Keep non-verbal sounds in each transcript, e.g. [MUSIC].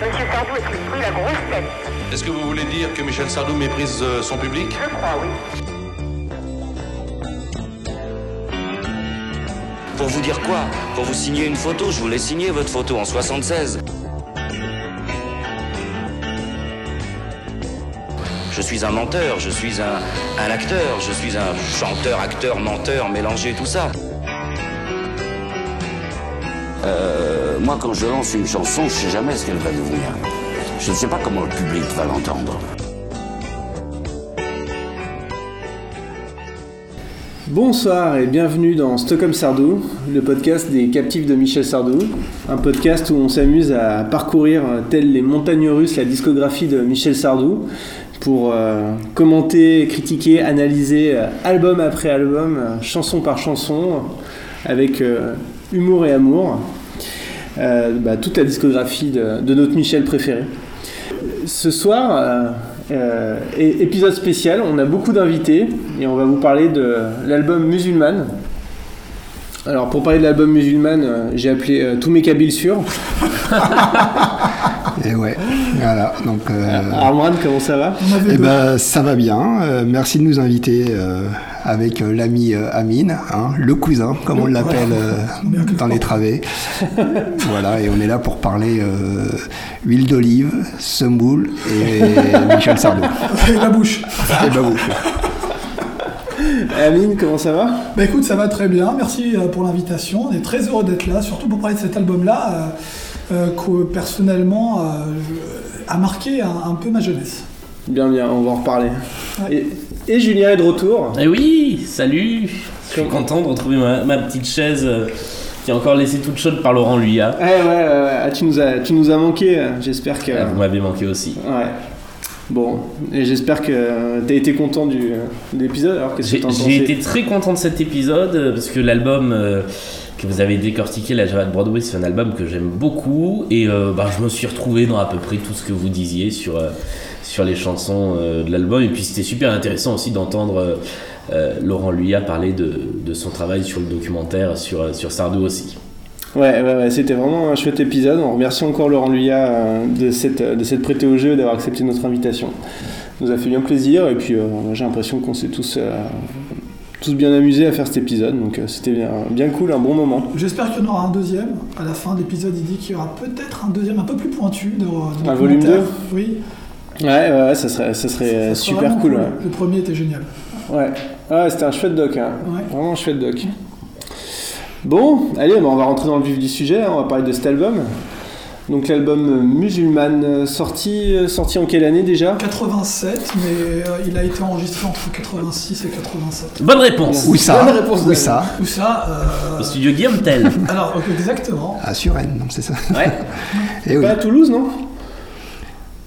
Monsieur Sardou est pris la grosse tête. Est-ce que vous voulez dire que Michel Sardou méprise euh, son public? Je crois, oui. Pour vous dire quoi? Pour vous signer une photo, je voulais signer votre photo en 76. Je suis un menteur, je suis un, un acteur, je suis un chanteur, acteur, menteur, mélangé tout ça. Euh, moi, quand je lance une chanson, je sais jamais ce qu'elle va devenir. Je ne sais pas comment le public va l'entendre. Bonsoir et bienvenue dans Stockholm Sardou, le podcast des captifs de Michel Sardou. Un podcast où on s'amuse à parcourir, telles les montagnes russes, la discographie de Michel Sardou pour euh, commenter, critiquer, analyser euh, album après album, euh, chanson par chanson, avec humour et amour, euh, bah, toute la discographie de, notre Michel préféré. Ce soir, euh, euh, épisode spécial, on a beaucoup d'invités et on va vous parler de l'album Musulman. Alors pour parler de l'album Musulman, euh, j'ai appelé tous mes Kabyles sûrs. [LAUGHS] Et ouais, voilà. Donc, euh, Armand, comment ça va? Eh ben, ça va bien. Euh, merci de nous inviter euh, avec euh, l'ami euh, Amine, hein, le cousin, comme on l'appelle euh, dans les travées. [LAUGHS] voilà, et on est là pour parler euh, huile d'olive, semoule et [LAUGHS] Michel Sardou. Et la bouche. Et vous. Amine, comment ça va? Bah écoute, ça va très bien. Merci pour l'invitation. On est très heureux d'être là, surtout pour parler de cet album-là, que personnellement euh, a marqué un, un peu ma jeunesse. Bien, bien, on va en reparler. Ouais. Et, et Julien est de retour. Eh oui, salut Je suis content de retrouver ma, ma petite chaise euh, qui est encore laissée toute chaude par Laurent Luya. Ouais, ouais, ouais, ouais. Ah, tu, nous as, tu nous as manqué, euh, j'espère que... Ah, Vous m'avez manqué aussi. Ouais. Bon, et j'espère que tu as été content du, euh, de l'épisode. Alors, qu'est-ce que J'ai été très content de cet épisode euh, parce que l'album euh, que vous avez décortiqué, La Java de Broadway, c'est un album que j'aime beaucoup et euh, bah, je me suis retrouvé dans à peu près tout ce que vous disiez sur, euh, sur les chansons euh, de l'album et puis c'était super intéressant aussi d'entendre Laurent Luya parler de, de son travail sur le documentaire sur, sur Sardou aussi. Ouais, ouais, ouais, c'était vraiment un chouette épisode. On remercie encore Laurent Luya de cette, de cette au jeu et d'avoir accepté notre invitation. Ça nous a fait bien plaisir et puis j'ai l'impression qu'on s'est tous, tous bien amusés à faire cet épisode. Donc euh, c'était bien, bien cool, un bon moment. J'espère qu'il y en aura un deuxième. À la fin de l'épisode, il dit qu'il y aura peut-être un deuxième un peu plus pointu. De, de Un volume documentaire. 2? Oui. Ouais, ouais, ça serait, ça serait Ça super cool. Ouais, Le premier était génial. ouais. Ouais, c'était un chouette doc. Hein. Ouais. Vraiment un chouette doc. Bon, allez, bah, on va rentrer dans le vif du sujet. hein, On va parler de cet album. Donc l'album Musulman, euh, sorti, sorti en quelle année déjà? 87, mais euh, il a été enregistré entre 86 et 87. Bonne réponse Où ça? Bonne réponse Où de- ça? Tout ça, euh, Au studio Guillaume Tell. [LAUGHS] alors exactement. À Suresnes, non, c'est ça. Ouais [LAUGHS] Et oui. Pas à Toulouse, non?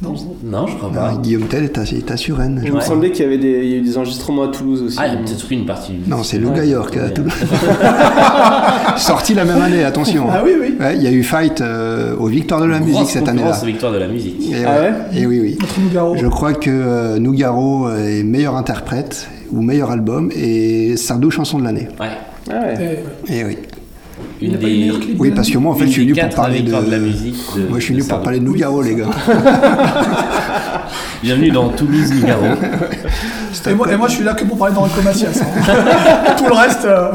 Non, Non, je crois Ah, pas. Guillaume Tell est à, est à Suresnes. Il me Ouais. semblait qu'il y avait des, il y a eu des enregistrements à Toulouse aussi. Ah, il y a peut-être une partie. du- Non, c'est Lou Ouais. Gaillard qui est à. Toulouse. [LAUGHS] Sorti la même année, attention. Ah oui, oui. Ouais, il y a eu Fight euh, aux Victoires de la Grosse musique cette année-là. concurrence aux victoires de la musique. Et, Ah ouais Et oui, oui. Nougaro. Je crois que euh, Nougaro est meilleur interprète ou meilleur album et Sardou chanson de l'année. Ouais. Ah ouais. Eh, ouais. Et oui. Une des, Oui, parce que moi en fait je suis venu pour parler de. la musique. de- Moi je suis venu pour parler de Nougaro, les gars. [LAUGHS] Bienvenue dans Toulouse Nougaro. Et moi, et moi, je suis là que pour parler d'Enrico Macias. [LAUGHS] hein. Tout le reste. euh,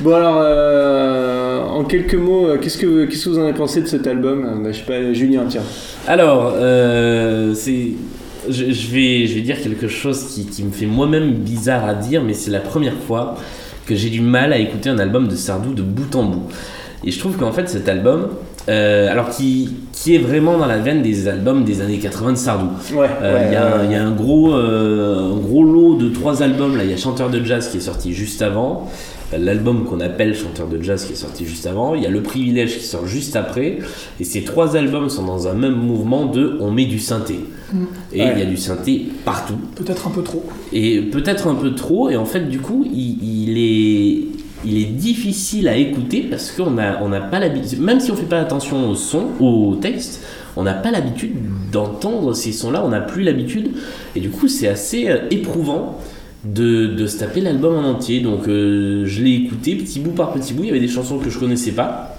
Bon alors, euh, en quelques mots, euh, qu'est-ce que, qu'est-ce que vous en avez pensé de cet album? Bah, Je sais pas, Julien, tiens. Alors, euh, c'est. Je, je vais, je vais dire quelque chose qui, qui me fait moi-même bizarre à dire, mais c'est la première fois que j'ai du mal à écouter un album de Sardou de bout en bout. Et je trouve qu'en fait cet album, euh, alors qui, qui est vraiment dans la veine des albums des années 80 de Sardou. Ouais, Euh, Il ouais, y, a un- ouais. il y a un gros, euh, un gros lot de trois albums. Là, il y a Chanteur de jazz qui est sorti juste avant. L'album qu'on appelle Chanteur de jazz qui est sorti juste avant. Il y a Le Privilège qui sort juste après. Et ces trois albums sont dans un même mouvement de on met du synthé. Et Ouais. il y a du synthé partout. Peut-être un peu trop. Et peut-être un peu trop. Et en fait, du coup, il, il est, il est difficile à écouter parce qu'on n'a on n'a pas l'habitude, même si on fait pas attention au son, au texte, on n'a pas l'habitude d'entendre ces sons-là. On n'a plus l'habitude. Et du coup, c'est assez euh, éprouvant. De, de se taper l'album en entier donc euh, je l'ai écouté petit bout par petit bout il y avait des chansons que je connaissais pas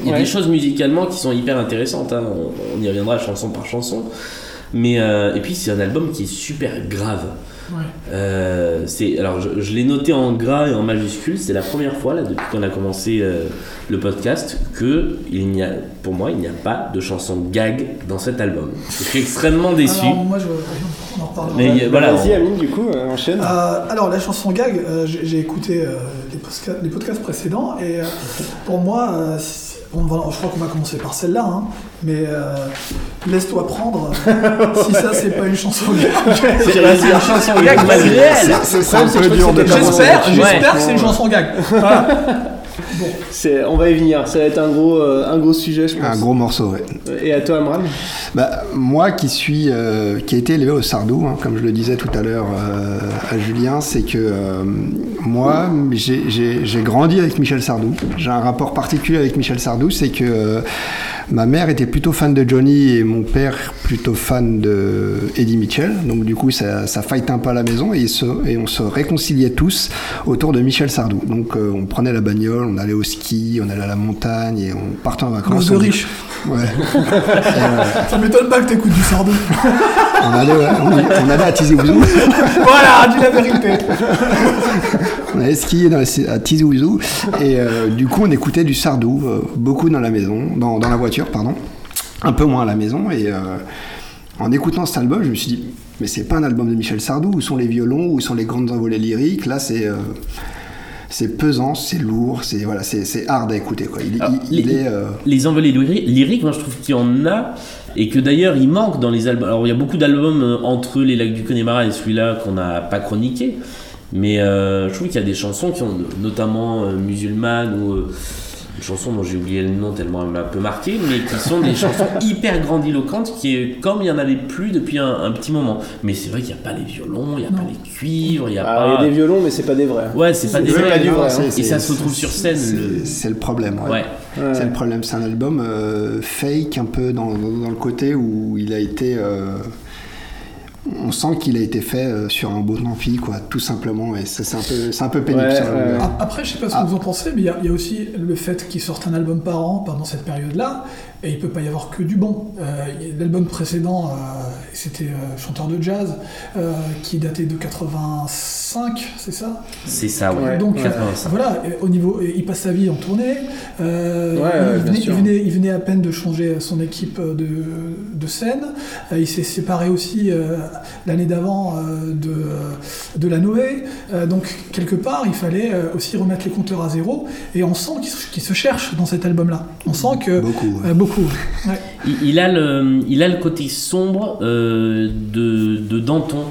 Il y a Ouais. des choses musicalement qui sont hyper intéressantes. hein. On, on y reviendra chanson par chanson. Mais euh, et puis c'est un album qui est super grave. Ouais. Euh, c'est alors je, je l'ai noté en gras et en majuscule. C'est la première fois là depuis qu'on a commencé euh, le podcast que il n'y a, pour moi, il n'y a pas de chanson gag dans cet album. Je suis extrêmement déçu. Alors, moi, je, on en reparlera. Mais voilà, Vas-y, Amine, du coup, euh, enchaîne. Euh, alors la chanson gag, euh, j'ai écouté euh, les, podcasts, les podcasts précédents et euh, pour moi, euh, si- on va- je crois qu'on va commencer par celle-là, hein, mais euh, laisse-toi prendre. euh, [LAUGHS] si ça c'est pas une chanson gag, C'est [LAUGHS] une chanson gag malgré elle. C'est c'est un peu dur de J'espère- que c'est une chanson gag. Voilà. C'est- On va y venir, ça va être un gros, euh, un gros sujet, je pense. Un gros morceau, ouais. Et à toi, Amran Bah, moi qui suis, euh, qui a été élevé au Sardou, hein, comme je le disais tout à l'heure euh, à Julien, c'est que euh, moi, j'ai- j'ai j'ai grandi avec Michel Sardou. J'ai un rapport particulier avec Michel Sardou, c'est que euh, ma mère était plutôt fan de Johnny et mon père plutôt fan de Eddie Mitchell. Donc du coup, ça, ça fight un peu à la maison et, se- et on se réconciliait tous autour de Michel Sardou. Donc euh, on prenait la bagnole, on allait au ski, on allait à la montagne et on partait en vacances. De riche. Ouais. [LAUGHS] Et, euh, Ça m'étonne pas que t'écoutes du sardou. [LAUGHS] on allait, ouais, on, on allait à Tizi Ouzou. [LAUGHS] voilà, dis la vérité. On allait skier dans la- à Tizi Ouzou. Et euh, du coup, on écoutait du Sardou, beaucoup dans la maison, dans, dans la voiture, pardon. Un peu moins à la maison. Et euh, en écoutant cet album, je me suis dit, mais c'est pas un album de Michel Sardou. Où sont les violons Où sont les grandes envolées lyriques Là, c'est. euh, c'est pesant, c'est lourd, c'est voilà, c'est hard à écouter quoi. Il, Alors, il- il les- est euh, Les envolées lyri- lyriques, moi je trouve qu'il y en a, et que d'ailleurs il manque dans les albums. Alors il y a beaucoup d'albums entre Les Lacs du Connemara et celui-là qu'on n'a pas chroniqué, mais euh, je trouve qu'il y a des chansons qui ont, notamment euh, Musulmane ou une chanson dont j'ai oublié le nom tellement elle m'a un peu marqué, mais qui sont des chansons [LAUGHS] hyper grandiloquentes, qui est comme il y en avait plus depuis un, un petit moment. Mais c'est vrai qu'il n'y a pas les violons, il n'y a pas les cuivres, il n'y a Ah, Il y pas. a des violons, mais c'est pas des vrais. Ouais, c'est pas des vrais, pas du vrai, Et ça c'est- se retrouve sur scène. c'est le- problème. ouais. Ouais. Ouais. C'est le problème, c'est un album euh, fake un peu dans, dans- dans le côté où il a été. euh, on sent qu'il a été fait euh, sur un beau amphi, quoi, tout simplement, et ça, c'est un peu, c'est un peu pénible. Ouais, ça, euh, Après, je sais pas ce que Ah. vous en pensez, mais il y, y a aussi le fait qu'il sorte un album par an pendant cette période-là, et il peut pas y avoir que du bon. Euh, L'album précédent, euh, c'était euh, Chanteur de jazz, euh, qui datait de 85, c'est ça? C'est ça, ouais. Ouais. Donc euh, 85. voilà, et au niveau, et il passe sa vie en tournée. euh, Ouais, ouais, il, venait, sûr. il venait- il venait à peine de changer son équipe de, de scène. Euh, il s'est séparé aussi euh, l'année d'avant euh, de, de la Noé. Euh, donc quelque part, il fallait aussi remettre les compteurs à zéro. Et on sent qu'il se, se cherche dans cet album-là. On sent que Beaucoup, ouais. euh, beaucoup. ouais. Il, il a le, il a le côté sombre euh, de, de Danton,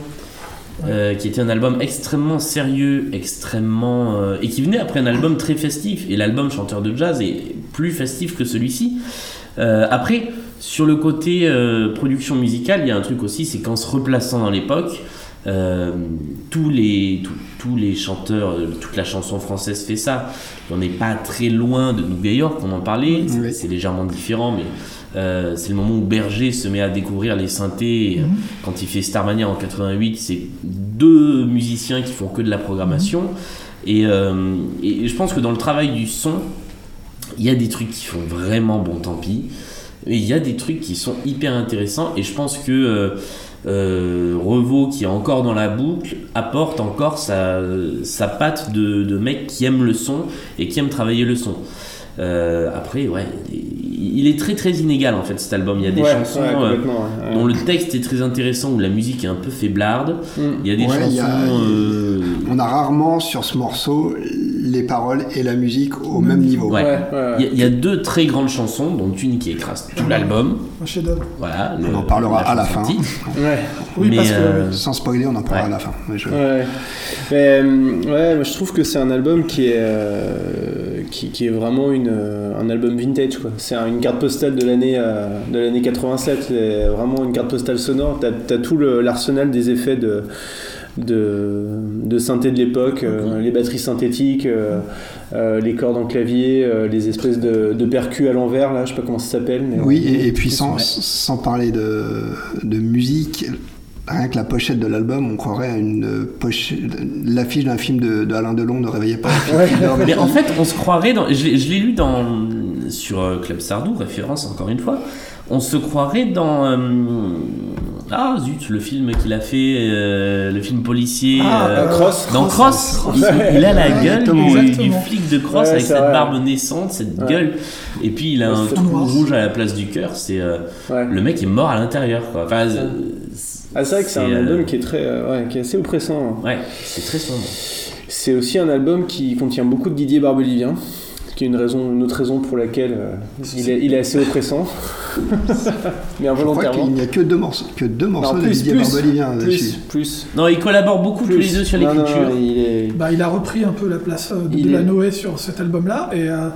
euh, qui était un album extrêmement sérieux, extrêmement. euh, et qui venait après un album très festif. Et l'album Chanteur de Jazz est plus festif que celui-ci. Après, sur le côté production musicale, il y a un truc aussi, c'est qu'en se replaçant dans l'époque, euh, tous, les, tous, tous les chanteurs, euh, toute la chanson française fait ça. On n'est pas très loin de New York, on en parlait, c'est Oui. c'est légèrement différent, mais euh, c'est le moment où Berger se met à découvrir les synthés. Et, euh, Quand il fait Starmania en 88, c'est deux musiciens qui font que de la programmation. Et, euh, et je pense que dans le travail du son, il y a des trucs qui font vraiment bon tant pis. Et il y a des trucs qui sont hyper intéressants. Et je pense que euh, euh, Revo, qui est encore dans la boucle, apporte encore sa, sa patte de, de mec qui aime le son et qui aime travailler le son. Euh, après, ouais, il est très très inégal en fait cet album. Il y a des Ouais, chansons ouais, euh, ouais. dont le texte est très intéressant, où la musique est un peu faiblarde. Mm. Il y a des Ouais, chansons. a- euh, On a rarement sur ce morceau les paroles et la musique au même niveau. Ouais. Ouais, ouais, ouais. Il y, a- il y a deux très grandes chansons, dont une qui écrase tout l'album. Un chef-d'œuvre. Voilà. On le- en parlera à la fin. Oui, Mais, parce que euh, Sans spoiler, on en parlera Ouais. à la fin. Mais je- Ouais. Mais, euh, ouais, je trouve que c'est un album qui est, euh, qui, qui est vraiment une, euh, un album vintage. C'est un- une carte postale de l'année euh, de l'année 87. C'est vraiment une carte postale sonore. T'as as tout l'arsenal des effets de, de, de synthé de l'époque, euh, les batteries synthétiques, euh, euh, les cordes en clavier, euh, les espèces de, de percus à l'envers, là, je sais pas comment ça s'appelle. Mais Oui, et, et puis sans, sans parler de, de musique, Rien que la pochette de l'album, on croirait à une pochette, l'affiche d'un film de, de Alain Delon ne réveillait pas. [LAUGHS] Mais en fait, on se croirait dans. Je, l'ai- je l'ai lu dans sur Club Sardou, référence encore une fois. On se croirait dans euh, ah zut le film qu'il a fait, euh, le film policier. Ah, euh, Cross. Dans Cross, il, il a la gueule du, flic de Cross Ouais, avec cette vrai. barbe naissante, cette Ouais. gueule, et puis il a un trou rouge à la place du cœur. C'est euh, le mec est mort à l'intérieur. Enfin, euh, Ah, c'est vrai que c'est un euh, album qui est très, euh, qui est assez oppressant. Ouais, c'est très sombre. C'est aussi un album qui contient beaucoup de Didier Barbelivien, qui est une raison, une autre raison pour laquelle euh, il, est, il est assez oppressant, [LAUGHS] mais involontairement. qu'il n'y a que deux morceaux, que deux morceaux Non, de plus, Didier plus, plus, dessus. plus, Non, ils collaborent beaucoup tous plus. les deux sur l'écriture. il est... Bah, il a repris un peu la place euh, de Il De La est- Noé sur cet album-là, et, euh,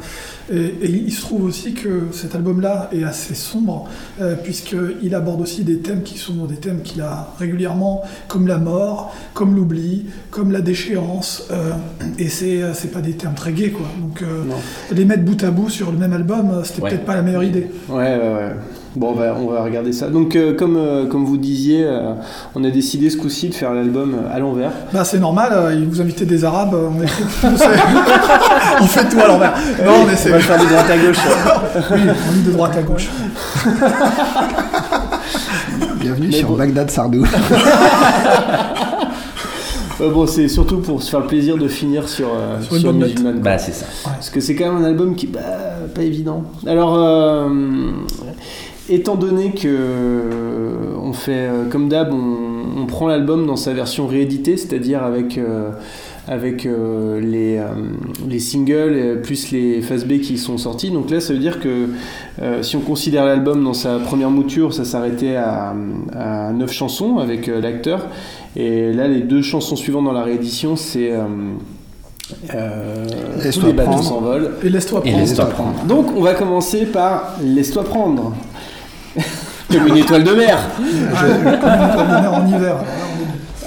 et, et il se trouve aussi que cet album-là est assez sombre, euh, puisqu'il aborde aussi des thèmes qui sont des thèmes qu'il a régulièrement, comme la mort, comme l'oubli, comme la déchéance, euh, et c'est euh, c'est pas des termes très gays, quoi. Donc euh, les mettre bout à bout sur le même album, euh, c'était Ouais. peut-être pas la meilleure idée. Ouais, ouais, ouais. Bon, bah, on va regarder ça. Donc, euh, comme, euh, comme vous disiez, euh, on a décidé ce coup-ci de faire l'album à l'envers. Bah c'est normal, euh, il vous invitait des arabes, euh, on [LAUGHS] [LAUGHS] on fait tout à l'envers. Non, mais on c'est va le faire de droite à gauche. [LAUGHS] oui, on lit de droite à gauche. Bienvenue Mais sur bon. Bagdad Sardou. Euh, bon, c'est surtout pour se faire le plaisir de finir sur, euh, Sur une sur. Musulman. Bah, c'est ça. Parce que c'est quand même un album qui bah, pas évident. Alors, euh, étant donné que euh, on fait euh, comme d'hab, on, on prend l'album dans sa version rééditée, c'est-à-dire avec euh, avec euh, les, euh, les singles plus les phases B qui sont sortis. Donc là, ça veut dire que euh, si on considère l'album dans sa première mouture, ça s'arrêtait à, à 9 chansons avec l'acteur. Et là, les deux chansons suivantes dans la réédition, c'est Tous les bateaux s'envolent. Et laisse-toi Et prendre. laisse-toi prendre. Donc, on va commencer par Laisse-toi prendre. Comme une étoile de mer. Comme une étoile de mer en hiver.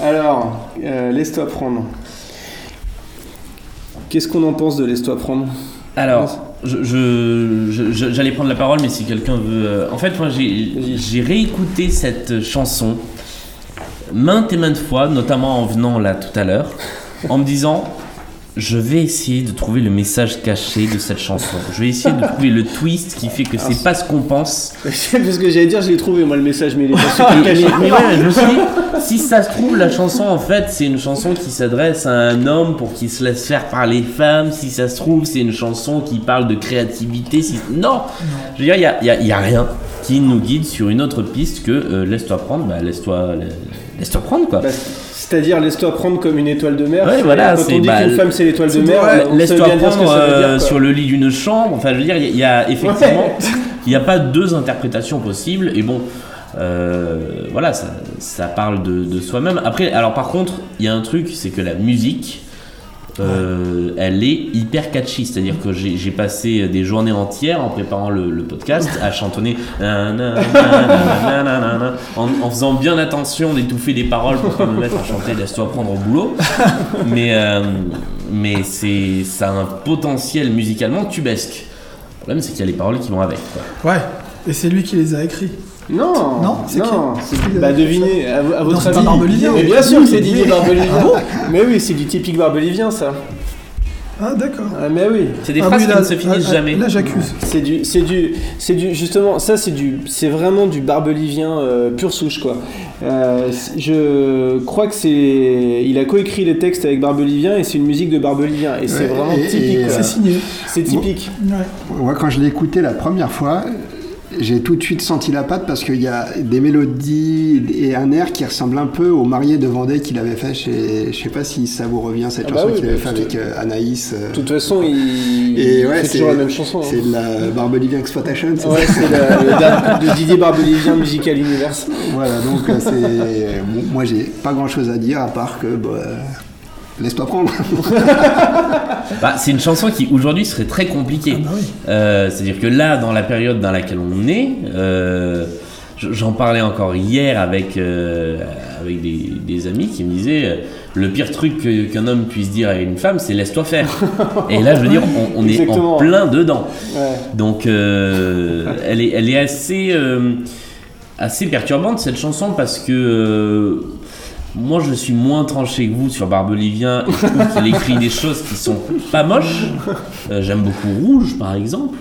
Alors, euh, Laisse-toi prendre. Qu'est-ce qu'on en pense de Laisse-toi prendre Alors, je- je- je- je- j'allais prendre la parole, mais si quelqu'un veut. euh, En fait, moi, j'ai réécouté cette chanson maintes et maintes fois, notamment en venant là tout à l'heure, en me disant. Je vais essayer de trouver le message caché de cette chanson. Je vais essayer de trouver le twist qui fait que c'est pas ce qu'on pense. [LAUGHS] Parce que j'allais dire, je l'ai trouvé, moi, le message, mais il est pas Mais, mais ouais, je me suis dit, si ça se trouve, la chanson, en fait, c'est une chanson qui s'adresse à un homme pour qu'il se laisse faire par les femmes. Si ça se trouve, c'est une chanson qui parle de créativité. Si... Non Je veux dire, il n'y a, y a- il y a rien qui nous guide sur une autre piste que euh, laisse-toi prendre, bah, laisse-toi laisse-toi prendre, quoi. Bah, C'est-à-dire, laisse-toi prendre comme une étoile de mer. Ouais, voilà, Quand c'est- on dit bah, qu'une femme, c'est l'étoile de mer, ouais, sait Laisse-toi prendre dire, euh, sur le lit d'une chambre. Enfin, je veux dire, il y, a- il y a effectivement, il n'y a pas deux interprétations possibles. Et bon, euh, voilà, ça, ça parle de, de soi-même. Après, alors par contre, il y a un truc, c'est que la musique, euh, elle est hyper catchy. C'est-à-dire que j'ai passé des journées entières en préparant le, le podcast à chantonner en, en faisant bien attention d'étouffer des paroles pour pas me mettre à chanter Laisse-toi prendre au boulot. Mais, euh, mais c'est, ça a un potentiel musicalement tubesque. Le problème, c'est qu'il y a les paroles qui vont avec. quoi. Ouais, et c'est lui qui les a écrits. Non, Non, c'est qui Bah euh, devinez, à, à votre c'est avis. Barbelivien. Mais bien sûr que c'est Didier [LAUGHS] Ah Barbelivien. mais oui, c'est du typique Barbelivien ça. Ah d'accord. Ah, mais oui. C'est des Ah phrases oui, qui ne se finissent ah, jamais. Là j'accuse. C'est du, c'est du, c'est du, justement, ça c'est du, c'est vraiment du barbelivien euh, pure souche quoi. Euh, je crois que c'est, il a coécrit les textes avec Barbelivien et c'est une musique de Barbelivien et c'est vraiment et- typique. C'est signé. C'est typique. Ouais. Quand je l'ai écouté la première fois, j'ai tout de suite senti la patte parce qu'il y a des mélodies et un air qui ressemble un peu au marié de Vendée qu'il avait fait chez. Je sais pas si ça vous revient, cette Ah bah chanson oui, qu'il avait fait avec euh, Anaïs. euh, De toute façon, il, et ouais, c'est toujours la même chanson. hein. C'est de la Barbelivien Exploitation, c'est Ouais, le, de Didier Barbelivien Musical Universe. Voilà, donc euh, c'est. bon, moi, j'ai pas grand chose à dire à part que. bah, Laisse-toi prendre. [LAUGHS] Bah, c'est une chanson qui aujourd'hui serait très compliquée. Ah bah oui. Euh, C'est-à-dire que là, dans la période dans laquelle on est, euh, j'en parlais encore hier avec, euh, avec des, des amis qui me disaient euh, le pire truc qu'un homme puisse dire à une femme, c'est laisse-toi faire. Et là, je veux dire, on, on est en plein dedans. Ouais. Donc, euh, elle, est, elle est assez. euh, assez perturbante cette chanson parce que euh, moi je suis moins tranché que vous sur Barbelivien et je trouve qu'il [LAUGHS] écrit des choses qui sont pas moches. Euh, J'aime beaucoup Rouge par exemple.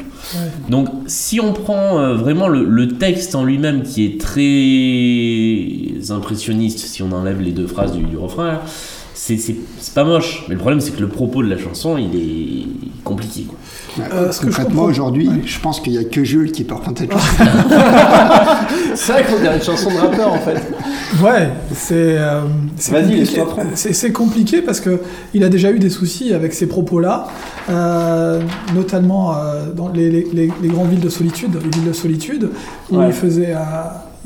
Donc si on prend euh, vraiment le, le texte en lui-même qui est très impressionniste, si on enlève les deux phrases du, du refrain, là, c'est c'est- c'est pas moche. Mais le problème c'est que le propos de la chanson il est compliqué. quoi. Euh, ce que je Concrètement, aujourd'hui, Ouais. je pense qu'il n'y a que Jules qui peut reprendre cette chanson. C'est vrai qu'on dirait une chanson de rappeur en fait. Ouais, c'est. euh, c'est Vas-y, compliqué. laisse-toi prendre. C'est c'est compliqué parce que il a déjà eu des soucis avec ces propos-là, euh, notamment euh, dans les, les- les- les grandes villes de solitude, les villes de solitude, où Ouais. il faisait. euh,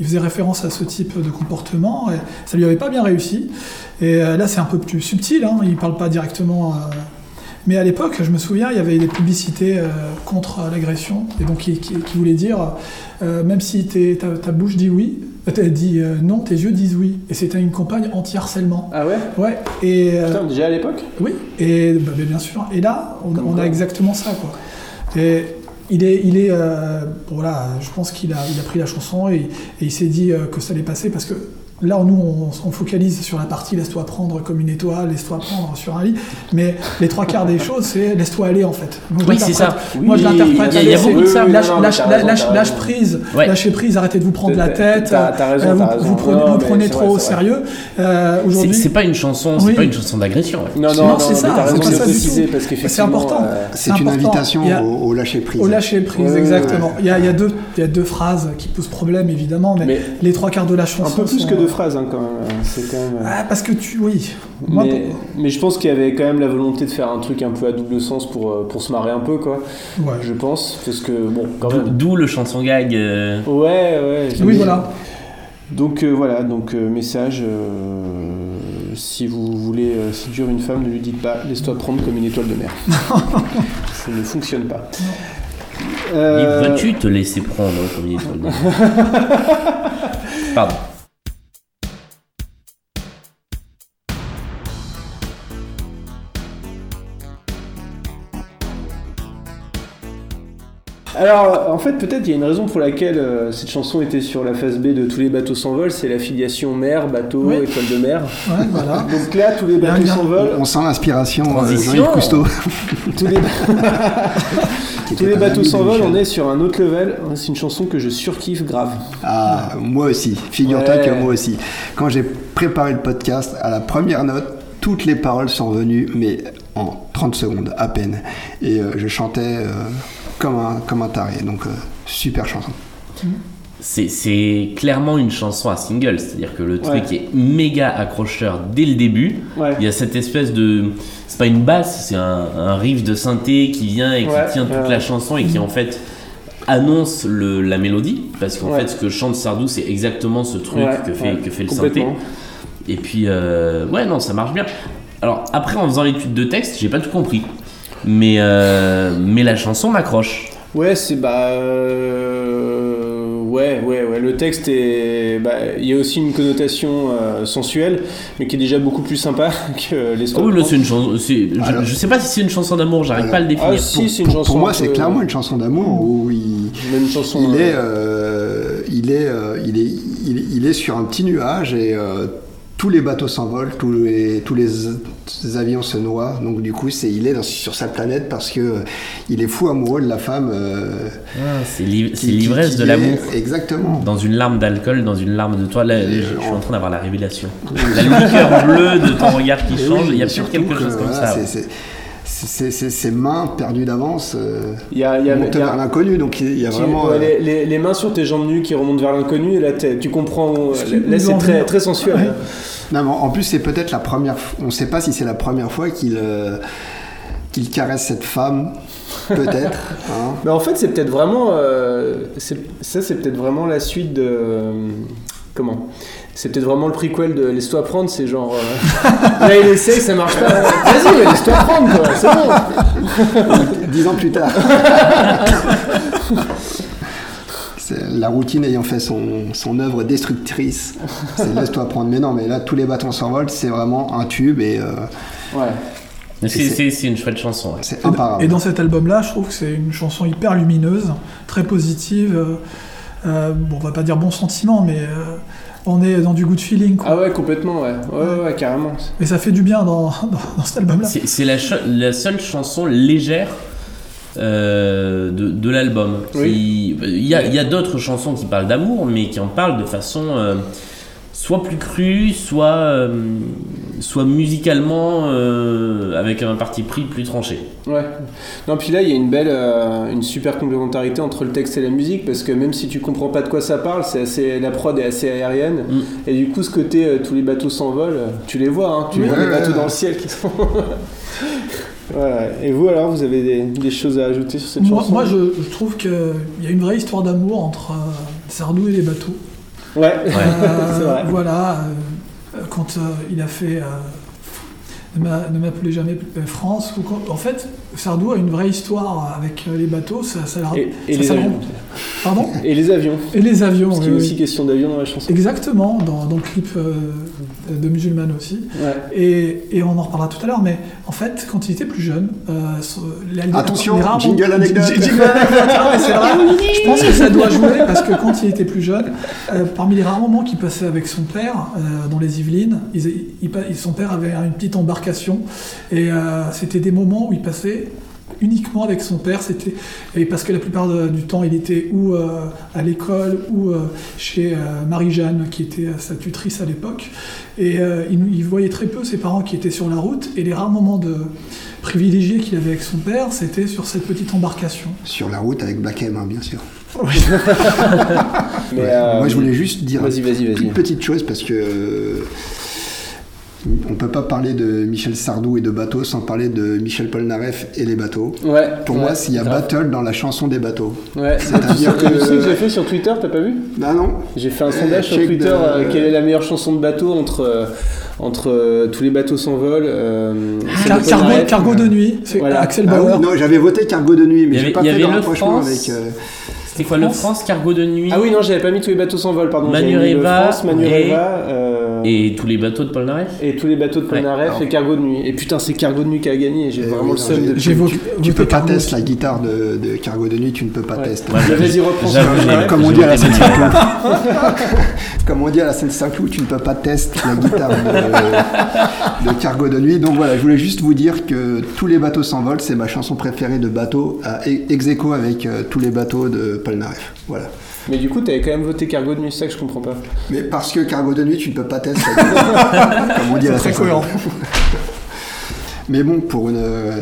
il faisait référence à ce type de comportement et ça lui avait pas bien réussi. Et euh, là, c'est un peu plus subtil, hein, il parle pas directement. euh, mais à l'époque, je me souviens, il y avait des publicités euh, contre l'agression, et donc qui, qui- qui voulaient dire, euh, même si ta, ta bouche dit oui, t'as dit euh, non, tes yeux disent oui. Et c'était une campagne anti-harcèlement. Ah ouais? Ouais, et Putain, déjà à l'époque? oui, et bah, bien sûr. Et là, on, on a exactement ça, quoi. Et il est, il est, euh, voilà, je pense qu'il a, il a pris la chanson et, et il s'est dit euh, que ça allait passer parce que là, nous, on, on focalise sur la partie laisse-toi prendre comme une étoile, laisse-toi prendre sur un lit, mais les trois quarts des choses, c'est laisse-toi aller en fait. Moi, je Oui, c'est l'interprète- ça. Moi, je l'interprète. il y a- y beaucoup de ça. Lâche, Oui, non, lâche, mais t'as raison, lâche, t'as lâche raison. prise, Ouais. lâchez prise, arrêtez de vous prendre la tête. raison, euh, vous, t'as raison. vous prenez, Non, vous mais prenez c'est trop vrai, au sérieux. Euh, C'est Aujourd'hui, c'est pas une chanson, Oui. pas une chanson d'agression. ouais. Non, non, c'est ça, c'est important. euh, C'est une invitation au, lâcher prise. Au lâcher prise, exactement. Il y, a, deux, phrases qui posent problème, évidemment, mais, les trois quarts de la Un chanson. peu plus que deux phrases hein, quand même. euh, C'est quand même. Ah, parce que tu. Oui. Moi, mais, mais je pense qu'il y avait quand même la volonté de faire un truc un peu à double sens pour, euh, pour se marrer un peu, quoi. ouais. Je pense. Parce que, bon, quand D'où- même. D'où le chanson gag. euh, Ouais, ouais. Oui, voilà. Donc euh, voilà, donc euh, message, euh, si vous voulez euh, séduire une femme, ne lui dites pas laisse-toi prendre comme une étoile de mer. [LAUGHS] Ça ne fonctionne pas. Euh, Et Veux-tu te laisser prendre comme une étoile de mer? [LAUGHS] Pardon. Alors, en fait, peut-être il y a une raison pour laquelle euh, cette chanson était sur la phase B de Tous les bateaux s'envolent, c'est l'affiliation mer, bateau, Oui. étoile de mer. Ouais, voilà. [LAUGHS] Donc là, tous les bateaux s'envolent, On sent l'inspiration euh, Transition. Jean-Yves Cousteau. [LAUGHS] tous les, [LAUGHS] tous bateaux de s'envolent, on est sur un autre level. C'est une chanson que je surkiffe grave. Ah, moi aussi. Figure-toi Ouais. que moi aussi. Quand j'ai préparé le podcast, à la première note, toutes les paroles sont venues, mais en 30 secondes à peine. Et euh, je chantais euh, comme, un, comme un taré. Donc, euh, super chanson. C'est- C'est clairement une chanson à single, c'est-à-dire que le truc Ouais. est méga accrocheur dès le début. Ouais. Il y a cette espèce de. C'est pas une basse, c'est un, un riff de synthé qui vient et qui Ouais, tient toute la chanson et qui en fait annonce le, la mélodie. Parce qu'en fait, ce que chante Sardou, c'est exactement ce truc que, fait, que fait le synthé. Et puis, euh, ouais, non, ça marche bien. Alors, après, en faisant l'étude de texte, j'ai pas tout compris. Mais, euh, mais la chanson m'accroche. Ouais, c'est bah. euh, ouais, ouais, ouais. Le texte est. bah, Il y a aussi une connotation euh, sensuelle, mais qui est déjà beaucoup plus sympa [LAUGHS] que l'histoire. Oh, là, c'est une chanson. c'est- Je, Alors- je sais pas si c'est une chanson d'amour, j'arrive pas à le définir. Ah, si, c'est une chanson. Pour moi, c'est clairement une chanson d'amour où il, Même une chanson. il, est, euh, euh, il, est, il, est, il, est, il est sur un petit nuage et euh, tous les bateaux s'envolent, tous les, tous les avions se noient. Donc du coup, c'est, il est dans- sur sa planète parce que euh, il est fou amoureux de la femme. euh, Ah, c'est l'i- l'ivresse de l'amour. Exactement. Dans une larme d'alcool, dans une larme de toi. Là, je, je suis en- train d'avoir la révélation. La liqueur bleue de ton regard qui change, oui, il y a surtout quelque que, chose comme voilà, ça. C'est- Ses mains perdues d'avance euh, Il y a, il y a- montent il y a- vers l'inconnu. Donc il y a vraiment. ouais, euh, les, les- les mains sur tes jambes nues qui remontent vers l'inconnu, et là tu comprends. Qui Là, c'est très, très sensuel. Ouais. Non, mais en plus, c'est peut-être la première. On ne sait pas si c'est la première fois qu'il euh, qu'il caresse cette femme. Peut-être. [LAUGHS] hein. Mais en fait, c'est peut-être vraiment. euh, c'est- ça, c'est peut-être vraiment la suite de. euh, comment? C'est peut-être vraiment le prequel de Laisse-toi prendre, c'est genre. euh, là, il essaye, ça marche pas. Vas-y, laisse-toi prendre, quoi, c'est bon. Dix ans plus tard. La routine ayant fait son, son œuvre destructrice. C'est laisse-toi prendre. Mais non, mais là, tous les bâtons s'envolent. C'est vraiment un tube et euh, Ouais. Mais C'est une chouette chanson. ouais. c'est imparable. et dans cet album-là, je trouve que c'est une chanson hyper lumineuse, très positive. euh, euh, bon, on va pas dire bon sentiment, mais euh, on est dans du good feeling. Quoi. Ah ouais, complètement, ouais. Ouais, ouais, ouais, carrément. Et ça fait du bien dans, [LAUGHS] dans, dans cet album-là. C'est c'est la, seule chanson légère euh, de, de l'album. Oui. Qui- Il y a, il y a d'autres chansons qui parlent d'amour, mais qui en parlent de façon euh, soit plus crue, soit, euh, soit musicalement euh, avec un parti pris plus tranché. Ouais. Non, puis là, il y a une belle, euh, une super complémentarité entre le texte et la musique, parce que même si tu comprends pas de quoi ça parle, c'est assez, la prod est assez aérienne, Mm. et du coup, ce côté, euh, tous les bateaux s'envolent, tu les vois, hein, tu vois ouais, les bateaux ouais. dans le ciel qui sont. [LAUGHS] Ouais. Et vous alors, vous avez des, des choses à ajouter sur cette Moi, chanson moi, je, je trouve qu'il y a une vraie histoire d'amour entre euh, Sardou et les bateaux. Ouais, Euh, [LAUGHS] c'est vrai. Voilà, euh, quand euh, il a fait euh, Ne m'a- ne m'appelez jamais euh, France, en fait, Sardou a une vraie histoire avec euh, les bateaux. Ça, ça, Et, et ça- les Pardon Et les avions. Et les avions. Parce qu'il y oui, a oui. aussi question d'avion dans la chanson. Exactement, dans, dans le clip euh, de Musulmane aussi. Ouais. Et, et on en reparlera tout à l'heure, mais en fait, quand il était plus jeune, euh, les- Attention, les rares- jingle anecdote. J- jingle anecdote, ouais, c'est vrai. Je pense que ça doit jouer parce que quand il était plus jeune, euh, parmi les rares moments qu'il passait avec son père euh, dans les Yvelines, il- il pa- son père avait une petite embarcation et euh, c'était des moments où il passait uniquement avec son père, c'était et parce que la plupart de- du temps il était ou euh, à l'école ou euh, chez euh, Marie-Jeanne qui était euh, sa tutrice à l'époque. Et euh, il, il voyait très peu ses parents qui étaient sur la route. Et les rares moments de privilégiés qu'il avait avec son père c'était sur cette petite embarcation. Sur la route avec Black M, hein, bien sûr. [LAUGHS] Mais, euh, Moi, je voulais juste dire Vas-y, vas-y, une petite chose parce que euh, on peut pas parler de Michel Sardou et de bateaux sans parler de Michel Polnareff et les bateaux. Ouais. Pour ouais, moi, s'il y a grave. battle dans la chanson des bateaux. Ouais. C'est-à-dire que- Tu sais que j'ai fait sur Twitter, t'as pas vu? Ah non J'ai fait un sondage sur Twitter, de- euh, quelle est la meilleure chanson de bateau entre, euh, entre euh, Tous les bateaux s'envolent, euh, celle Car- de cargo, de nuit, c'est Voilà. Axel Ah oui, Bauer. Non, j'avais voté Cargo de nuit, mais j'ai pas il y fait le rapprochement France. avec. euh, C'était quoi le France Cargo de nuit? Ah oui, non, j'avais pas mis Tous les bateaux s'envolent, pardon. Manu J'avais mis le Reva France, Manu et- euh, et... Et tous les bateaux de Polnareff tous les bateaux de Polnareff alors- et Cargo de nuit. Et putain, c'est Cargo de nuit qui a gagné, et j'ai Eh vraiment oui, le seum de Tu voté peux pas tester la guitare de, de Cargo de nuit, tu ne peux pas Ouais. tester. Ouais, Mais vas-y, reprends Comme on dit à la. Polnareff. [LAUGHS] Comme on dit à la Seine-Saint-Cloud, tu ne peux pas tester la guitare de, de Cargo de nuit. Donc voilà, je voulais juste vous dire que Tous les bateaux s'envolent, c'est ma chanson préférée de bateau, à ex aequo avec euh, Tous les bateaux de Polnareff. Voilà. Mais du coup, t'avais quand même voté Cargo de nuit, c'est ça que je comprends pas. Mais parce que Cargo de nuit, tu ne peux pas tester. [LAUGHS] Comme on dit à la très cohérent. [LAUGHS] Mais bon, pour une,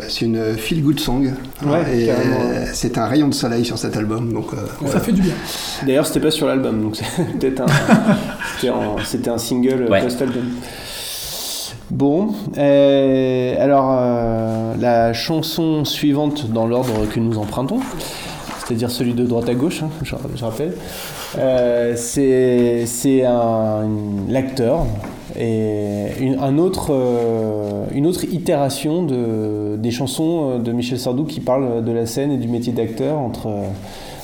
c'est une feel good song. Ouais, et c'est un rayon de soleil sur cet album. Donc, euh, Ça voilà. fait du bien. D'ailleurs, c'était pas sur l'album, donc c'est [LAUGHS] peut-être un, c'était c'était un single Ouais. post-album. Bon, euh, alors euh, la chanson suivante dans l'ordre que nous empruntons, c'est-à-dire celui de droite à gauche, hein, je, je rappelle, euh, c'est c'est un- l'acteur et une, un autre, euh, une autre itération de, des chansons euh, de Michel Sardou qui parlent de la scène et du métier d'acteur entre. euh,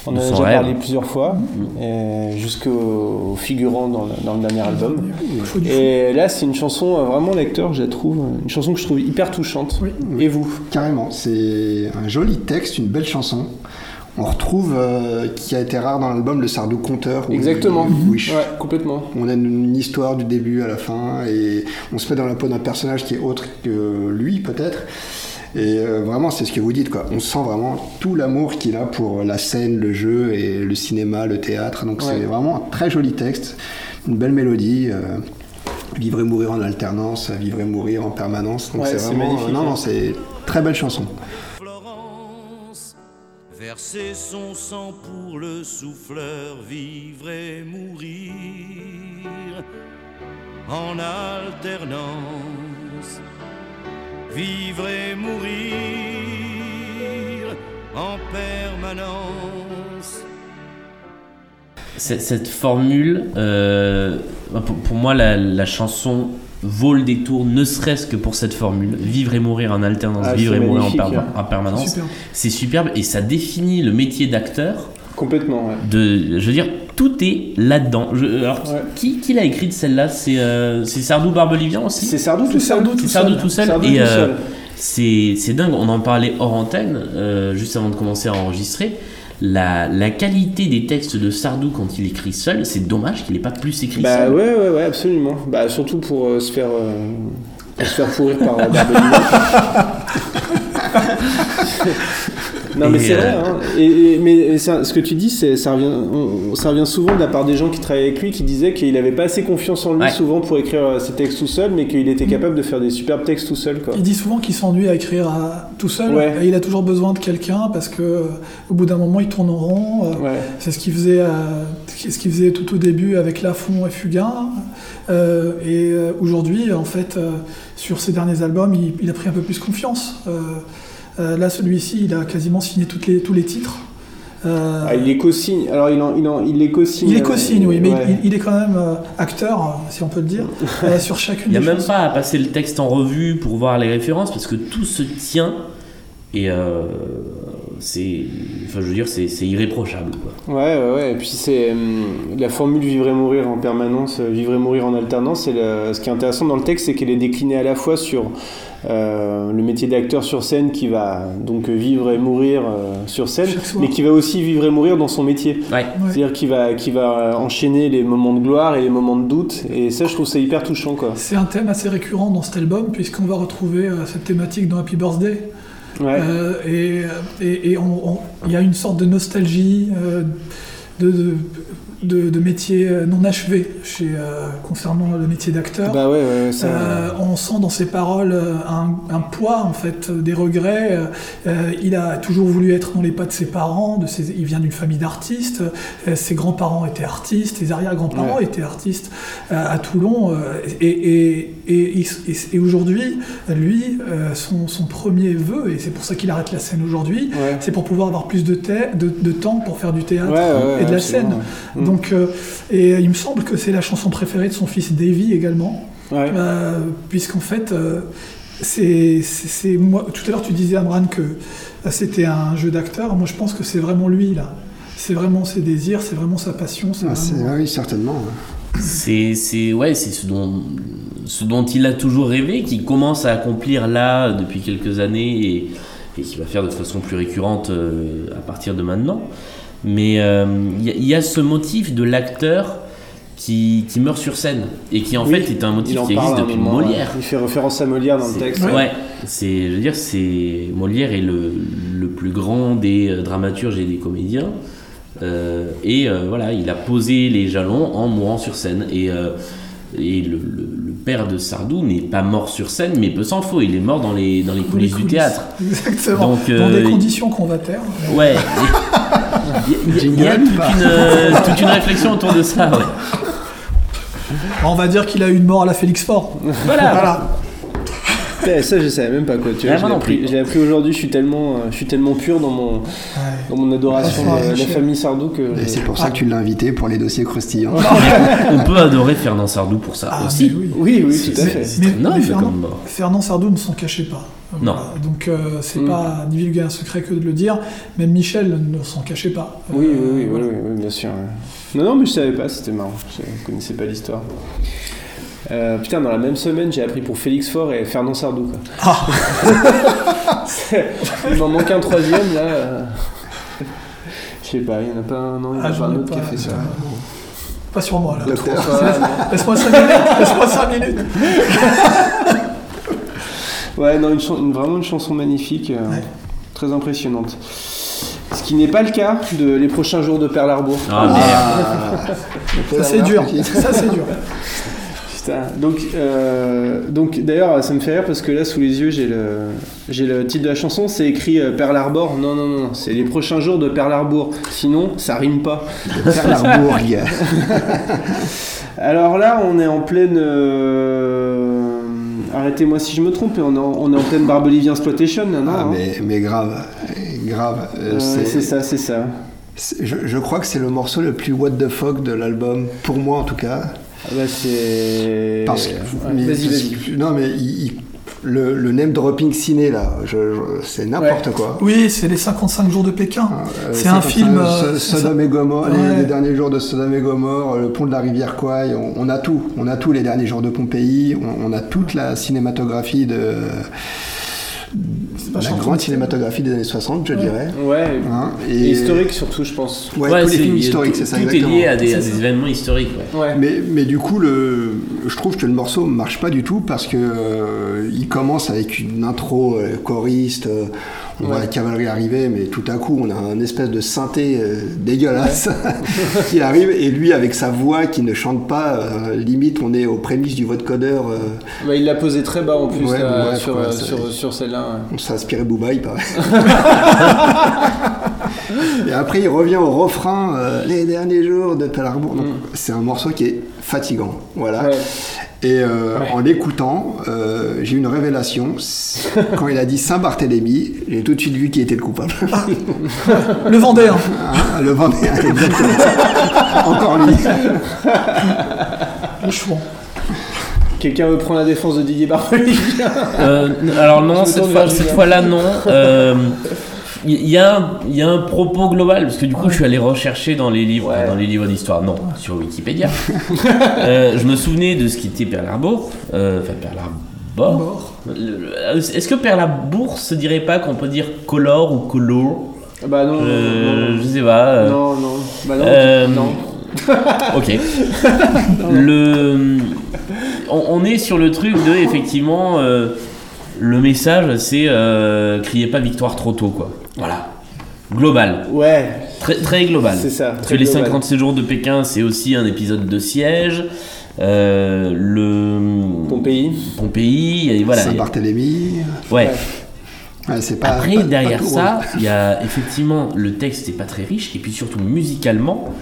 on en a déjà rêve. parlé plusieurs fois, euh, jusqu'au figurant dans le, dans le dernier album. Et là, c'est une chanson vraiment lecteur, je la trouve, une chanson que je trouve hyper touchante. Oui. Et vous? Carrément, c'est un joli texte, une belle chanson. On retrouve, euh, qui a été rare dans l'album, le Sardou conteur. où- Exactement. où il- Ouais, complètement. On a une histoire du début à la fin et on se met dans la peau d'un personnage qui est autre que lui peut-être. Et euh, vraiment, c'est ce que vous dites, quoi. On sent vraiment tout l'amour qu'il a pour la scène, le jeu et le cinéma, le théâtre. Donc Ouais. c'est vraiment un très joli texte, une belle mélodie. euh, vivre et mourir en alternance, vivre et mourir en permanence. Donc Ouais, c'est c'est vraiment, magnifique, non, hein. non, c'est très belle chanson. Verser son sang pour le souffleur, vivre et mourir en alternance, vivre et mourir en permanence. Cette, formule, euh, pour, moi, la chanson vaut le détour, ne serait-ce que pour cette formule. Vivre et mourir en alternance, Ah, vivre et mourir en, hein. en permanence. Super. C'est superbe et ça définit le métier d'acteur. Complètement, ouais. De, je veux dire, tout est là-dedans. Alors, Ouais. qui, qui l'a écrite celle-là? C'est euh, Sardou Barbelivian aussi? C'est Sardou tout seul. Sardou tout Sardou seul. tout seul. Sardou et tout euh, seul. c'est c'est dingue, on en parlait hors antenne, euh, juste avant de commencer à enregistrer. La, la qualité des textes de Sardou quand il écrit seul, c'est dommage qu'il n'ait pas plus écrit Bah seul. ouais, ouais, ouais, absolument. Bah surtout pour euh, se faire euh, pour se faire pourrir par euh, Barbelivien. [LAUGHS] Non mais c'est euh, vrai, hein. et, et- mais ça- ce que tu dis, ça revient, on- ça revient souvent de la part des gens qui travaillent avec lui, qui disaient qu'il avait pas assez confiance en lui Ouais. souvent pour écrire euh, ses textes tout seul, mais qu'il était capable de faire des superbes textes tout seul. Quoi. Il dit souvent qu'il s'ennuie à écrire à- tout seul. Ouais. Et il a toujours besoin de quelqu'un parce que euh, au bout d'un moment, il tourne en rond. Ouais. C'est ce qu'il faisait, euh, ce qu'il faisait tout au début avec Lafont et Fugain. Euh, et aujourd'hui, en fait, euh, sur ses derniers albums, il, il a pris un peu plus confiance. Euh, là, celui-ci, il a quasiment signé toutes les, tous les titres. Euh, Ah, il les co-signe. Alors il, en, il, en, il les co-signe. il est euh, co-signe, oui, mais ouais. il, il est quand même euh, acteur, si on peut le dire, [LAUGHS] euh, sur chacune Il n'y a des même choses. pas à passer le texte en revue pour voir les références parce que tout se tient et euh, c'est, enfin je veux dire, c'est, c'est irréprochable. Quoi. Ouais, ouais, ouais. Et puis c'est hum, la formule vivre et mourir en permanence, euh, vivre et mourir en alternance. Et le- ce qui est intéressant dans le texte, c'est qu'elle est déclinée à la fois sur euh, le métier d'acteur sur scène qui va donc vivre et mourir euh, sur scène, mais qui va aussi vivre et mourir dans son métier. Ouais. Ouais. C'est-à-dire qu'il va, qu'il va enchaîner les moments de gloire et les moments de doute. Et ça, je trouve ça hyper touchant, quoi. C'est un thème assez récurrent dans cet album, puisqu'on va retrouver euh, cette thématique dans Happy Birthday. Ouais. Euh, et il y a une sorte de nostalgie euh, de, de, de métier euh, non achevé chez, euh, concernant le métier d'acteur. Bah ouais, ouais, ouais, ça. Euh, on sent dans ses paroles un, un poids en fait, des regrets. Euh, il a toujours voulu être dans les pas de ses parents. De ses, il vient d'une famille d'artistes. Ses grands-parents étaient artistes. Ses arrière-grands-parents Ouais. étaient artistes à Toulon. et et, et, et, et aujourd'hui, lui, son, son premier vœu, et c'est pour ça qu'il arrête la scène aujourd'hui, c'est pour pouvoir avoir plus de, thé- de, de temps pour faire du théâtre et de la absolument, scène. Donc, euh, et il me semble que c'est la chanson préférée de son fils Davy également. Ouais. Euh, puisqu'en fait, euh, c'est, moi. Tout à l'heure, tu disais Amran que c'était un jeu d'acteur. Moi, je pense que c'est vraiment lui là. C'est vraiment ses désirs, c'est vraiment sa passion. Ah, vraiment- oui, certainement. C'est, c'est, ouais, c'est ce dont, ce dont il a toujours rêvé, qu'il commence à accomplir là depuis quelques années et, et qu'il va faire de façon plus récurrente euh, à partir de maintenant. Mais euh, il y, a- il y a ce motif de l'acteur qui, qui meurt sur scène et qui en Oui, fait est un motif qui existe depuis moment, Molière. Il fait référence à Molière dans le texte. Ouais, c'est, je veux dire, c'est Molière est le, le plus grand des euh, dramaturges et des comédiens. Euh, et euh, voilà, il a posé les jalons en mourant sur scène. Et, euh, et le, le- le père de Sardou n'est pas mort sur scène, mais peu s'en faut, il est mort dans les, dans les coulisses du théâtre. Exactement. Donc, Dans euh, des conditions qu'on va taire. Ouais. [LAUGHS] Il y a- toute, une, euh, toute une réflexion autour de ça. ouais. On va dire qu'il a eu une mort à la Félix Fort. Voilà. Voilà. Ça, je savais même pas quoi. Tu vois, Ouais, je l'ai appris, plus. je l'ai appris aujourd'hui. Je suis tellement, euh, je suis tellement pur dans mon, Ouais. dans mon adoration de la famille Sardou que. Et c'est pour ça que tu l'as invité pour les dossiers croustillants. [LAUGHS] On peut adorer Fernand Sardou pour ça Ah, aussi. mais oui. Oui, oui, tout à fait. Mais, noble mais Fernand, comme. Fernand Sardou ne s'en cachait pas. Non. Voilà. Donc euh, c'est Mm. pas divulguer un secret que de le dire. Même Michel ne s'en cachait pas. Oui, oui, Euh, oui, oui, voilà. oui, oui, bien sûr. Non, non, mais je savais pas. C'était marrant. Je connaissais pas l'histoire. Euh, putain, dans la même semaine, j'ai appris pour Félix Faure et Fernand Sardou. Quoi. Ah. [LAUGHS] Il m'en manque un troisième là. euh. Je sais pas, il y en a pas un, non, il y en Ah, a pas j'en ai un autre qui a pas, fait ça. Pas sur moi là. Laisse-moi 5 minutes. Laisse-moi 5 minutes. [LAUGHS] Ouais, non, une vraiment une chanson magnifique, euh, Ouais. très impressionnante. Ce qui n'est pas le cas de Les prochains jours de Perle Harbour. Ah merde. Ça c'est dur. Ça c'est dur. Putain. Donc, euh, donc d'ailleurs, ça me fait rire parce que là, sous les yeux, j'ai le, j'ai le titre de la chanson. C'est écrit euh, Perle Harbor. Non, non, non, c'est les prochains jours de Perle Harbour. Sinon, ça rime pas. [LAUGHS] Perlarbourg. [LAUGHS] Alors là, on est en pleine. euh, Arrêtez-moi si je me trompe, mais on est en, on est en pleine Barbelivien Exploitation, là, non Ah, hein mais, mais grave, grave. Euh, c'est- ça, c'est ça. Je, je crois que c'est le morceau le plus what the fuck de l'album, pour moi en tout cas. Ah bah, c'est. Parce que, Ouais, mais- vas-y, vas-y. Non, mais il- il- le, le name dropping ciné là, je- je- c'est n'importe quoi. Oui, c'est les 55 jours de Pékin. Euh, c'est un film. euh, Sodome ça. et Gomorre, les- Ouais. les, derniers jours de Sodome et Gomorre, le pont de la rivière Kwai, on, on a tout. On a tout, les derniers jours de Pompéi, on, on a toute la cinématographie de, la chanson grande de- cinématographie des années 60, je dirais. Ouais. Hein, Et historique surtout, je pense. Ouais, Ouais, tous les films historiques, c'est ça Tout exactement. est lié à des, à événements historiques. ouais. Ouais. Mais, mais du coup, le, je trouve que le morceau marche pas du tout parce que euh, il commence avec une intro euh, choriste, euh, on voit la cavalerie arriver, mais tout à coup, on a un espèce de synthé euh, dégueulasse [LAUGHS] qui arrive et lui avec sa voix qui ne chante pas, euh, limite, on est aux prémices du vote codeur. euh, Bah, il l'a posé très bas en plus Ouais, là, ouais, sur, euh, sur, sur celle-là. on s'est inspiré Booba, il paraît. [LAUGHS] [LAUGHS] et après, il revient au refrain, euh, les derniers jours de Pearl Harbor. Donc, C'est un morceau qui est fatigant. Voilà. Mm. Ouais. Et euh, en l'écoutant, euh, j'ai eu une révélation. [LAUGHS] Quand il a dit Saint-Barthélemy, j'ai tout de suite vu qui était le coupable. Le Vendéen. Hein, [LAUGHS] le exactement. Encore lui. Le chouan. Quelqu'un veut prendre la défense de Didier Barbelivien Euh, alors non, cette, fois, fois-là non. Euh, Il y, a un- il y a un propos global parce que du coup je suis allé rechercher dans les livres, Ouais. dans les livres d'histoire, non, sur Wikipédia. [LAUGHS] Euh, je me souvenais de ce qu'était Pearl Harbor, euh, enfin Pearl Harbor. Le- Est-ce que Pearl Harbor se dirait pas qu'on peut dire color ou color? Bah non, Euh, non, Je sais pas. euh, non, non, bah non, Euh, non. [LAUGHS] Ok. le, on, on est sur le truc de effectivement euh, le message, c'est euh, criez pas victoire trop tôt quoi. Voilà. Global, Ouais, très, très global. c'est ça. Parce très que les global. 57 jours de Pékin, c'est aussi un épisode de siège. Euh, le Pompéi. Pompéi, et voilà. Saint-Barthélemy. Ouais. Ouais, c'est pas, Après, pas- pas derrière tout ça, rose. il y a effectivement le texte n'est pas très riche, et puis surtout musicalement,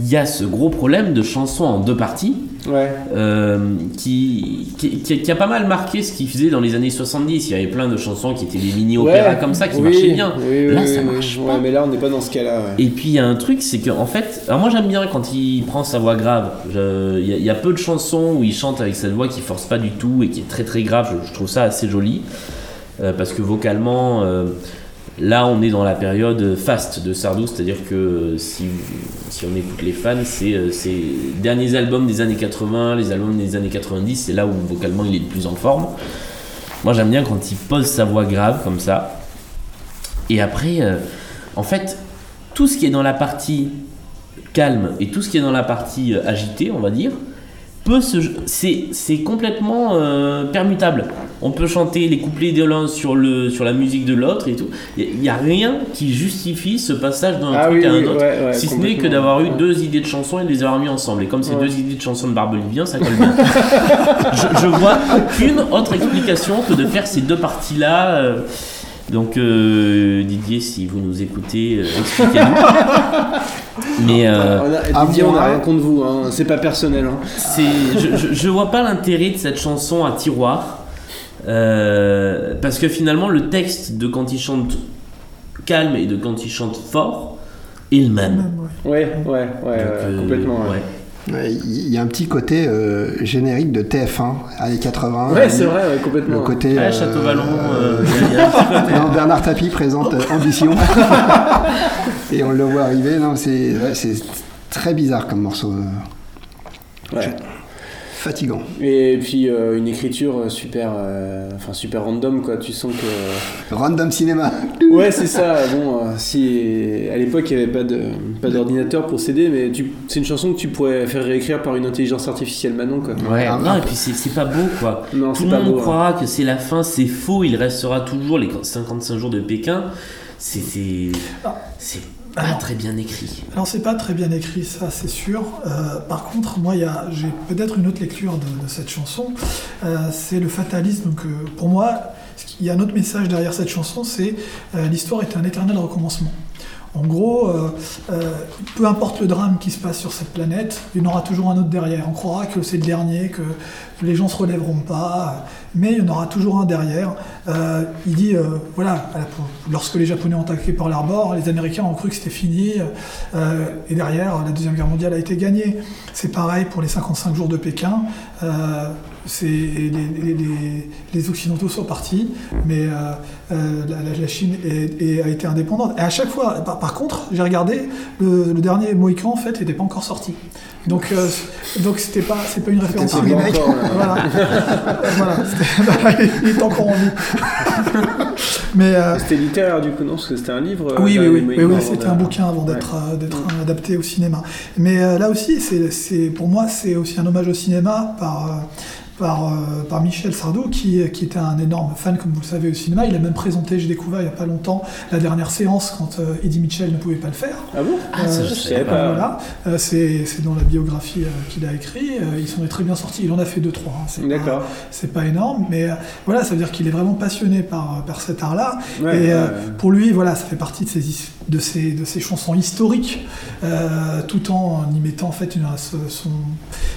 il y a ce gros problème de chansons en deux parties Ouais. euh, qui, qui, a pas mal marqué ce qu'il faisait dans les années 70. Il y avait plein de chansons qui étaient des mini-opéras Ouais, comme ça qui oui, marchaient bien. oui, oui, Là, ça marche Ouais, mais là, on n'est pas dans ce cas-là. Et puis il y a un truc, c'est que en fait, alors moi j'aime bien quand il prend sa voix grave. Il y, a- il y a peu de chansons où il chante avec cette voix qui force pas du tout et qui est très très grave. Je, je trouve ça assez joli Euh, parce que vocalement, euh, là on est dans la période fast de Sardou, c'est-à-dire que euh, si, si on écoute les fans, c'est euh, derniers albums des années 80, les albums des années 90, c'est là où vocalement il est le plus en forme. Moi j'aime bien quand il pose sa voix grave comme ça. Et après, euh, en fait, tout ce qui est dans la partie calme et tout ce qui est dans la partie agitée, on va dire, peut se, c'est, c'est complètement euh, permutable. On peut chanter les couplets de l'un sur, le, sur la musique de l'autre et tout. Il n'y a rien qui justifie ce passage d'un Ah truc oui, à un oui, autre, ouais, ouais, si ce n'est que d'avoir eu deux idées de chansons et de les avoir mis ensemble. Et comme c'est Ouais. deux idées de chansons de Barbelivien, ça colle bien. [LAUGHS] je, je vois aucune autre explication que de faire ces deux parties-là. euh, donc euh, Didier, si vous nous écoutez, euh, expliquez-nous. [LAUGHS] Mais euh, On a, Didier, on n'a rien contre vous, hein. c'est pas personnel. Hein. c'est, je, je, je vois pas l'intérêt de cette chanson à tiroir. euh, parce que finalement, le texte de quand il chante calme et de quand il chante fort est le même. Ouais. Ouais, ouais, ouais, Donc, ouais, euh, complètement. Ouais, Il y a un petit côté euh, générique de TF1, années 80. Ouais, c'est vrai, ouais, Le complètement. côté. Ouais, euh, Château Vallon, euh, [LAUGHS] euh, non, Bernard Tapie présente euh, Ambition. [LAUGHS] Et on le voit arriver. Non, c'est ouais, c'est très bizarre comme morceau. Ouais. Fatigant. Et puis euh, une écriture euh, super, euh, enfin super random quoi. Tu sens que Random cinéma. ouais c'est ça. Bon, euh, si à l'époque il n'y avait pas de pas d'ordinateur pour s'aider, mais tu, c'est une chanson que tu pourrais faire réécrire par une intelligence artificielle maintenant quoi. Ouais, Ah, non, ah. et puis c'est, pas beau quoi. Non, Tout c'est le pas monde beau. hein. croira que c'est la fin, c'est faux, il restera toujours les 55 jours de Pékin. C'est, c'est, Ah. pas très bien écrit. Alors c'est pas très bien écrit, ça c'est sûr. Euh, par contre, moi j'ai peut-être une autre lecture de, de cette chanson. Euh, c'est le fatalisme que, pour moi, il y a un autre message derrière cette chanson, c'est euh, l'histoire est un éternel recommencement. En gros, euh, euh, peu importe le drame qui se passe sur cette planète, il y en aura toujours un autre derrière. On croira que c'est le dernier, que les gens se relèveront pas, mais il y en aura toujours un derrière. Euh, il dit, voilà, lorsque les Japonais ont attaqué Pearl Harbor, les Américains ont cru que c'était fini, et derrière, la Deuxième Guerre mondiale a été gagnée. C'est pareil pour les 55 jours de Pékin. C'est les, les- les- les Occidentaux sont partis, mais euh, euh, la, Chine est- est- a été indépendante. Et à chaque fois, par, par contre, j'ai regardé, le, le dernier Mohican, en fait, n'était pas encore sorti. Donc, euh, donc c'était pas, c'est pas une référence. remake. Voilà. [LAUGHS] voilà. [LAUGHS] [LAUGHS] Il est encore en vie. mais euh, C'était littéraire du coup, non Parce que c'était un livre. oui, oui, oui, oui, oui, c'était un bouquin avant d'être euh, d'être adapté au cinéma. Mais euh, là aussi, c'est, c'est- pour moi, c'est aussi un hommage au cinéma par, euh, par, euh, par Michel Sardou, qui, qui était un énorme fan, comme vous le savez, au cinéma. Il a même présenté, j'ai découvert il n'y a pas longtemps, la dernière séance quand euh, Eddie Mitchell ne pouvait pas le faire. Ah bon? Ah, ça, Euh, je savais pas. Voilà, Euh, c'est, dans la biographie euh, qu'il a écrit. Euh, ils sont très bien sortis. Il en a fait deux, trois. hein. C'est pas- D'accord. c'est pas énorme, mais euh, voilà, ça veut dire qu'il est vraiment passionné par, par cet art-là. Ouais, et euh, ouais. pour lui, voilà, ça fait partie de ses, his- de ses, de ses chansons historiques, euh, tout en y mettant en fait une, son,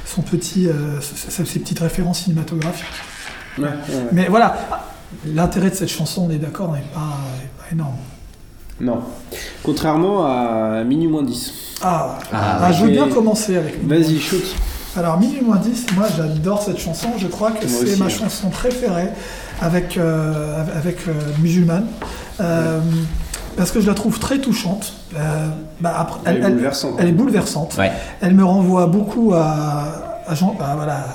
son petit, euh, ses ses petites références Ouais, ouais. Mais voilà, l'intérêt de cette chanson, on est d'accord, n'est pas, énorme. Non. Contrairement à Minuit moins 10. Ah, Ah, ah, je veux bien commencer avec. Vas-y, shoot. Alors, Minuit moins 10, moi j'adore cette chanson. Je crois que Moi c'est aussi, ma hein. chanson préférée avec, euh, avec euh, Musulmane. Euh, Parce que je la trouve très touchante. Euh, bah, après, Elle est bouleversante. elle est bouleversante. Ouais. Elle me renvoie beaucoup à, à, Jean- à, voilà,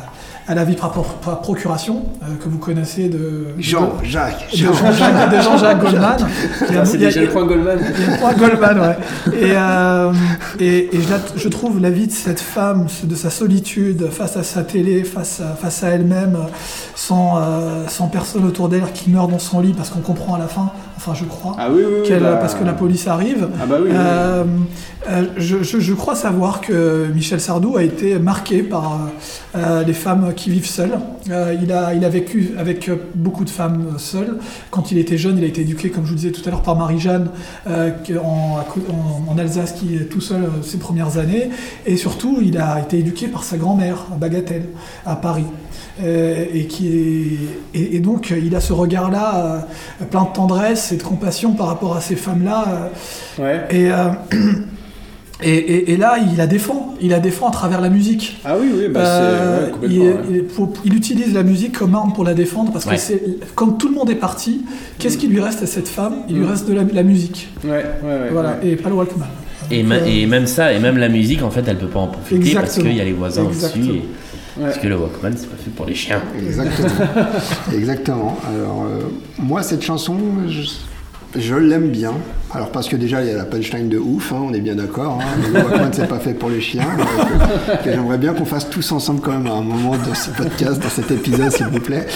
à la vie par, pro- par procuration euh, que vous connaissez de Jean-Jacques. de Jean-Jacques de Jean-Jacques Goldman. [LAUGHS] Il y a- c'est déjà le point Goldman. il y a trois Goldman, ouais. Et, euh, et, et je, la- je trouve la vie de cette femme, de sa solitude face à sa télé, face à, face à elle-même, sans, euh, sans personne autour d'elle qui meurt dans son lit parce qu'on comprend à la fin, enfin je crois, Ah oui, oui, oui. qu'elle- bah- parce que la police arrive. Ah bah oui. oui. Je, je- je crois savoir que Michel Sardou a été marqué par euh, les femmes qui vivent seules. Euh, il, a, il a vécu avec euh, beaucoup de femmes seules. Quand il était jeune, il a été éduqué, comme je vous disais tout à l'heure, par Marie-Jeanne euh, en, Alsace, qui est tout seul euh, ses premières années. Et surtout, il a été éduqué par sa grand-mère, à Bagatelle, à Paris. Euh, et, qui est, et, et donc, il a ce regard-là, euh, plein de tendresse et de compassion par rapport à ces femmes-là. euh, Ouais. et, euh, [CLEARS THROAT] et, et- et là, il la défend. Il la défend à travers la musique. Ah oui, oui, bah Euh, c'est. ouais, complètement, il, ouais. il- pour- il utilise la musique comme arme pour la défendre parce Ouais. que c'est comme tout le monde est parti, qu'est-ce qui lui reste à cette femme? Il lui Mm. reste de la, la musique. Ouais, ouais, ouais. voilà, ouais. et pas le Walkman. Et, euh, et même ça, et même la musique, en fait, elle peut pas en profiter parce qu'il y a les voisins. Exactement. et- Parce que le Walkman, c'est pas fait pour les chiens. Exactement. [LAUGHS] Exactement. Alors, euh, moi, cette chanson, je, je l'aime bien. Alors, parce que déjà, il y a la punchline de ouf, hein, on est bien d'accord. Hein, le c'est pas fait pour les chiens. euh, j'aimerais bien qu'on fasse tous ensemble, quand même, à un moment de ce podcast, dans cet épisode, s'il vous plaît.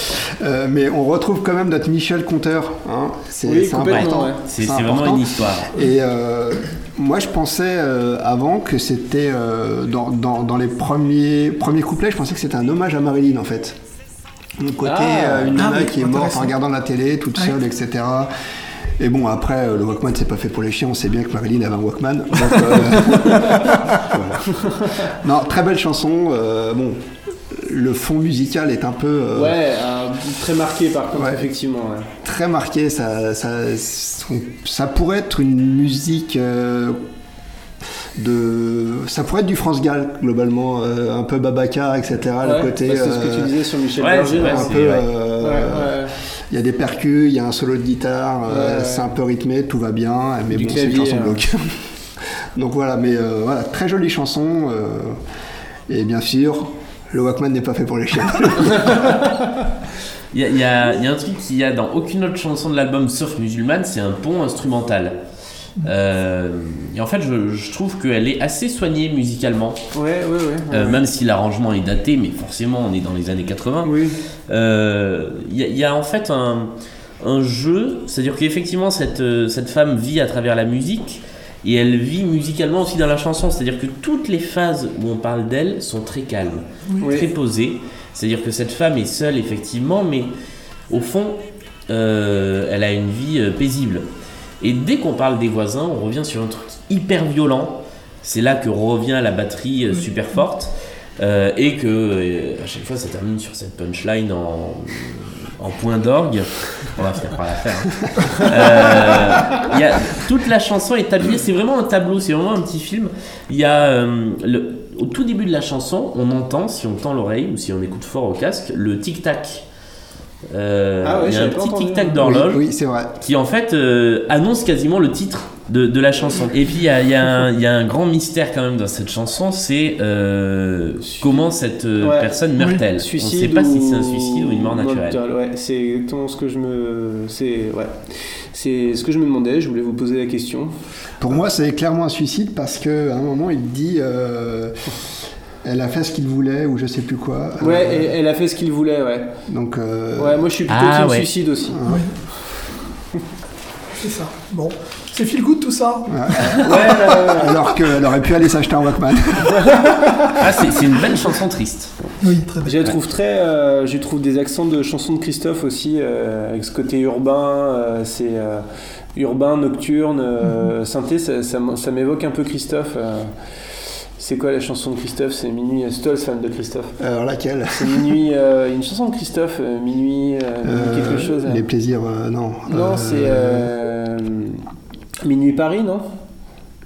Euh, mais on retrouve quand même notre Michel Conteur. Hein, c'est Oui, important. ouais. C'est vraiment important. une histoire. Et euh, moi, je pensais euh, avant que c'était euh, dans, dans, dans les premiers, premiers couplets, je pensais que c'était un hommage à Marilyn en fait. Le côté Ah. euh, une Ah nana oui, qui est morte en regardant la télé, toute Ouais. seule, etc. Et bon, après, euh, le Walkman, c'est pas fait pour les chiens. On sait bien que Marilyn avait un Walkman. Donc, euh, [LAUGHS] voilà. Non, très belle chanson. euh, bon, le fond musical est un peu euh, Ouais, euh, très marqué par contre, Ouais. effectivement. ouais. très marqué. Ça, ça, ça pourrait être une musique euh, de. Ça pourrait être du France Gall, globalement, euh, un peu Babacar, etc. Ouais, le côté. bah, c'est ce que tu disais sur Michel Ouais, Berger. un peu. Il y a des percus, il y a un solo de guitare, euh, Ouais, c'est un peu rythmé, tout va bien, mais Du bon, c'est une chanson bloc. Donc voilà, mais euh, voilà, très jolie chanson. euh, et bien sûr, le Walkman n'est pas fait pour les chiens. [LAUGHS] Il y a, y y un truc qu'il y a dans aucune autre chanson de l'album sauf Musulmane, c'est un pont instrumental. Euh, et en fait, je, je trouve qu'elle est assez soignée musicalement, Ouais, ouais, ouais. euh, même si l'arrangement est daté, mais forcément on est dans les années 80. Oui. Euh, Il y, a- il y a en fait un, un jeu, c'est-à-dire qu'effectivement cette, euh, cette femme vit à travers la musique et elle vit musicalement aussi dans la chanson, c'est-à-dire que toutes les phases où on parle d'elle sont très calmes, Oui. très posées, c'est-à-dire que cette femme est seule effectivement, mais au fond euh, elle a une vie euh, paisible. Et dès qu'on parle des voisins, on revient sur un truc hyper violent. C'est là que revient la batterie euh, super forte. euh, et que euh, à chaque fois ça termine sur cette punchline en en point d'orgue. On va finir par la faire. hein. Euh, y a, toute la chanson est habillée, c'est vraiment un tableau, c'est vraiment un petit film. Il y a le- au tout début de la chanson, on entend, si on tend l'oreille ou si on écoute fort au casque, le tic-tac. Euh, Ah ouais, il y a un petit entendu. tic-tac d'horloge Oui, oui, c'est vrai. qui en fait euh, annonce quasiment le titre de, de la chanson. Et puis il y a, y un- il y a un grand mystère quand même dans cette chanson, c'est euh, comment cette Ouais. personne meurt-elle? On ne sait Suicide pas ou... si c'est un suicide ou une mort naturelle. Ouais, c'est exactement ce que je me. C'est ouais. C'est ce que je me demandais. Je voulais vous poser la question. Pour moi, c'est clairement un suicide parce qu'à un moment, il dit euh, elle a fait ce qu'il voulait ou je sais plus quoi. Ouais, Euh, et elle a fait ce qu'il voulait. Ouais. Donc, euh, Ouais, moi je suis plutôt Ah, team ouais. suicide aussi. C'est ça. Bon, c'est feel good tout ça. alors qu'elle aurait pu aller s'acheter un Walkman. [LAUGHS] Ah, c'est une belle chanson triste. Oui, très bien. Je la trouve très. euh, je trouve des accents de chansons de Christophe aussi, euh, avec ce côté urbain. euh, c'est euh, urbain, nocturne, euh, synthé. Ça, ça m- ça m'évoque un peu Christophe. Euh. c'est quoi la chanson de Christophe? C'est Minuit. Stolz, fan de Christophe. Alors laquelle? C'est Minuit. euh, une chanson de Christophe, euh, Minuit, euh, Minuit Euh, quelque chose. là. Les plaisirs, euh, non. Non, Euh, c'est euh, Minuit Paris, non?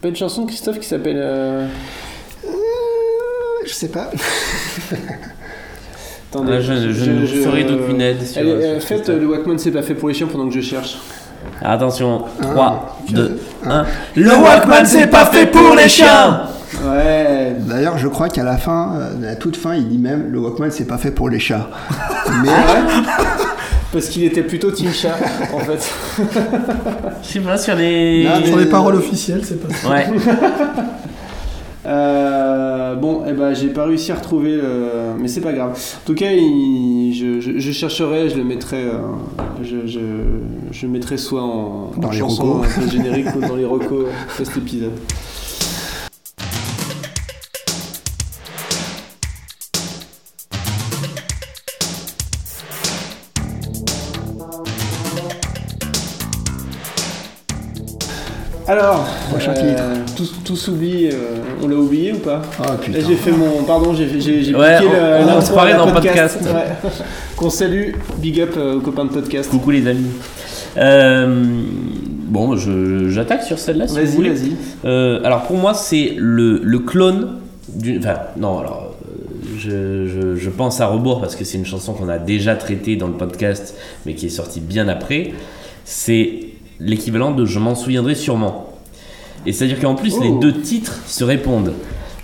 Pas une chanson de Christophe qui s'appelle. euh, Je sais pas. [LAUGHS] Attendez, Ah, je ferai d'aucune aide sur- Allez, sur euh, ce faites Christophe. euh, le Walkman, c'est pas fait pour les chiens pendant que je cherche. Attention, 3, 2, un. 1. Le Walkman, c'est pas fait pour les chiens Ouais. D'ailleurs, je crois qu'à la fin, euh, à la toute fin, il dit même le Walkman, c'est pas fait pour les chats. [LAUGHS] Mais Parce qu'il était plutôt Team Chat, en fait. Je sais pas, sur les. Non, mais- Sur les paroles officielles, c'est pas ça. Ouais. [LAUGHS] Euh, bon, eh ben, j'ai pas réussi à retrouver le. Mais c'est pas grave. En tout cas, il- je, je- je chercherai, je le mettrai. euh, je, je, mettrai soit en, Dans en les chanson recos. un peu générique ou dans les recos de cet épisode. [LAUGHS] Alors, Prochain euh, tout, tout s'oublie, euh, on l'a oublié ou pas Ah putain. j'ai fait mon. Pardon, j'ai j'ai Ouais, piqué on- le- on l'intro se parlait dans le podcast. Ouais. [LAUGHS] Qu'on salue, big up euh, aux copains de podcast. Coucou les amis. Euh, bon, j'attaque sur celle-là si vous Vas-y, voulez. vas-y. Euh, alors pour moi, c'est le, le clone d'une. Enfin, non, alors. euh, Je, je- je pense à rebours parce que c'est une chanson qu'on a déjà traitée dans le podcast, mais qui est sortie bien après. C'est l'équivalent de Je m'en souviendrai sûrement. Et c'est-à-dire qu'en plus, les Oh. deux titres se répondent.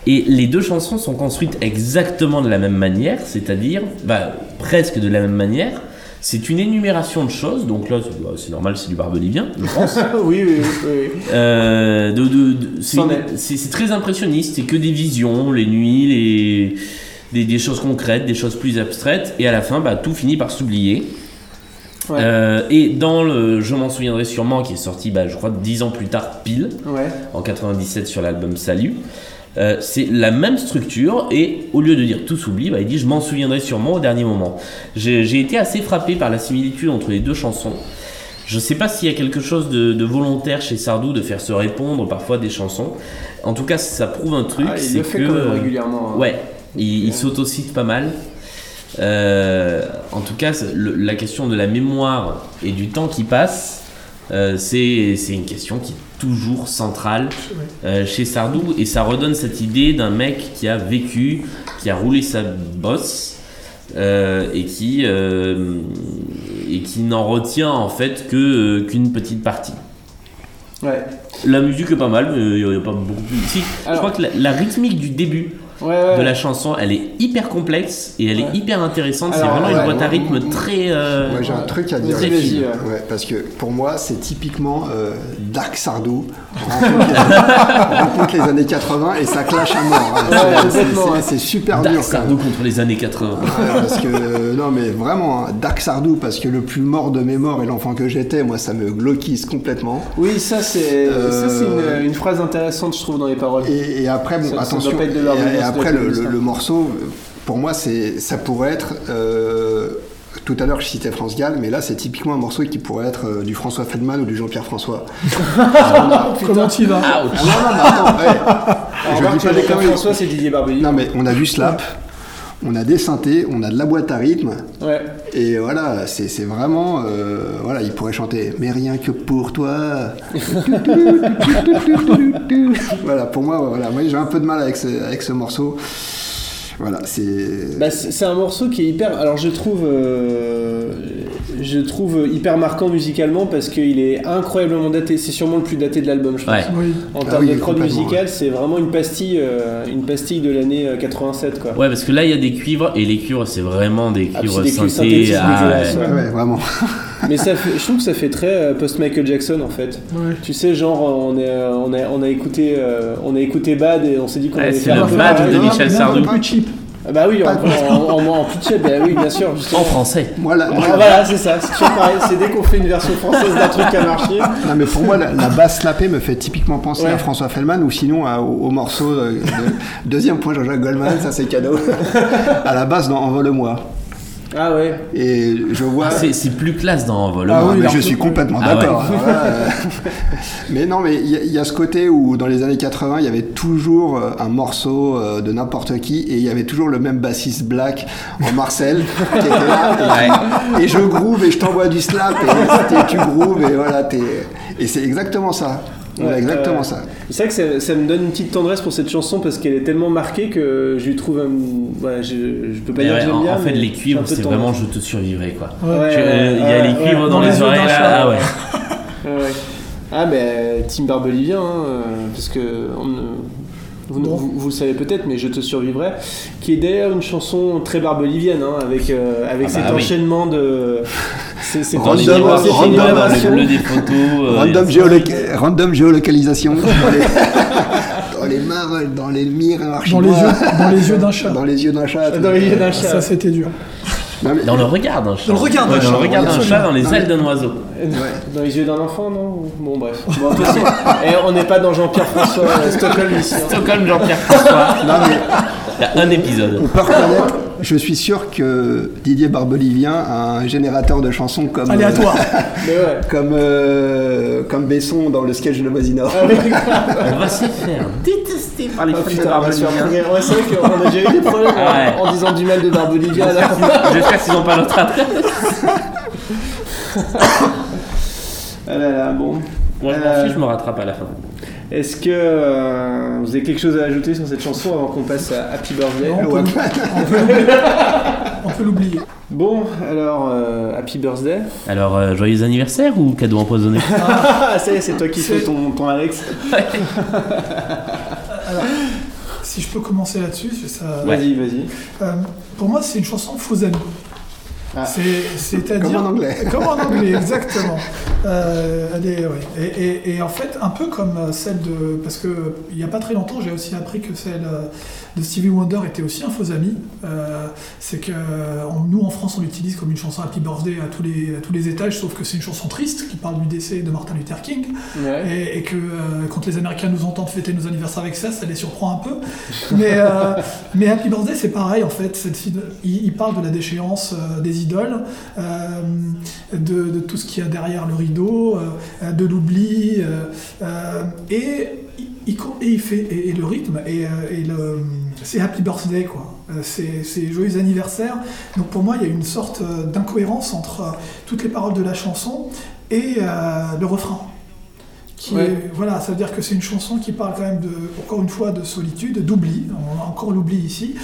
Et les deux chansons sont construites exactement de la même manière, c'est-à-dire bah, presque de la même manière. C'est une énumération de choses, donc là c'est bah, normal, c'est du barbelivien, je pense. [LAUGHS] oui, oui, oui. Euh, de- de- de- c'est très impressionniste, c'est que des visions, les nuits, les, des, des choses concrètes, des choses plus abstraites, et à la fin, bah, tout finit par s'oublier. Ouais. Euh, et dans le Je m'en souviendrai sûrement, qui est sorti, bah, je crois, dix ans plus tard, pile, Ouais. en 97 sur l'album Salut, euh, c'est la même structure, et au lieu de dire tout s'oublie, bah, il dit Je m'en souviendrai sûrement au dernier moment. J'ai été assez frappé par la similitude entre les deux chansons. Je sais pas s'il y a quelque chose de, de volontaire chez Sardou de faire se répondre parfois des chansons. En tout cas, ça prouve un truc, Ah, il c'est que régulièrement. hein. ouais, il, il s'autocite pas mal. Euh, en tout cas, le- la question de la mémoire et du temps qui passe, euh, c'est une question qui est toujours centrale euh, chez Sardou et ça redonne cette idée d'un mec qui a vécu, qui a roulé sa bosse euh, et qui et qui n'en retient en fait que qu'une petite partie. Ouais. La musique est pas mal, mais il n'y a pas beaucoup plus. Si, je crois que la, la rythmique du début Ouais, ouais. de la chanson, elle est hyper complexe et elle Ouais. est hyper intéressante. C'est vraiment une ouais, boîte à rythme très. euh, Moi j'ai un truc à dire. Ouais, parce que pour moi c'est typiquement euh, Dark Sardou. On rencontre, les, années 80 et ça clash à mort. hein. Ouais, C'est- super Dark dur. quand Sardou contre les années 80. Ouais, parce que euh, non mais vraiment hein, Dark Sardou parce que le plus mort de mes morts et l'enfant que j'étais moi ça me gloquise complètement Oui, ça c'est Euh, ça, c'est une, une phrase intéressante, je trouve, dans les paroles. et, et après bon Ça- ça attention doit pas être de et, leur et vengeance de après le, hein. le morceau pour moi c'est ça pourrait être euh, tout à l'heure je citais France Gall mais là c'est typiquement un morceau qui pourrait être euh, du François Feldman ou du Jean-Pierre François [LAUGHS] Comment tu vas Ah non, non, mais attends, ouais. Alors, Je dis pas conneries. François, c'est Didier Barbelli. Non, mais on a vu Slap, on a des synthés, on a de la boîte à rythme. Ouais. Et voilà, c'est vraiment. euh, voilà, il pourrait chanter Mais rien que pour toi. [LAUGHS] voilà, pour moi, voilà, moi j'ai un peu de mal avec ce, avec ce morceau. Voilà, c'est. Bah, c'est un morceau qui est hyper. Alors je trouve, euh, je trouve hyper marquant musicalement parce qu'il est incroyablement daté. C'est sûrement le plus daté de l'album, je pense. Ouais. Oui. En Ah termes oui, de prod musicale, c'est vraiment une pastille, euh, une pastille de l'année euh, 87 quoi. Ouais, parce que là, il y a des cuivres, et les cuivres, c'est vraiment des Ah, cuivres c'est des cuivres synthés. synthétisés ah, dégueulasses, ouais. Ouais, ouais, vraiment. [LAUGHS] Mais ça fait, je trouve que ça fait très euh, post Michael Jackson en fait. Ouais. Tu sais, genre on, est, euh, on, a, on a écouté, euh, on a écouté Bad et on s'est dit qu'on Ouais, allait c'est faire le un peu Bad de Michel Sardou. peu cheap. Ah Bah oui, en, en, en, en, pitch, bah oui, bien sûr. Justement. En français. Moi, la- moi, Ah, la- voilà, c'est ça, c'est toujours pareil. C'est dès qu'on fait une version française d'un truc qui a marché. Non, mais pour moi, la, la basse slappée me fait typiquement penser Ouais. à François Fellman ou sinon à- au, au morceau de, deuxième point Jean-Jacques Goldman, ça c'est cadeau. [LAUGHS] à la basse dans Envole-moi. Ah ouais. Et je vois. C'est c'est plus classe dans Envol. Ah oui, mais je suis complètement Ah d'accord. ouais. Voilà, euh, [LAUGHS] mais non, mais il y, a- il y a ce côté où dans les années 80, il y avait toujours euh, un morceau euh, de n'importe qui et il y avait toujours le même bassiste black en Marcel [LAUGHS] qui était là. Et, [LAUGHS] et je groove et je t'envoie du slap et tu grooves et voilà. t'es- Et c'est exactement ça. Voilà, exactement euh, ça. C'est vrai que ça, ça me donne une petite tendresse pour cette chanson parce qu'elle est tellement marquée que je lui trouve. un- ouais, je, je peux pas Mais dire que ouais, j'aime en, bien. en fait, mais les cuivres, c'est vraiment je te survivrai quoi. Ouais, euh, Il y a les cuivres dans, Dans les, oreilles là. Ah ouais. Ah, ben, Team Barbelivien, hein, euh, parce que. on vous, Bon. vous, vous le savez peut-être, mais Je te survivrai, qui est d'ailleurs une chanson très barbelivienne, hein, avec, euh, avec Ah cet bah oui. enchaînement de. C'est c'est Dans les Random, random, dans innovation. le bleu des photos. euh, Random, géoloca- random géolocalisation [LAUGHS] dans les, dans les mares, dans les miroirs Dans les yeux, dans les yeux d'un chat. dans les yeux d'un chat. Dans les yeux d'un chat. Ça, c'était dur. Non, mais- Dans le regard d'un chat. Dans le regard d'un Ouais, chat, Dans le regard d'un absolument. chat, dans les Non, mais- ailes d'un oiseau. Dans les yeux d'un enfant, non Bon, bref. [LAUGHS] Bon, façon, eh, on n'est pas dans Jean-Pierre François euh, Stockholm ici. hein. Stockholm, Jean-Pierre François. non, mais Il y a un épisode. on peut reconnaître, je suis sûr que Didier Barbelivien a un générateur de chansons comme. Aléatoire. Ouais. [LAUGHS] comme, euh, comme Besson dans le sketch de Moisinor. Ah, mais- On va se faire détester par les Ah, fans de putain, on va se faire Barbelivien. Ouais, c'est vrai qu'on a déjà eu des problèmes Ah en- ouais. en disant du mal de Barbelivien. là. J'espère qu'ils n'ont pas notre adresse. Ah là là, bon. Moi, je m'en Euh, fiche, je me rattrape à la fin. Est-ce que euh, vous avez quelque chose à ajouter sur cette chanson avant qu'on passe à Happy Birthday? Non. On peut [LAUGHS] l'oublier. Bon, alors, euh, Happy Birthday. Alors, euh, joyeux anniversaire ou cadeau empoisonné? [LAUGHS] Ah, ça y est, c'est toi qui fais ton, ton Alex. [LAUGHS] Si je peux commencer là-dessus, c'est ça. Vas-y, vas-y. Euh, pour moi, c'est une chanson faux amis. Ah. C'est, c'est-à-dire Comme en anglais. [LAUGHS] Comme en anglais, [LAUGHS] exactement. Euh, elle est, ouais. et, et- et en fait, un peu comme euh, celle de, parce que il y a pas très longtemps, j'ai aussi appris que celle euh, de Stevie Wonder était aussi un faux ami. Euh, c'est que euh, nous en France, on l'utilise comme une chanson Happy Birthday à tous les à tous les étages, sauf que c'est une chanson triste qui parle du décès de Martin Luther King. Ouais. Et, et que euh, quand les Américains nous entendent fêter nos anniversaires avec ça, ça les surprend un peu. Mais, euh, [LAUGHS] mais Happy Birthday, c'est pareil en fait. Il, il parle de la déchéance des idoles, de, de tout ce qu'il y a derrière le rideau, de l'oubli. et, il- et fait et, et le rythme et, et le c'est Happy Birthday quoi. Euh, C'est joyeux anniversaire. Donc pour moi, il y a une sorte euh, d'incohérence entre euh, toutes les paroles de la chanson et euh, le refrain qui Ouais. est, voilà, ça veut dire que c'est une chanson qui parle quand même de, encore une fois de solitude, d'oubli, on a encore l'oubli ici,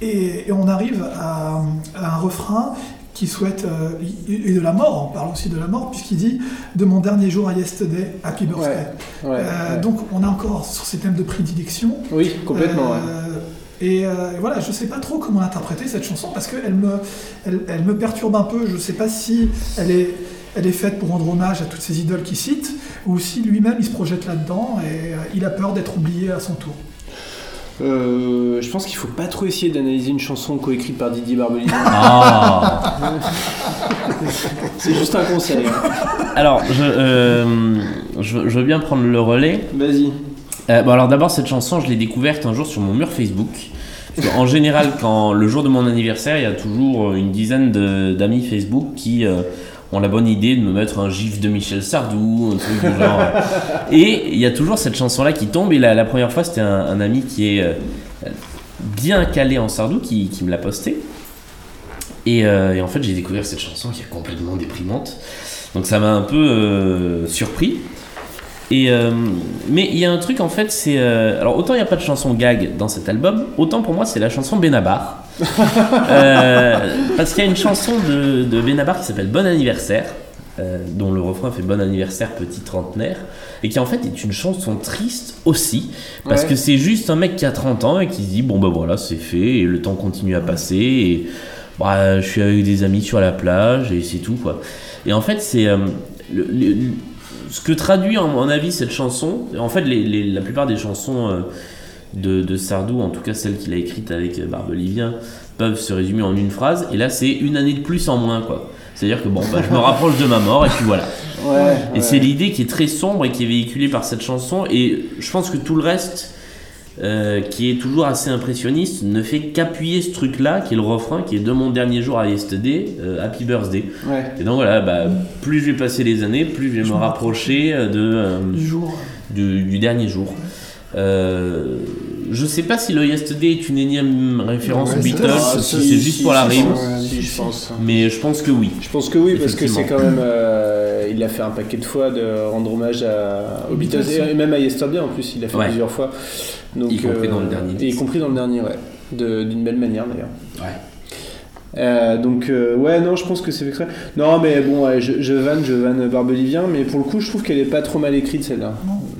et, et on arrive à, à un refrain qui souhaite, euh, et de la mort, on parle aussi de la mort, puisqu'il dit de mon dernier jour à yesterday, happy birthday. Ouais, Euh, ouais. Donc on a encore sur ces thèmes de prédilection. Oui, complètement. ouais. Euh, Et euh, voilà, je sais pas trop comment interpréter cette chanson parce qu'elle me, elle, elle me perturbe un peu. Je sais pas si elle est, elle est faite pour rendre hommage à toutes ces idoles qu'il cite ou si lui-même il se projette là-dedans et euh, il a peur d'être oublié à son tour. Euh, je pense qu'il faut pas trop essayer d'analyser une chanson coécrite par Didier Barbelivien. Ah. [LAUGHS] c'est juste un conseil. hein. Alors, je, euh, je, je veux bien prendre le relais. Vas-y. Euh, bon, alors d'abord, cette chanson, je l'ai découverte un jour sur mon mur Facebook. En général, quand le jour de mon anniversaire, il y a toujours une dizaine d'amis Facebook qui euh, ont la bonne idée de me mettre un gif de Michel Sardou, un truc du genre. [LAUGHS] Et il y a toujours cette chanson-là qui tombe. Et la, la première fois, c'était un, un ami qui est euh, bien calé en Sardou qui, qui me l'a posté. Et, euh, et en fait, j'ai découvert cette chanson qui est complètement déprimante. Donc ça m'a un peu euh, surpris. Et, euh, mais il y a un truc en fait, c'est. euh, alors autant il n'y a pas de chanson gag dans cet album, autant pour moi c'est la chanson Benabar. [LAUGHS] Euh, parce qu'il y a une chanson de, de Benabar qui s'appelle Bon anniversaire, dont le refrain fait Bon anniversaire petit trentenaire, et qui en fait est une chanson triste aussi, parce Ouais. que c'est juste un mec qui a 30 ans et qui se dit Bon ben voilà, c'est fait, et le temps continue à passer, et bah, je suis avec des amis sur la plage, et c'est tout quoi. Et en fait, c'est. le- le- ce que traduit, en mon avis, cette chanson, en fait, les, les- la plupart des chansons euh, de, de Sardou, en tout cas celles qu'il a écrites avec euh, Barbelivien, peuvent se résumer en une phrase, et là, c'est une année de plus en moins, quoi. C'est-à-dire que bon, bah, je me rapproche de ma mort, et puis voilà. Ouais, Et ouais. c'est l'idée qui est très sombre et qui est véhiculée par cette chanson, et je pense que tout le reste, euh, qui est toujours assez impressionniste, ne fait qu'appuyer ce truc-là, qui est le refrain, qui est de mon dernier jour à yesterday, euh, Happy Birthday. Ouais. Et donc voilà, bah, plus je vais passer les années, plus je vais me rapprocher euh, de, euh, Du jour. du, du dernier jour. Euh, je sais pas si le Yesterday est une énième référence Ouais, Beatles, Ah, si c'est juste pour la si, rime, Si, je pense. mais je pense que oui. Je pense que oui, parce que c'est quand même. euh, il a fait un paquet de fois de rendre hommage à, aux Beatles, et même à Yesterday en plus, il l'a fait Ouais. plusieurs fois. Donc, Y compris euh, dans le dernier Et y compris dans le dernier, ouais. De- D'une belle manière d'ailleurs. Ouais. Euh, donc euh, ouais non je pense que c'est fait exprès. Non mais bon ouais, je, je vanne je vanne Barbelivien mais pour le coup je trouve qu'elle est pas trop mal écrite celle-là.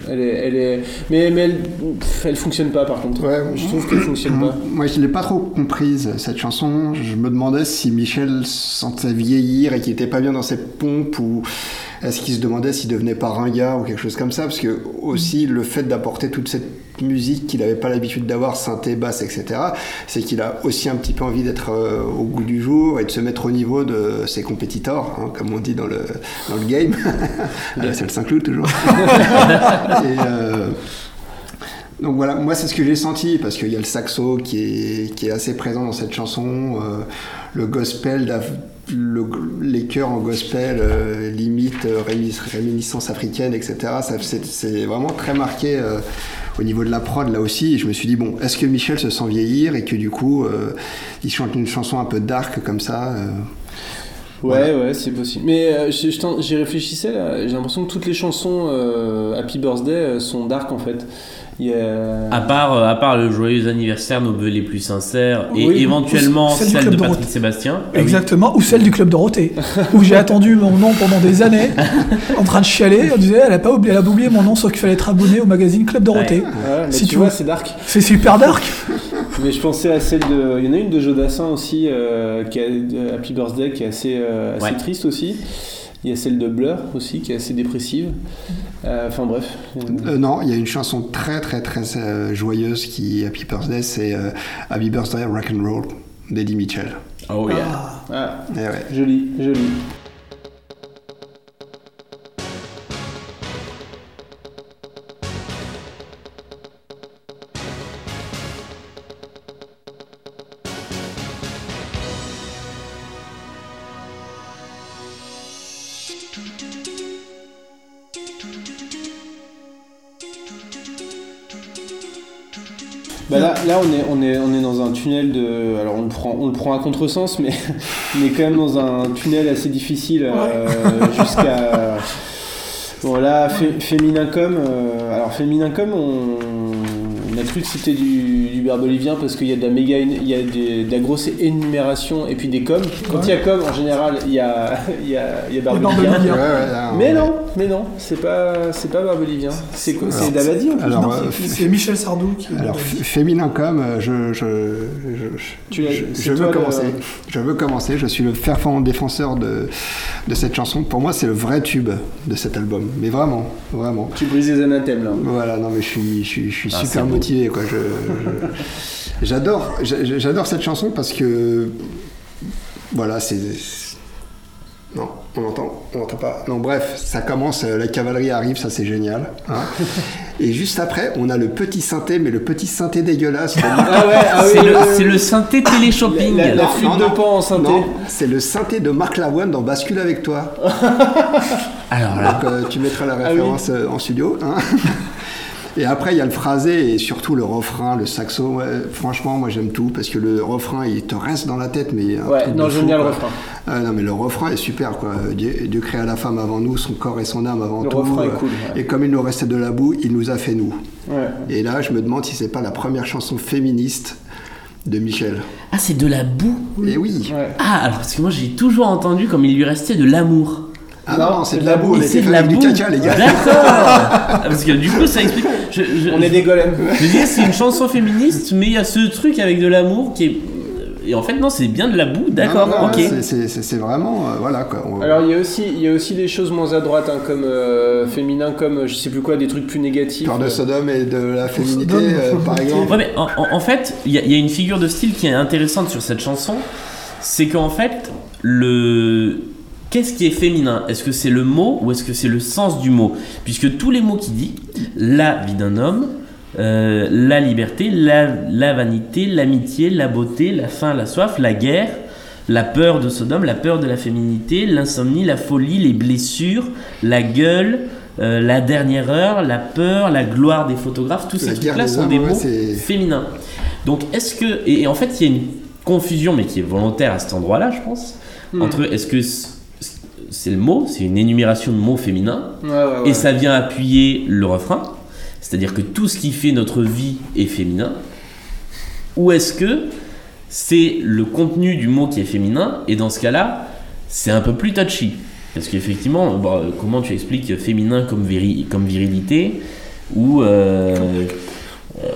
Elle est, elle est mais mais elle, elle fonctionne pas par contre. Ouais. Je trouve qu'elle fonctionne pas. [CLEARS THROAT] moi, je l'ai pas trop comprise cette chanson. Je me demandais si Michel sentait vieillir et qu'il était pas bien dans ses pompes ou est-ce qu'il se demandait s'il devenait pas ringard ou quelque chose comme ça? Parce que aussi le fait d'apporter toute cette musique qu'il avait pas l'habitude d'avoir, synthé, basse, etc. C'est qu'il a aussi un petit peu envie d'être euh, au goût du jour et de se mettre au niveau de ses compétiteurs, hein, comme on dit dans le dans le game. Euh, [LAUGHS] c'est le Saint-Cloud toujours. [LAUGHS] et, euh, donc voilà, moi c'est ce que j'ai senti parce qu'il y a le saxo qui est, qui est assez présent dans cette chanson, euh, le gospel, le- les chœurs en gospel, euh, limite euh, rémi- réminiscence africaine, etc. C'est, vraiment très marqué euh, au niveau de la prod là aussi. Et je me suis dit, bon, est-ce que Michel se sent vieillir et que du coup il chante une chanson un peu dark comme ça Ouais ouais c'est possible. Mais euh, j'y réfléchissais là, j'ai l'impression que toutes les chansons euh, Happy Birthday sont dark en fait. Il y a... À part, euh, à part le joyeux anniversaire, nos vœux les plus sincères, et Oui, éventuellement celle du celle Club de Dorothée. Patrick Sébastien. Ah. Exactement, ou celle du Club Dorothée, [LAUGHS] où j'ai attendu mon nom pendant des années, en train de chialer, on disait elle a pas oublié, elle a oublié mon nom, sauf qu'il fallait être abonné au magazine Club Dorothée. Ouais, mais Si tu vois c'est dark. C'est super dark. Mais je pensais à celle de. Il y en a une de Jodassin aussi, euh, qui a, de Happy Birthday, qui est assez, euh, assez Ouais. triste aussi. Il y a celle de Blur aussi, qui est assez dépressive. Euh, Enfin bref. Euh, non, il y a une chanson très très très euh, joyeuse qui Happy Birthday, c'est euh, Happy Birthday Rock and Roll d'Eddie Mitchell. Oh yeah. Ah, Eh ouais. joli, joli. Là, on, est, on, est, on est dans un tunnel de. Alors on le prend, on le prend à contresens, mais [LAUGHS] on est quand même dans un tunnel assez difficile euh, jusqu'à. [LAUGHS] Bon Féminin Com, euh, alors Féminin Com, on, on a cru que c'était du, du Barbelivien parce qu'il y a de la méga, il y a de la grosse énumération et puis des coms. Quand il y a com, en général, [LAUGHS] il y a, il y a, il y a Barbelivien. Barbelivien. Ouais, ouais, là, on Mais non, mais non, c'est pas, c'est pas Barbelivien. C'est quoi C'est Davadi en plus. Alors, euh, C'est Michel Sardou qui. Alors, féminin comme, euh, je, je, je, Tu je, je veux le- commencer. Je veux commencer. Je suis le fervent défenseur de, de cette chanson. Pour moi, c'est le vrai tube de cet album. Mais vraiment, vraiment. Tu brises les anathèmes là. Voilà, non mais je suis, je suis, je suis Ah, super motivé quoi. Je, je- j'adore, j'a- j'adore cette chanson parce que voilà, c'est non, on entend, on entend pas. Non, bref, ça commence, euh, la cavalerie arrive, ça c'est génial. hein. [LAUGHS] Et juste après, on a le petit synthé, mais le petit synthé dégueulasse. Ah ouais, ah c'est le, le- c'est le synthé télé-shopping. La- la- Non, flûte non, de pan en synthé. Non, c'est le synthé de Marc Lavoine dans Bascule avec toi. [LAUGHS] Alors là, Donc, euh, tu mettras la Ah oui. référence euh, en studio. hein. [LAUGHS] Et après, il y a le phrasé et surtout le refrain, le saxo. Ouais, franchement, moi j'aime tout parce que le refrain, il te reste dans la tête, mais. Ouais, non, j'aime bien le refrain. Ah, non, mais le refrain est super, quoi. Dieu, Dieu créa la femme avant nous, son corps et son âme avant Le tout. refrain est Euh, cool, ouais. Et comme il nous restait de la boue, il nous a fait nous. Ouais. Et là, je me demande si c'est pas la première chanson féministe de Michel. Ah, c'est de la boue? Et oui. Ouais. Ah, alors parce que moi j'ai toujours entendu comme il lui restait de l'amour. Ah Non, non, c'est de la boue, on était c'est de la avec du boue. caca, les gars. D'accord [LAUGHS] Parce que du coup, ça explique. Je, je- On est des golems. je disais, c'est une chanson féministe, mais il y a ce truc avec de l'amour qui est. Et en fait, non, c'est bien de la boue, d'accord, ok. c'est- vraiment. euh, voilà, quoi. On- Alors il y a aussi il y a aussi des choses moins à droite hein, comme euh, féminin comme euh, je sais plus quoi des trucs plus négatifs. Peur de euh. Sodome et de la féminité, euh, par exemple. Ouais, mais en, fait, il y, a- il y a une figure de style qui est intéressante sur cette chanson. C'est qu'en fait, le. Qu'est-ce qui est féminin? Est-ce que c'est le mot ou est-ce que c'est le sens du mot? Puisque tous les mots qu'il dit, la vie d'un homme, euh, la liberté, la, la vanité, l'amitié, la beauté, la faim, la soif, la guerre, la peur de Sodome, la peur de la féminité, l'insomnie, la folie, les blessures, la gueule, euh, la dernière heure, la peur, la gloire des photographes, tous ces trucs-là sont des mots féminins. Donc est-ce que... Et, et en fait, il y a une confusion, mais qui est volontaire à cet endroit-là, je pense, Hmm. entre est-ce que c'est le mot, c'est une énumération de mots féminins, Ouais, ouais, ouais. et ça vient appuyer le refrain, c'est-à-dire que tout ce qui fait notre vie est féminin, ou est-ce que c'est le contenu du mot qui est féminin, et dans ce cas-là, c'est un peu plus touchy. Parce qu'effectivement, bon, euh, comment tu expliques féminin comme, viri- comme virilité, ou euh,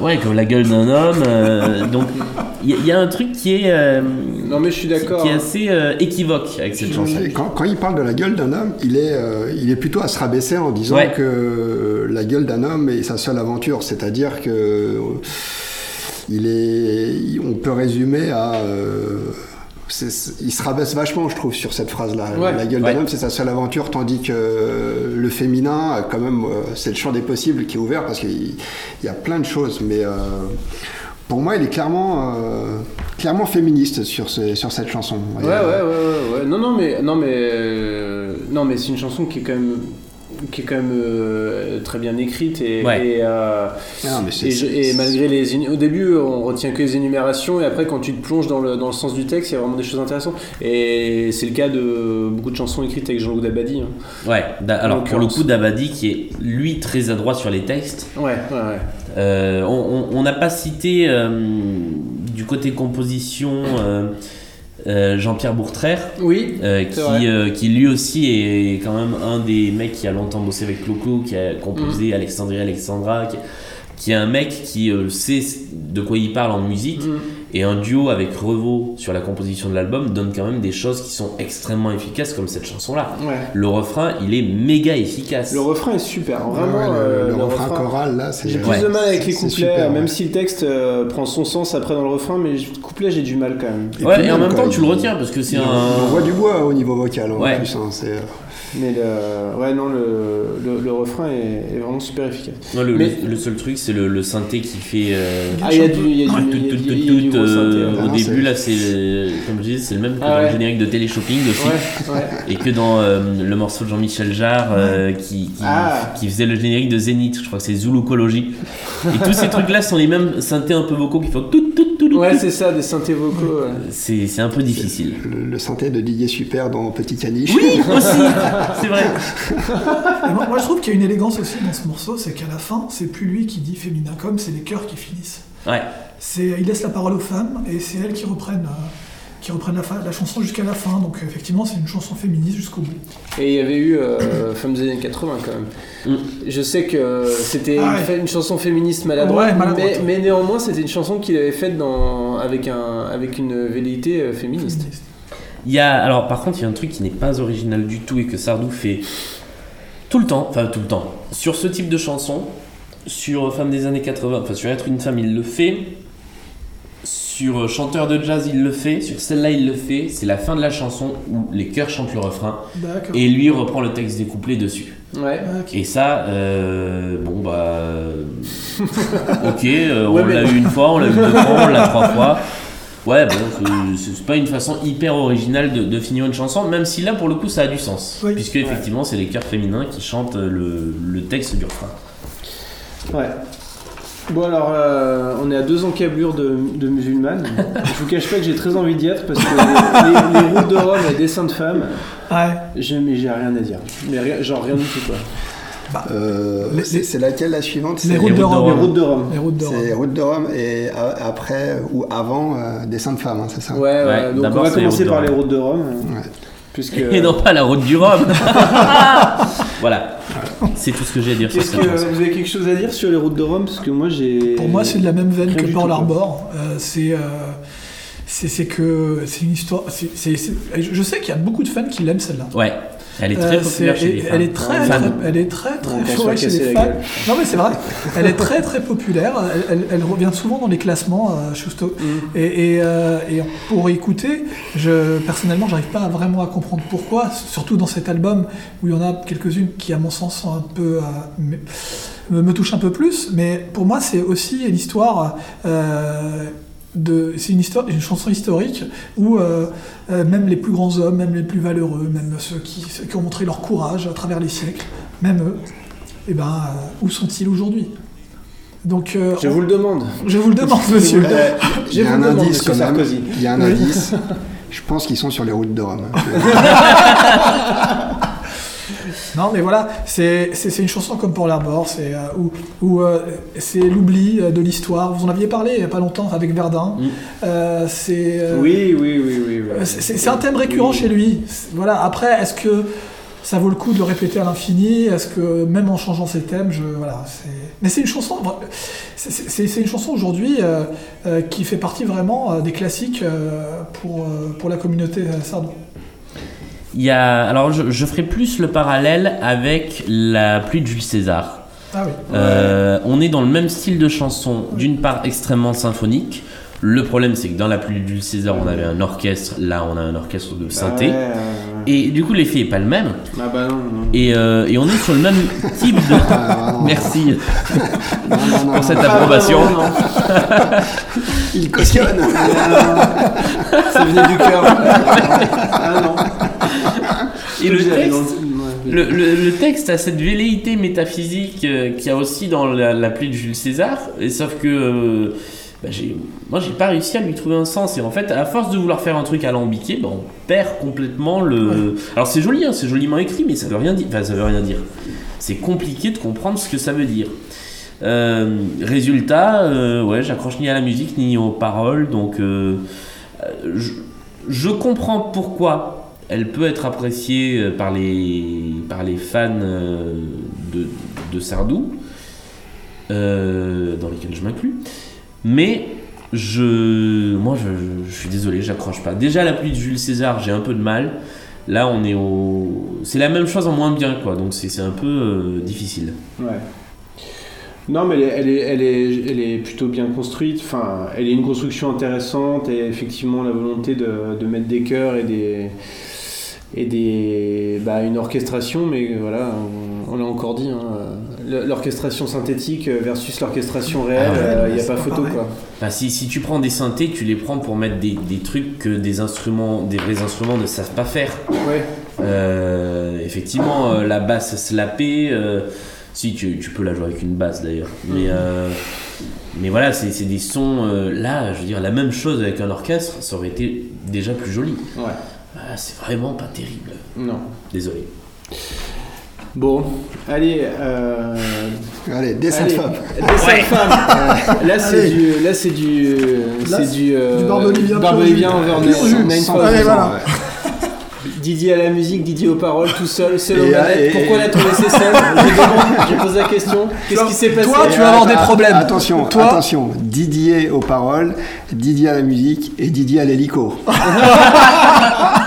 ouais, comme la gueule d'un homme euh, Donc il y, a- il y a un truc qui est, euh, Non mais je suis d'accord. qui est assez euh, équivoque avec cette chanson. Quand, quand il parle de la gueule d'un homme, il est, euh, il est plutôt à se rabaisser en disant Ouais. que euh, la gueule d'un homme est sa seule aventure. C'est-à-dire que euh, il est, on peut résumer à. Euh, il se rabaisse vachement, je trouve, sur cette phrase-là. Ouais. La gueule Ouais. d'un homme, c'est sa seule aventure, tandis que euh, le féminin, quand même, euh, c'est le champ des possibles qui est ouvert parce qu'il il y a plein de choses. Mais euh, pour moi, il est clairement, euh, clairement féministe sur, ce- sur cette chanson. Ouais, ouais, euh, ouais, ouais, ouais. Non, non, mais, non, mais, euh, non, mais c'est une chanson qui est quand même, qui est quand même euh, très bien écrite et, Ouais. et, euh, non, mais c'est- et, je- et malgré les, au début, on retient que les énumérations et après, quand tu te plonges dans le, dans le sens du texte, il y a vraiment des choses intéressantes. Et c'est le cas de beaucoup de chansons écrites avec Jean-Loup Dabadi. hein. Ouais, da- alors pour le coup, Dabadi qui est lui très adroit sur les textes, Ouais, ouais, ouais. Euh, on- n'a pas cité euh, du côté composition euh, Jean-Pierre Bourtraire, Oui, euh, qui, euh, qui lui aussi est quand même un des mecs qui a longtemps bossé avec Loco, qui a composé Mm. Alexandrie Alexandra, qui, qui est un mec qui sait de quoi il parle en musique, Mm. Et un duo avec Revaux sur la composition de l'album donne quand même des choses qui sont extrêmement efficaces comme cette chanson-là. ouais. Le refrain, il est méga efficace. Le refrain est super, vraiment. Ouais, le, euh, le refrain choral, là, c'est. J'ai plus Ouais. de mal avec les couplets, super, même ouais. si le texte euh, prend son sens après dans le refrain, mais le couplet j'ai du mal quand même. Et Ouais, puis et en même, même quoi, temps, tu le retiens parce que c'est un. il envoie du bois au niveau vocal en Ouais. plus. hein, c'est, euh, Mais le, ouais, non, le, le, le refrain est, est vraiment super efficace. Le, Mais- le- le seul truc, c'est le, le synthé qui fait. euh, Ah, il y a du, il y a tout, du, tout, il y a tout, y a tout, synthé, euh, ouais. Ah au non, début, c'est- là, c'est le- comme je disais, c'est le même que Ah dans ouais. le générique de Téléshopping aussi. Ouais, ouais. [LAUGHS] Et que dans euh, le morceau de Jean-Michel Jarre euh, qui, qui, Ah. qui faisait le générique de Zénith, je crois que c'est Zoulukologie. Et tous ces trucs-là sont les mêmes synthés un peu vocaux qui font tout, tout, tout. Ouais, c'est ça, des synthés vocaux. ouais. C'est c'est un peu difficile. le, le synthé de Didier Super dans Petit Caniche. Oui, aussi, [LAUGHS] c'est vrai. Moi, je trouve qu'il y a une élégance aussi dans ce morceau, c'est qu'à la fin, c'est plus lui qui dit féminin comme, c'est les chœurs qui finissent. Ouais. C'est, il laisse la parole aux femmes et c'est elles qui reprennent, euh, qui reprennent la, fa- la chanson jusqu'à la fin. Donc euh, effectivement, c'est une chanson féministe jusqu'au bout. Et il y avait eu euh, [COUGHS] Femmes des années 80 quand même. Mm. Je sais que c'était Ah une, ouais. fa- une chanson féministe maladroite, Ouais, maladroite. Mais, mais néanmoins c'était une chanson qu'il avait faite dans, avec, un, avec une velléité euh, féministe. Féministe. Il y a, alors par contre, il y a un truc qui n'est pas original du tout et que Sardou fait tout le temps, enfin tout le temps, sur ce type de chanson, sur Femme des années 80, enfin sur Être une femme, il le fait, sur euh, Chanteur de jazz, il le fait, sur celle-là, il le fait, c'est la fin de la chanson où les chœurs chantent le refrain et lui reprend le texte des couplets dessus. Ouais. Ah. Et ça, euh, bon bah. [LAUGHS] ok, euh, Ouais, on mais- l'a eu une fois, on l'a eu deux fois, on l'a trois fois. Ouais, bon, c'est- pas une façon hyper originale de, de finir une chanson, même si là pour le coup ça a du sens. Oui. Puisque effectivement c'est les chœurs féminins qui chantent le, le texte du refrain. Ouais. Bon alors, euh, on est à deux encablures de, de musulmanes. [LAUGHS] Je vous cache pas que j'ai très envie d'y être parce que les, les- les routes de Rome et des saintes femmes, Ouais. j'ai, mais j'ai rien à dire. Mais rien- genre rien du tout quoi. Euh, Les- c'est c'est laquelle la suivante Les routes de Les Rome. routes de Rome. Les routes de C'est Rome. Route de Rome et a- après ou avant euh, des Saintes Femmes, hein, c'est ça Ouais, ouais, Ouais, donc on va les commencer routes de par Rome. les routes de Rome. Ouais. Puisque, Et non pas la route du Rhum. [LAUGHS] voilà. C'est tout ce que j'ai à dire sur cette que chanson. vous avez quelque chose à dire sur les routes de Rome? Parce que moi j'ai. Pour moi, c'est de la même veine que Pearl. Harbor. Euh, c'est, euh, c'est, c'est que c'est une histoire. c'est- c'est- c'est- je sais qu'il y a beaucoup de fans qui l'aiment celle-là. Ouais, elle est très Euh, populaire chez les elle, fans. est très, elle est très très chez les gueule. Non mais c'est vrai. [LAUGHS] Elle est très très populaire. Elle, elle- elle revient souvent dans les classements. euh, Schusto. Mm. Et, et, euh, et pour écouter, je personnellement, j'arrive pas vraiment à comprendre pourquoi. Surtout dans cet album où il y en a quelques-unes qui, à mon sens, sont un peu euh, me, me- me touchent un peu plus. Mais pour moi, c'est aussi l'histoire. De, c'est une histoire, une chanson historique où euh, euh, même les plus grands hommes, même les plus valeureux, même ceux qui, ceux qui ont montré leur courage à travers les siècles, même eux, eh ben, euh, où sont-ils aujourd'hui? Donc, euh, Je vous le demande. je vous le demande, [LAUGHS] monsieur. Euh, Il y a vous un demande, indice monsieur quand même. Sarkozy. Il y a un Oui. indice. Je pense qu'ils sont sur les routes de Rome. [LAUGHS] Non, mais voilà, c'est une chanson comme pour l'Arbor, c'est euh, où, où, euh, c'est l'oubli euh, de l'histoire. Vous en aviez parlé il n'y a pas longtemps avec Verdun. Mm. Euh, c'est Oui, oui, oui, oui. oui. C'est un thème récurrent Oui. chez lui. Voilà. Après, est-ce que ça vaut le coup de le répéter à l'infini? Est-ce que même en changeant ses thèmes, je voilà. Mais c'est une chanson. c'est- une chanson aujourd'hui qui fait partie vraiment des classiques pour pour la communauté sardou. Il y a, alors je, je ferai plus le parallèle avec la pluie de Jules César. Ah oui. Euh, on est dans le même style de chanson, d'une part extrêmement symphonique. Le problème, c'est que dans la pluie de Jules César, on avait un orchestre. Là, on a un orchestre de synthé. Ouais, ouais, ouais. Et du coup, l'effet est pas le même. Ah bah non, non. Et, euh, et on est sur le même type de. Ah, Merci non, non, non, pour cette approbation. Ah. [LAUGHS] Il cautionne. Ça venait du cœur. ah non. Et le texte, le, le- le texte a cette velléité métaphysique euh, qu'il y a aussi dans la, la pluie de Jules César. Et sauf que. euh, bah, j'ai- moi, j'ai pas réussi à lui trouver un sens. Et en fait, à force de vouloir faire un truc alambiqué, bah, on perd complètement le. Alors, c'est joli, hein, c'est joliment écrit, mais ça veut rien dire. Enfin, ça veut rien dire. C'est compliqué de comprendre ce que ça veut dire. Euh, résultat, euh, ouais, j'accroche ni à la musique ni aux paroles, donc euh, je, je comprends pourquoi elle peut être appréciée euh, par les, par les fans euh, de, de Sardou, euh, dans lesquels je m'inclus, mais je, moi je, suis désolé, j'accroche pas. Déjà la pluie de Jules César, j'ai un peu de mal. Là, on est au, c'est la même chose en moins bien, quoi. Donc c'est un peu difficile. Ouais. Non, mais elle est, elle, est, elle, est, plutôt bien construite. Enfin, elle est une construction intéressante et effectivement la volonté de, de mettre des chœurs et des et des bah, une orchestration. Mais voilà, on, on l'a encore dit. hein, euh, L'orchestration synthétique versus l'orchestration réelle, Ah ouais, il n'y a c'est pas pas photo pareil. quoi. Enfin, si, si tu prends des synthés, tu les prends pour mettre des, des trucs que des instruments, des vrais instruments ne savent pas faire. Ouais. Euh, effectivement, euh, la basse slappée, euh, si tu, tu peux la jouer avec une basse d'ailleurs, mais euh, mais voilà, c'est c'est des sons. euh, là, je veux dire, la même chose avec un orchestre, ça aurait été déjà plus joli. Ouais. Ah, c'est vraiment pas terrible. Non. Désolé. Bon, allez. Euh... Allez, des saintes allez, femmes. Des saintes femmes. Là, c'est du. Là, c'est du. C'est du. euh, du. Nine Sans- Allez, voilà. Ouais. Didier à la musique, Didier aux paroles, tout seul, seul aux Et, manettes. et- Pourquoi la tournée ses scènes [LAUGHS] Je pose la question. Qu'est-ce qui s'est passé Toi, tu vas avoir des problèmes. Attention, Toi- attention. Didier aux paroles, Didier à la musique et Didier à l'hélico. [LAUGHS] [LAUGHS]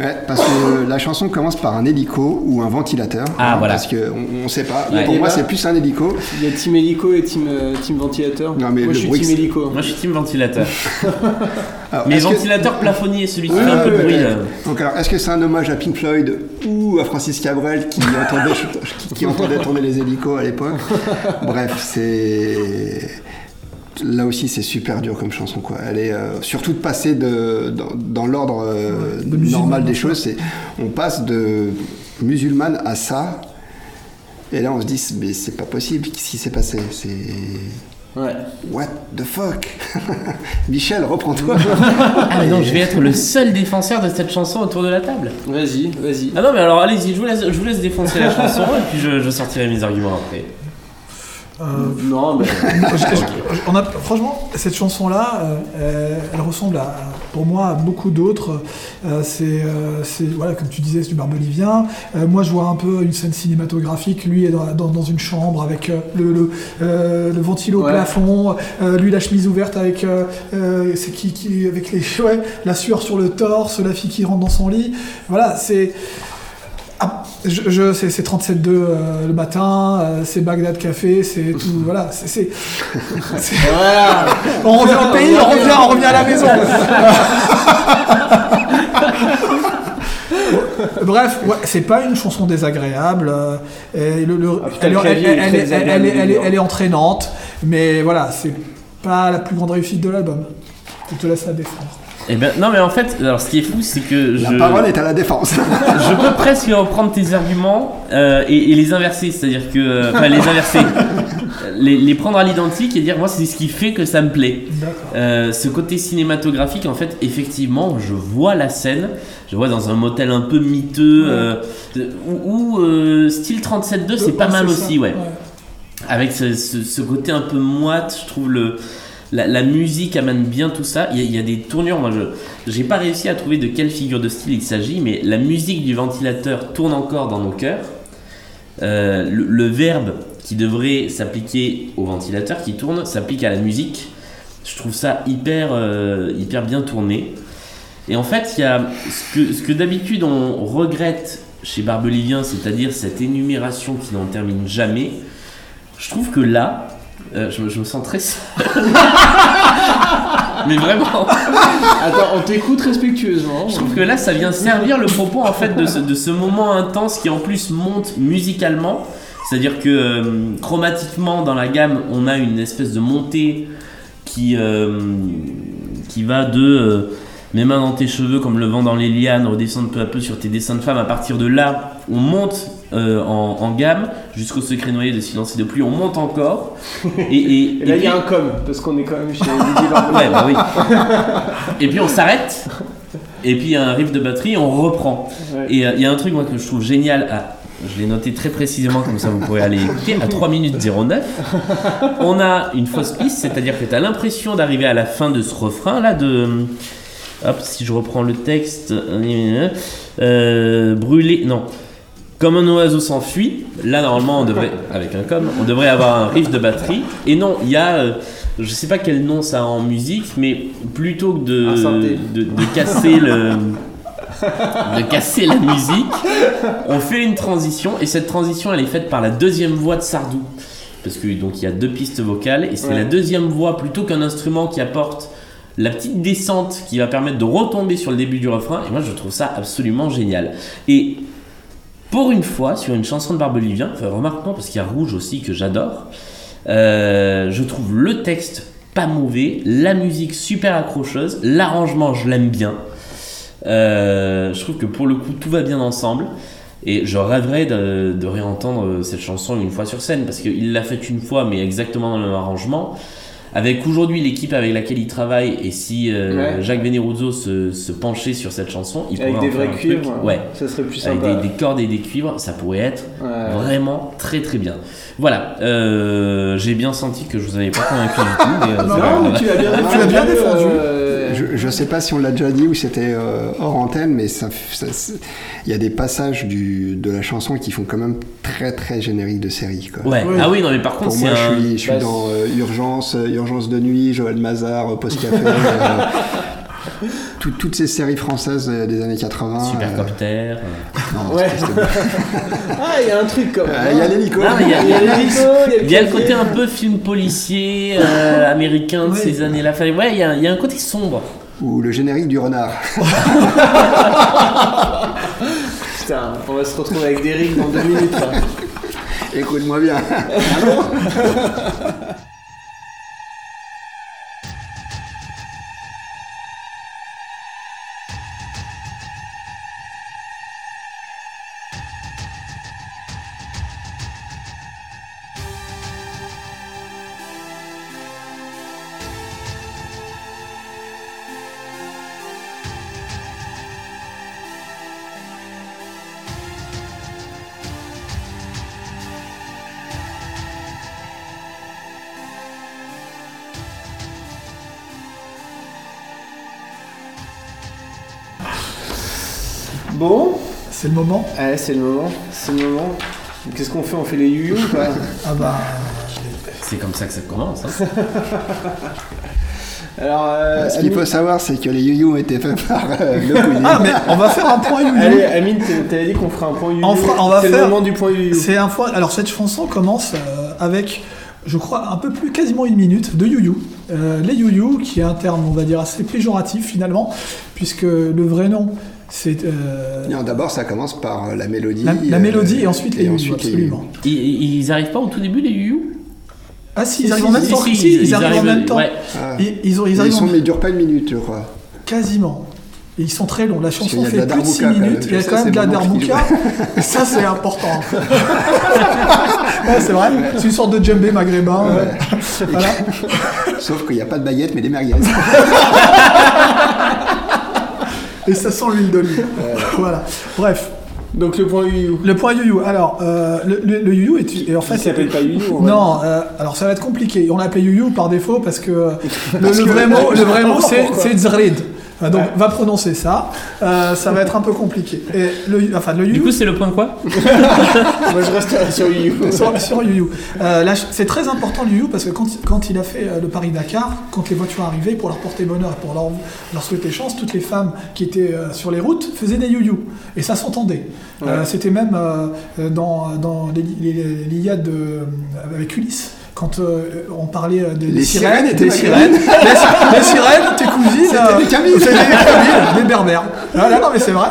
Ouais, parce que la chanson commence par un hélico ou un ventilateur. Ah, hein, voilà. Parce qu'on on sait pas. Ouais. Pour Et moi, c'est plus un hélico. Il y a Team Hélico et Team, euh, team Ventilateur. Non, mais Moi, le je suis Team Hélico. Moi, je suis team ventilateur. [LAUGHS] Alors, Mais est-ce que- ventilateur plafonnier, celui qui fait un peu de bruit. là. Donc alors, est-ce que c'est un hommage à Pink Floyd ou à Francis Cabrel qui [LAUGHS] entendait, qui, qui entendait tourner les hélicos à l'époque? Bref, c'est là aussi c'est super dur comme chanson quoi. Elle est euh, surtout de passer de dans, dans l'ordre euh, normal des choses, c'est on passe de musulmane à ça. Et là, on se dit, mais c'est pas possible, qu'est-ce qui s'est passé? C'est. Ouais. What the fuck? [LAUGHS] Michel, reprends-toi [LAUGHS] Ah mais non, je vais être le [LAUGHS] seul défenseur de cette chanson autour de la table. Vas-y, vas-y. Ah non mais alors allez-y, je vous laisse, je vous laisse défoncer la chanson et puis je, je sortirai mes arguments après. Euh, Non, mais. [LAUGHS] je- je- on a, franchement, cette chanson-là, euh, elle ressemble à, pour moi, à beaucoup d'autres. Euh, c'est, voilà, comme tu disais, c'est du barbelivien. Moi, je vois un peu une scène cinématographique. Lui est dans, dans, dans une chambre avec le, le, le ventilo au Ouais. plafond. Lui, la chemise ouverte avec, c'est qui, qui, avec les, [LAUGHS] ouais, la sueur sur le torse, la fille qui rentre dans son lit. Voilà, c'est. Ah, je, je- c'est, c'est 37.2 euh, le matin, euh, c'est Bagdad Café, c'est tout. [LAUGHS] Voilà, c'est. Voilà [LAUGHS] on revient au pays, on revient, on revient à la maison. [LAUGHS] Bref, ouais, c'est pas une chanson désagréable. euh, elle est entraînante, mais voilà, c'est pas la plus grande réussite de l'album. Je te laisse la défendre. Eh ben non mais en fait, alors ce qui est fou c'est que La je, parole est à la défense. [LAUGHS] je peux presque reprendre tes arguments euh, et, et les inverser, c'est-à-dire que euh, enfin les inverser, [LAUGHS] les, les prendre à l'identique et dire moi c'est ce qui fait que ça me plaît. Euh, ce côté cinématographique, en fait, effectivement, je vois la scène, je vois dans un motel un peu miteux, euh, euh, style 37.2, c'est pas mal ça. aussi, ouais. Avec ce, ce- ce côté un peu moite, je trouve le, la, musique amène bien tout ça. Il y, a, y a des tournures, moi je j'ai pas réussi à trouver de quelle figure de style il s'agit, mais la musique du ventilateur tourne encore dans nos cœurs. Euh, le, le verbe qui devrait s'appliquer au ventilateur qui tourne s'applique à la musique. Je trouve ça hyper, euh, hyper bien tourné. Et en fait, il y a ce que, ce que d'habitude on regrette chez Barbelivien, c'est-à-dire cette énumération qui n'en termine jamais. Je trouve que là, euh, je, me- je me sens très seul. [LAUGHS] Mais vraiment, Attends, on t'écoute respectueusement. je trouve que là, ça vient servir le propos en fait de ce, de ce moment intense qui en plus monte musicalement. C'est-à-dire que euh, chromatiquement, dans la gamme, on a une espèce de montée qui, euh, qui va de mes mains dans tes cheveux comme le vent dans les lianes, redescendre peu à peu sur tes dessins de femmes. À partir de là, on monte euh, en, en gamme jusqu'au secret noyé de silence et de pluie. On monte encore. [LAUGHS] Et, et- Et là, il y a un com, parce qu'on est quand même chez. [LAUGHS] Ouais, bah oui. Et puis on s'arrête. Et puis il y a un riff de batterie, on reprend. Ouais. Et euh, il y a un truc moi que je trouve génial. à- je l'ai noté très précisément, comme ça vous pourrez aller écouter. À 3 minutes 09, on a une fausse piste, c'est-à-dire que tu as l'impression d'arriver à la fin de ce refrain là de. Hop, si je reprends le texte. Euh, brûler. Non. Comme un oiseau s'enfuit, là normalement on devrait, avec un com, on devrait avoir un riff de batterie. Et non, il y a, euh, je sais pas quel nom ça a en musique, mais plutôt que de, de, de casser le, de casser la musique, on fait une transition et cette transition elle est faite par la deuxième voix de Sardou. Parce que donc il y a deux pistes vocales et c'est Ouais. la deuxième voix plutôt qu'un instrument qui apporte la petite descente qui va permettre de retomber sur le début du refrain. Et moi je trouve ça absolument génial. Et pour une fois, sur une chanson de Barbelivien, enfin, remarque-moi parce qu'il y a Rouge aussi que j'adore, euh, je trouve le texte pas mauvais, la musique super accrocheuse, l'arrangement je l'aime bien. Euh, je trouve que pour le coup tout va bien ensemble. Et je rêverais de, de réentendre cette chanson une fois sur scène parce qu'il l'a faite une fois, mais exactement dans le même arrangement. Avec aujourd'hui l'équipe avec laquelle il travaille, et si euh, Ouais. Jacques Veneruzzo se, se penchait sur cette chanson, il Avec pourrait des en faire vrais un cuivres, truc. Ouais, ça serait plus avec sympa. des, des cordes et des cuivres, ça pourrait être Ouais. vraiment très très bien. Voilà, euh, j'ai bien senti que je vous avais pas convaincu du tout. Mais, euh, Non, mais [LAUGHS] tu l'as bien défendu. Tu l'as bien défendu. euh, Je, je sais pas si on l'a déjà dit ou c'était euh, hors antenne, mais ça, ça- c'est- il y a des passages du, de la chanson qui font quand même très très générique de série. Quoi. Ouais. Oui. Ah oui, non, mais par contre, Pour c'est moi, un. je suis, je suis bah, dans euh, Urgence, euh, Urgence de nuit, Joël Mazar, Post Café, euh, [LAUGHS] tout- toutes ces séries françaises euh, des années 80. Supercopter. euh. euh, non, Ouais. [LAUGHS] Ah, il y a un truc quand même. Ah, Il y a l'hélico. Ah, il y a- Il y a l'hélico, Il y a le côté un peu film policier euh, américain de ces années-là. Enfin, ouais, il y, a, il y a un côté sombre. Ou le générique du renard. [LAUGHS] Putain, on va se retrouver avec Derrick dans deux minutes. Écoute-moi bien. [LAUGHS] moment. ouais, c'est le moment. C'est le moment. Qu'est-ce qu'on fait On fait les you ou pas [LAUGHS] Ah bah. C'est comme ça que ça commence. hein. [LAUGHS] Alors, euh, Ce qu'il Amine- faut savoir, c'est que les you ont été faits par euh, [LAUGHS] le. Ah, mais on va faire un point you Allez, Amine, t'avais dit qu'on ferait un point you On fera- on va C'est faire- le moment du point you C'est un point. Alors cette chanson commence euh, avec, je crois, un peu plus quasiment une minute de you-you. Euh, les you-you, qui est un terme, on va dire, assez péjoratif finalement, puisque le vrai nom, c'est euh, Non, D'abord, ça commence par euh, la mélodie. la, la euh, mélodie et ensuite les you-you, ensuite les you-you. absolument. Ils, ils arrivent pas au tout début, les you Ah si, ils arrivent en même temps. Ils, arrivent en même temps. Ah. Ils, ils ont, ils Ils, arrivent sont, mais ils durent pas une minute, je crois. quasiment. Et ils sont très longs. La chanson fait plus de 6 darbouka, quand minutes. Il y a Ça, quand même c'est de la darbouka. Et ça, c'est important. Ouais, c'est vrai. C'est une sorte de djembé maghrébin. voilà. [LAUGHS] Sauf qu'il n'y a pas de baguette, mais des merguez. [LAUGHS] Et ça sent l'huile d'olive. [LAUGHS] Voilà. Bref. Donc le point you Le point you Alors, euh, le, le, est, est en fait. S'appelle pas you on va Non, euh, alors ça va être compliqué. On l'a appelé you par défaut parce que euh, [LAUGHS] le, Parce le que- vrai mot, [LAUGHS] le vrai mot, c'est c'est Zrid. Euh, Donc Ouais. va prononcer ça. Euh, ça va être un peu compliqué. Et le, enfin le Du you coup, c'est le point quoi [LAUGHS] Moi je reste sur you sur, sur. Euh, c'est très important le Yu Yu parce que quand, quand il a fait euh, le Paris-Dakar, quand les voitures arrivaient pour leur porter bonheur et pour leur, leur souhaiter chance, toutes les femmes qui étaient euh, sur les routes faisaient des Yu. Et ça s'entendait. Euh, C'était même dans, dans les, les, l'Iliade de- avec Ulysse. Quand euh, on parlait euh, des, sirènes, sirènes des sirènes, les, les sirènes, tes cousines, euh, des Kabyles. c'était des Kabyles, des berbères. Ah, là, non, mais c'est vrai.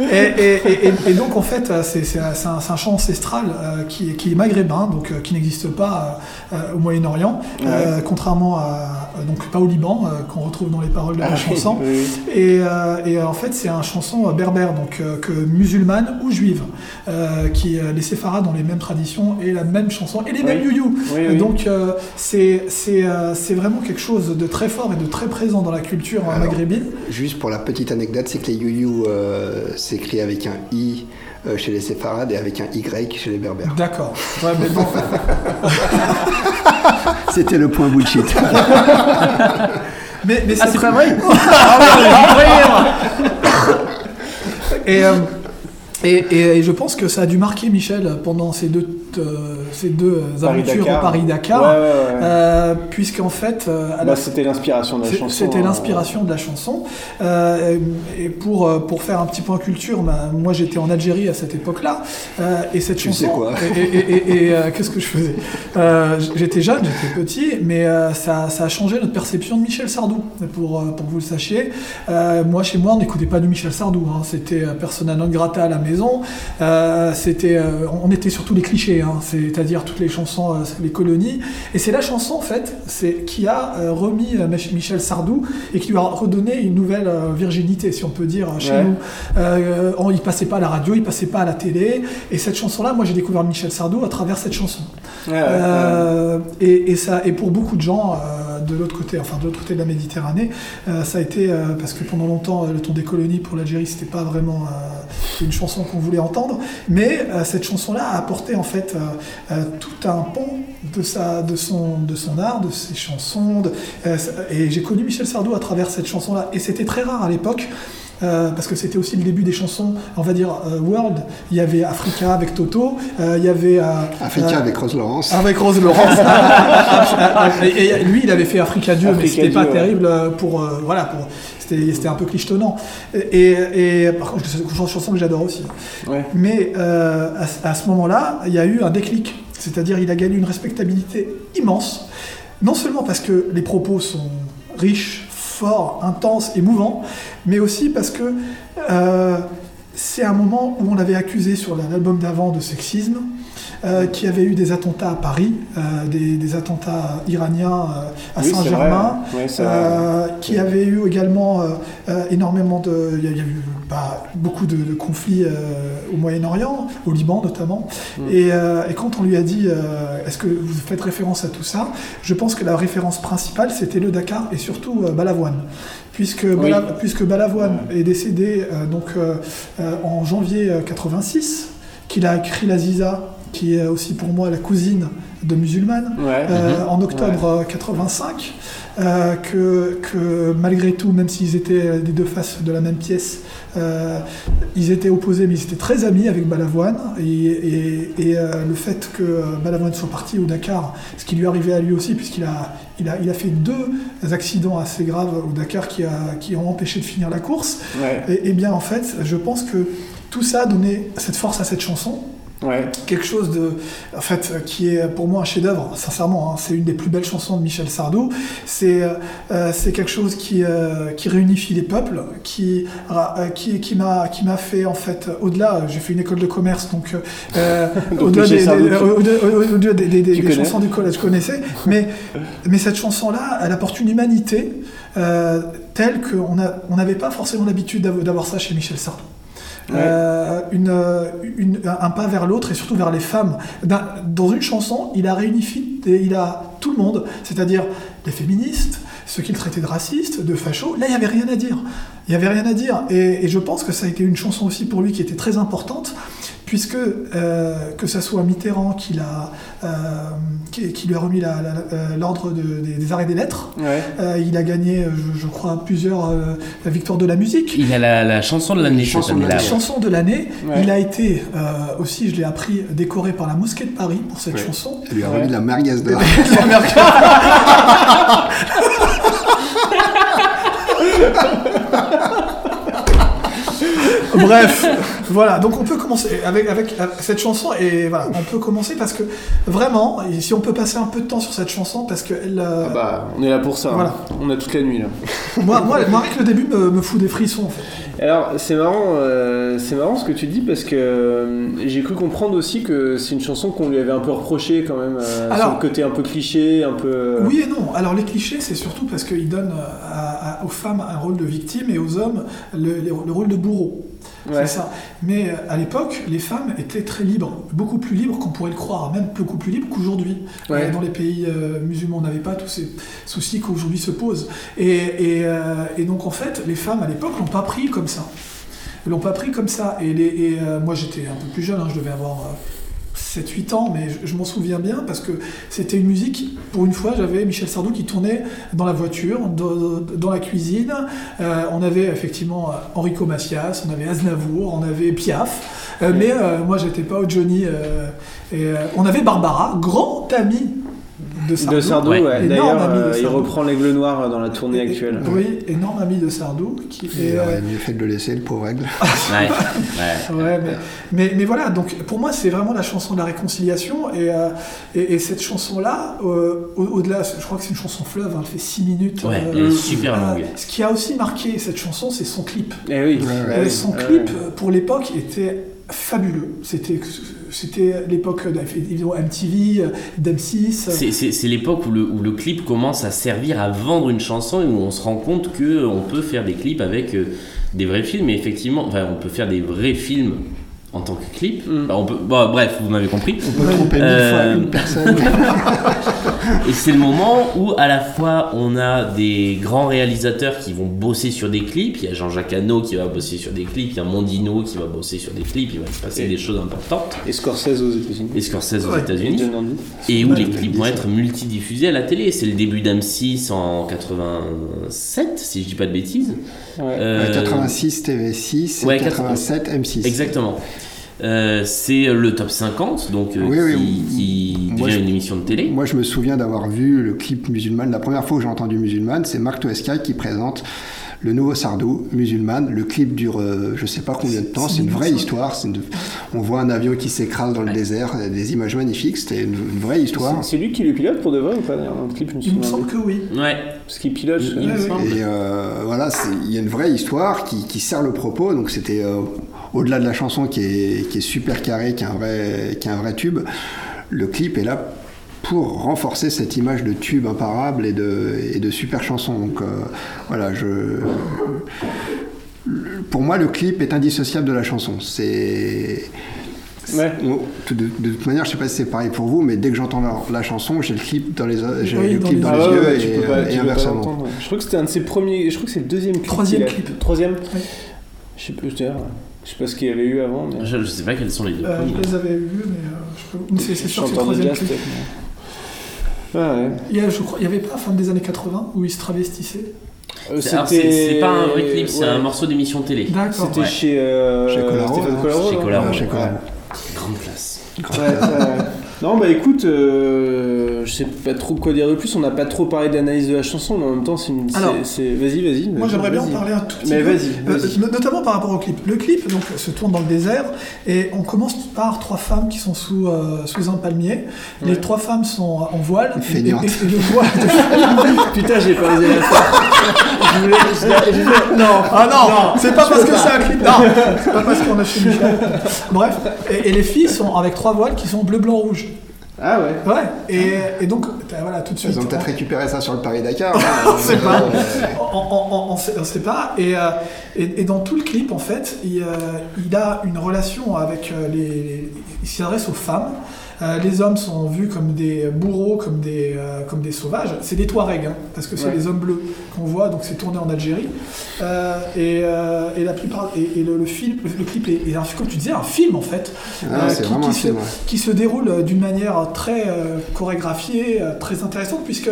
Et, et- et- et- et donc, en fait, euh, c'est un, chant ancestral euh, qui, est- qui est maghrébin, donc euh, qui n'existe pas euh, au Moyen-Orient, contrairement à. donc, pas au Liban, qu'on retrouve dans les paroles de la Ah, chanson. oui, Et, et, en fait, c'est un chanson berbère, donc que musulmane ou juive, qui les séfarades ont les mêmes traditions et la même chanson et les mêmes Oui. you Oui, oui. Donc c'est vraiment quelque chose de très fort et de très présent dans la culture Alors, maghrébine. Juste pour la petite anecdote, c'est que les you-you euh, s'écrit avec un i euh, chez les séfarades et avec un y chez les berbères. D'accord. Ouais, mais bon. [LAUGHS] C'était le point bullshit. [LAUGHS] mais mais Ah, c'est pas vrai [LAUGHS] Et, euh, et, et- et je pense que ça a dû marquer Michel pendant ces deux, euh, ces deux aventures au Paris-Dakar. Ouais, ouais, ouais. Euh, Puisqu'en fait, euh, Bah, c'était l'inspiration de la chanson. C'était hein. l'inspiration de la chanson. Euh, et pour, pour faire un petit point culture, bah, moi j'étais en Algérie à cette époque-là. et cette Tu chanson. sais quoi Et, qu'est-ce que je faisais J'étais jeune, j'étais petit, mais ça, ça a changé notre perception de Michel Sardou, pour, pour que vous le sachiez. Moi, chez moi, on n'écoutait pas du Michel Sardou. hein. C'était persona non grata à la maison. Euh, c'était, euh, on était sur tous les clichés, hein. c'est-à-dire toutes les chansons, euh, les colonies. Et c'est la chanson, en fait, c'est qui a remis Mich- Michel Sardou et qui lui a redonné une nouvelle virginité, si on peut dire, chez Ouais. nous. Euh, on- il passait pas à la radio, il passait pas à la télé. Et cette chanson-là, moi, j'ai découvert Michel Sardou à travers cette chanson. Ouais, ouais, Euh, et, et ça, et pour beaucoup de gens euh, de l'autre côté, enfin de l'autre côté de la Méditerranée, euh, ça a été euh, parce que pendant longtemps, euh, le ton des colonies pour l'Algérie, c'était pas vraiment une chanson qu'on voulait entendre, mais cette chanson-là a apporté en fait tout un pont de sa, de son, de son art, de ses chansons, et j'ai connu Michel Sardou à travers cette chanson-là, et c'était très rare à l'époque. Euh, parce que c'était aussi le début des chansons, on va dire euh, world. Il y avait Africa avec Toto, euh, il y avait euh, euh, avec Rose Laurence. avec Rose Laurence. [LAUGHS] et, et lui, il avait fait Africa Dieu, mais Africa c'était pas ouais. terrible pour. euh, voilà, pour. C'était c'était un peu clichetonnant. Et, et par contre, c'est une chanson que j'adore aussi. Ouais. Mais euh, à, ce- à ce moment-là, il y a eu un déclic. C'est-à-dire, il a gagné une respectabilité immense. Non seulement parce que les propos sont riches, forts, intenses, émouvants, mais aussi parce que euh, c'est un moment où on l'avait accusé sur l'album d'avant de sexisme, euh, qui avait eu des attentats à Paris, euh, des, des attentats iraniens euh, à Oui, Saint-Germain, qui avait eu également énormément de... Il y a, il y a eu bah, beaucoup de, de conflits au Moyen-Orient, au Liban notamment. Mm. Et, et quand on lui a dit est-ce que vous faites référence à tout ça, je pense que la référence principale c'était le Dakar et surtout Balavoine. Puisque, Bala- puisque Balavoine est décédé euh, donc, euh, euh, en janvier euh, 86, qu'il a écrit la Ziza qui est aussi pour moi la cousine de Musulmane, Ouais. euh, en octobre euh, 85, euh, que, que malgré tout, même s'ils étaient des deux faces de la même pièce, euh, ils étaient opposés, mais ils étaient très amis avec Balavoine. Et, et- et, le fait que Balavoine soit parti au Dakar, ce qui lui arrivé à lui aussi, puisqu'il a, il a, il a fait deux accidents assez graves au Dakar qui, a, qui ont empêché de finir la course, Ouais. et, et bien en fait, je pense que tout ça a donné cette force à cette chanson Ouais. quelque chose de, en fait, qui est pour moi un chef-d'œuvre. Sincèrement, hein, c'est une des plus belles chansons de Michel Sardou. C'est, euh, euh, c'est quelque chose qui, euh, qui réunifie les peuples, qui, euh, qui, qui m'a, fait en fait, au-delà. J'ai fait une école de commerce, donc, [LAUGHS] Donc au-delà des, chansons du collège, je connaissais. Mais, mais cette chanson-là, elle apporte une humanité telle qu'on on n'avait pas forcément l'habitude d'av- d'avoir ça chez Michel Sardou. Euh, euh, un pas vers l'autre et surtout vers les femmes. Dans, dans une chanson, il a réunifié, il a tout le monde, c'est-à-dire les féministes, ceux qu'il traitait de racistes, de fachos. Là, il n'y avait rien à dire. Il n'y avait rien à dire. Et je pense que ça a été une chanson aussi pour lui qui était très importante, puisque euh, que ça soit Mitterrand qui, euh, qui, qui lui a remis la- la- euh, l'ordre de- des, des arts et des lettres, Ouais. euh, il a gagné, je, je crois, plusieurs euh, victoires de la musique. Il a la, la chanson de l'année cette Chanson de. La chanson de l'année, Ouais. il a été euh, aussi, je l'ai appris, décoré par la mosquée de Paris pour cette Ouais. chanson. Elle lui a remis de la merguez d'or. [LAUGHS] [LAUGHS] Bref, voilà, donc on peut commencer avec, avec, avec cette chanson et voilà, on peut commencer parce que vraiment, et si on peut passer un peu de temps sur cette chanson parce que elle, euh, Ah bah, on est là pour ça. hein. On a toute la nuit là. moi, moi, moi, avec le début me, me fout des frissons en fait. Alors c'est marrant, euh, c'est marrant ce que tu dis parce que euh, j'ai cru comprendre aussi que c'est une chanson qu'on lui avait un peu reproché quand même Alors- sur le côté un peu cliché, un peu. Oui et non. Alors les clichés, c'est surtout parce qu'ils donnent à- à- aux femmes un rôle de victime et aux hommes le, le- le rôle de bourreau. Ouais. C'est ça. Mais euh, à l'époque, les femmes étaient très libres, beaucoup plus libres qu'on pourrait le croire, même beaucoup plus libres qu'aujourd'hui. Ouais. Dans les pays euh, musulmans, on n'avait pas tous ces soucis qu'aujourd'hui se posent. Et, et, euh, et donc en fait, les femmes à l'époque l'ont pas pris comme ça. L'ont pas pris comme ça. Et, les, et, euh, moi, j'étais un peu plus jeune, hein, je devais avoir. Euh, 7-8 ans, mais je, je m'en souviens bien parce que c'était une musique, pour une fois, j'avais Michel Sardou qui tournait dans la voiture, dans, dans la cuisine. Euh, on avait effectivement euh, Enrico Macias, on avait Aznavour, on avait Piaf, Euh, mais euh, moi j'étais pas au Johnny. et, on avait Barbara, grand ami de Sardou. De Sardou, Ouais. ouais. Énorme D'ailleurs, euh, il Sardou. reprend l'aigle noir dans la tournée Et- actuelle. Oui, énorme ami de Sardou. Qui, Il et, euh, aurait mieux fait de le laisser, le pauvre aigle. [LAUGHS] Ouais, ouais. Ouais, mais, mais, mais voilà, donc pour moi c'est vraiment la chanson de la réconciliation et, euh, et, et cette chanson-là, euh, au- au-delà, je crois que c'est une chanson fleuve, hein, elle fait 6 minutes. Ouais, euh, elle est super euh, longue. ce qui a aussi marqué cette chanson, c'est son clip. Oui. Ouais, eh Euh, oui. son clip, ouais. euh, pour l'époque, était fabuleux. C'était, c'était l'époque évidemment MTV, euh, d'M6. C'est- C'est c'est l'époque où le, où le clip commence à servir à vendre une chanson et où on se rend compte que on peut faire des clips avec euh, des vrais films. Et effectivement, enfin, on peut faire des vrais films en tant que clip. Mm. Enfin, on peut, bon, bref, vous m'avez compris. On peut tromper mille Euh, fois une personne. [LAUGHS] Et c'est le moment où à la fois on a des grands réalisateurs qui vont bosser sur des clips. Il y a Jean-Jacques Hano qui va bosser sur des clips. Il y a Mondino qui va bosser sur des clips. Il va se passer Et- des choses importantes. Et Scorsese aux États-Unis. Et Scorsese aux Ouais. Et États-Unis. Et où Ouais, les clips vont être multidiffusés à la télé. C'est le début d'M6 en 87, si je dis pas de bêtises. Ouais. Euh, Ouais, 86 TV6 ouais, et 87 M6. Exactement. Euh, c'est le top 50, donc euh, Oui, oui, qui, qui moi, devient je- une émission de télé. Moi, je me souviens d'avoir vu le clip musulman. La première fois que j'ai entendu musulman, c'est Marc Toesca qui présente le nouveau Sardou, musulman. Le clip dure, euh, je sais pas combien de temps. C'est une vraie histoire. Une- On voit un avion qui s'écrase dans le désert, euh, des images magnifiques. C'était une, une vraie histoire. C'est lui qui le pilote pour de vrai ou pas le clip je me Il me semble que oui. Ouais. Parce qu'il pilote. Il- il me Ouais, ouais. semble. Et euh, voilà, il y a une vraie histoire qui, qui sert le propos. Donc c'était euh, au-delà de la chanson qui est, qui est super carrée, qui est, un vrai, qui est un vrai tube. Le clip est là pour renforcer cette image de tube imparable et de, et de super chanson. Donc euh, voilà, je, pour moi, le clip est indissociable de la chanson. C'est Ouais. Bon, de, toute manière, je sais pas si c'est pareil pour vous, mais dès que j'entends la, la chanson, j'ai le clip dans les, j'ai Oui, le dans clip les dans les ouais, yeux ouais, et, pas, inversement. Je crois que c'était un de ses premiers. Je crois que c'est le deuxième clip. Troisième clip. Troisième. Je sais plus, d'ailleurs. Je sais pas ce qu'il y avait eu avant, mais. Je, je sais pas quels sont les deux Euh, premiers. je les avais vus, mais euh, je peux... c'est c'est sûr que c'est le troisième jazz, clip. peut-être. mais- Ah ouais. Il y, a, je crois, il y avait pas fin des années 80 où ils se travestissaient Euh, C'est- alors, C'est c'est pas un vrai clip, c'est ouais. un morceau d'émission télé. D'accord. C'était Ouais. chez, euh, Chez Colaro, hein. Colaro. Chez là. Colaro. Ouais, chez Colaro. Grande classe. Ouais, ouais. Non, bah écoute, euh, je sais pas trop quoi dire de plus. On n'a pas trop parlé d'analyse de la chanson, mais en même temps, c'est une. c'est- Alors, c'est- Vas-y, vas-y. Moi j'aimerais bien en parler un tout petit Mais peu. vas-y, Euh, vas-y. no- notamment par rapport au clip. Le clip donc, se tourne dans le désert et on commence par trois femmes qui sont sous, euh, sous un palmier. Les trois femmes sont en voile. Et, et- Feignantes. et le voile de- [LAUGHS] Putain, j'ai pas les éléphants. je voulais. je voulais- je voulais- Non, Ah non, c'est pas parce que c'est un clip. Non, c'est pas parce qu'on a chez Michel. Bref, et, et les filles sont avec trois voiles qui sont bleu, blanc, rouge. Ah ouais. Ouais, et, et donc, voilà, tout de suite. Ils ont peut-être récupéré ça sur le Paris-Dakar. [LAUGHS] on sait pas. Euh, On, on sait, pas. Et, euh, et, et dans tout le clip, en fait, il, euh, il a une relation avec les. les- il s'adresse aux femmes. Euh, les hommes sont vus comme des bourreaux, comme des, euh, comme des sauvages. C'est des Touaregs, hein, parce que c'est Ouais. les hommes bleus qu'on voit, donc c'est tourné en Algérie. Euh, et, et la plupart, et, et le, le film, le, clip est, est un- comme tu disais, un film en fait, Ah, un se, film, ouais. qui se déroule d'une manière très chorégraphiée, très intéressante, puisque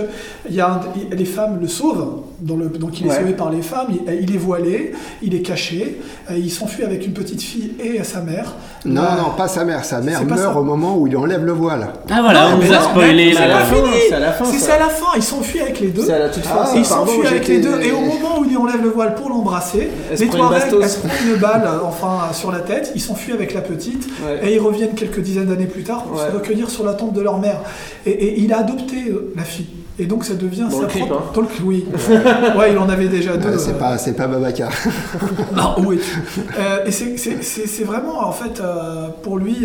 y a un- les femmes le sauvent, dans le, donc il est Ouais. sauvé par les femmes, il, il est voilé, il est caché, euh, il s'enfuit avec une petite fille et sa mère. Non, Euh, non, pas sa mère. Sa mère c'est pas meurt au moment où il enlève le voile. Ah voilà, Non, on mais vous a spoilé c'est à la fin, fini. c'est à la fin, C'est ça. ça à la fin, il s'enfuit avec les deux. C'est à la toute fin. Ah, il s'enfuit avec les deux, et au [LAUGHS] moment où il enlève le voile pour l'embrasser, les Touaregs, bastos. elle se prend une balle, euh, enfin, sur la tête, ils s'enfuient avec la petite, Ouais. et ils reviennent quelques dizaines d'années plus tard pour Ouais. se recueillir sur la tombe de leur mère. Et, et il a adopté la fille. Et donc ça devient Dans sa le clip, propre... hein. Dans le clip, oui. ouais, il en avait déjà deux. Ouais, c'est pas, c'est pas Babacar. [LAUGHS] non, oui. Euh, et c'est- c'est c'est- c'est vraiment, en fait, euh, pour lui,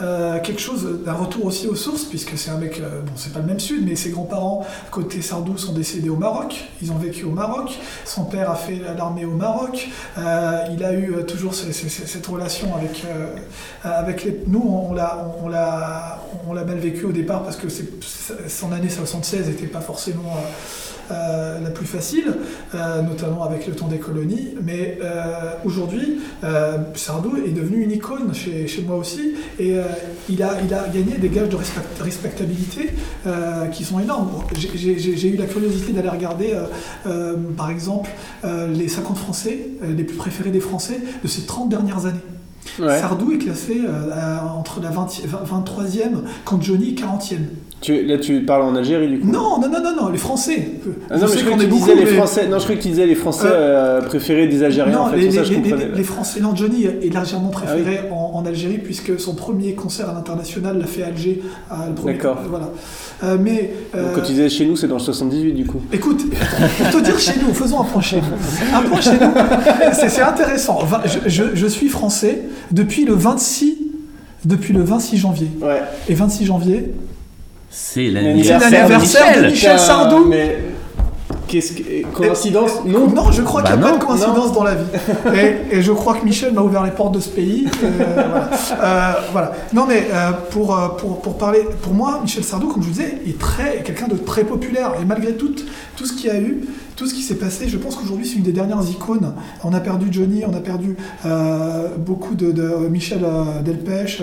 euh, quelque chose d'un retour aussi aux sources, puisque c'est un mec, euh, bon, c'est pas le même sud, mais ses grands-parents, côté Sardou, sont décédés au Maroc. Ils ont vécu au Maroc. Son père a fait l'armée au Maroc. Euh, il a eu toujours ce- ce- ce- cette relation avec, euh, avec les. Nous, on, l'a on, l'a- on l'a mal vécu au départ parce que c'est- son année 76 n'était pas forcément. euh, euh, la plus facile, euh, notamment avec le temps des colonies. Mais aujourd'hui, Sardou est devenu une icône chez, chez moi aussi, et il, a, il a gagné des gages de respect- respectabilité qui sont énormes. J'ai- eu la curiosité d'aller regarder, par exemple, les 50 Français, les plus préférés des Français de ces 30 dernières années. Ouais. Sardou est classé euh, entre la 20 23e quand Johnny 40e. Tu, là, tu parles en Algérie du coup. Non, non, non, non, non, les Français. Ah non, mais sais je qu'on crois que tu disais les mais- Français. Non, je crois que tu disais les Français euh, préférés des Algériens. Non, en fait, les, ça, Français, non, Johnny est largement préféré Ah en, en Algérie puisque son premier concert à l'international l'a fait à Alger. à D'accord. Voilà. Euh, mais Donc, euh, quand tu disais chez nous, c'est dans le 78 du coup. écoute, pour te dire chez nous, faisons un point chez nous. Un point chez nous, [LAUGHS] c'est intéressant. Je- je suis français depuis le 26, depuis le 26 janvier. Ouais. Et 26 janvier, C'est l'anniversaire de Michel. Sardou. Mais. Qu'est-ce que. Coïncidence? Non Non, je crois Bah qu'il n'y a non, pas de coïncidence dans la vie. Et, et je crois que Michel m'a ouvert les portes de ce pays. Euh, voilà. Euh, voilà. Non, mais euh, pour, pour, pour parler, pour moi, Michel Sardou, comme je vous disais, est très quelqu'un de très populaire. Et malgré tout, tout ce qu'il y a eu, tout ce qui s'est passé, je pense qu'aujourd'hui, c'est une des dernières icônes. On a perdu Johnny, on a perdu euh, beaucoup de, Michel euh, Delpech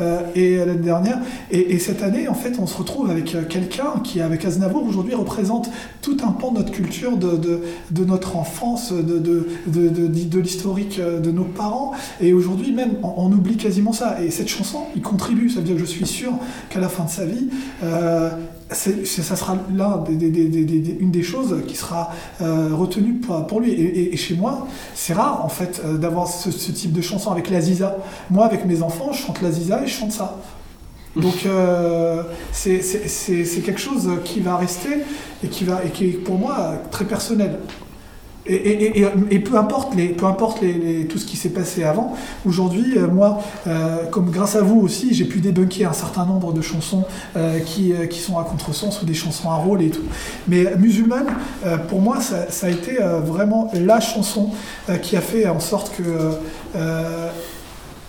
euh, et l'année dernière. Et, et cette année, en fait, on se retrouve avec quelqu'un qui, avec Aznavour, aujourd'hui représente tout un pan de notre culture, de, notre enfance, de, l'historique de nos parents. Et aujourd'hui, même, on, on oublie quasiment ça. Et cette chanson, il contribue. Ça veut dire que je suis sûr qu'à la fin de sa vie, c'est- ça sera l'un des, une des choses qui sera euh, retenue pour, pour lui. Et, chez moi, c'est rare en fait euh, d'avoir ce, type de chanson avec la Ziza. Moi, avec mes enfants, je chante la Ziza et je chante ça. Donc euh, c'est quelque chose qui va rester et qui, va, et qui est pour moi très personnel. Et, peu importe, tout ce qui s'est passé avant, aujourd'hui, euh, moi, euh, comme grâce à vous aussi, j'ai pu débunker un certain nombre de chansons euh, qui, sont à contresens ou des chansons à rôle et tout. Mais Musulmane, pour moi, ça, a été vraiment la chanson qui a fait en sorte que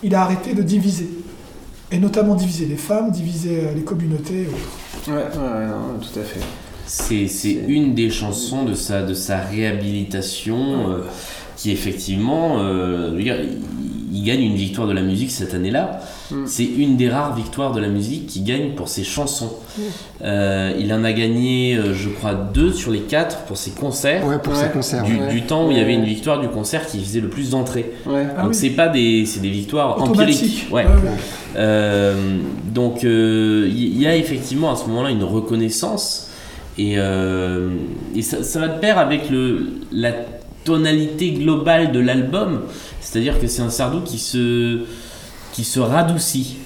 il a arrêté de diviser. Et notamment diviser les femmes, diviser les communautés. Ouais, ouais, non, tout à fait. C'est c'est une des chansons de sa, de sa réhabilitation euh, qui effectivement, euh, il- il gagne une victoire de la musique cette année-là. Mm. C'est une des rares victoires de la musique qui gagne pour ses chansons. Euh, il en a gagné, je crois, deux sur les quatre pour ses concerts. Ouais, pour Ouais. ses concerts. Du, ouais. du temps où il y avait une victoire du concert qui faisait le plus d'entrées. Ouais. Ah donc oui. c'est pas des, c'est des victoires empiriques. Ouais. Ouais, ouais. Euh, donc euh, il y, a effectivement à ce moment-là une reconnaissance et, euh, et ça, ça va de pair avec le, la tonalité globale de l'album, c'est-à-dire que c'est un Sardou qui se, qui se radoucit.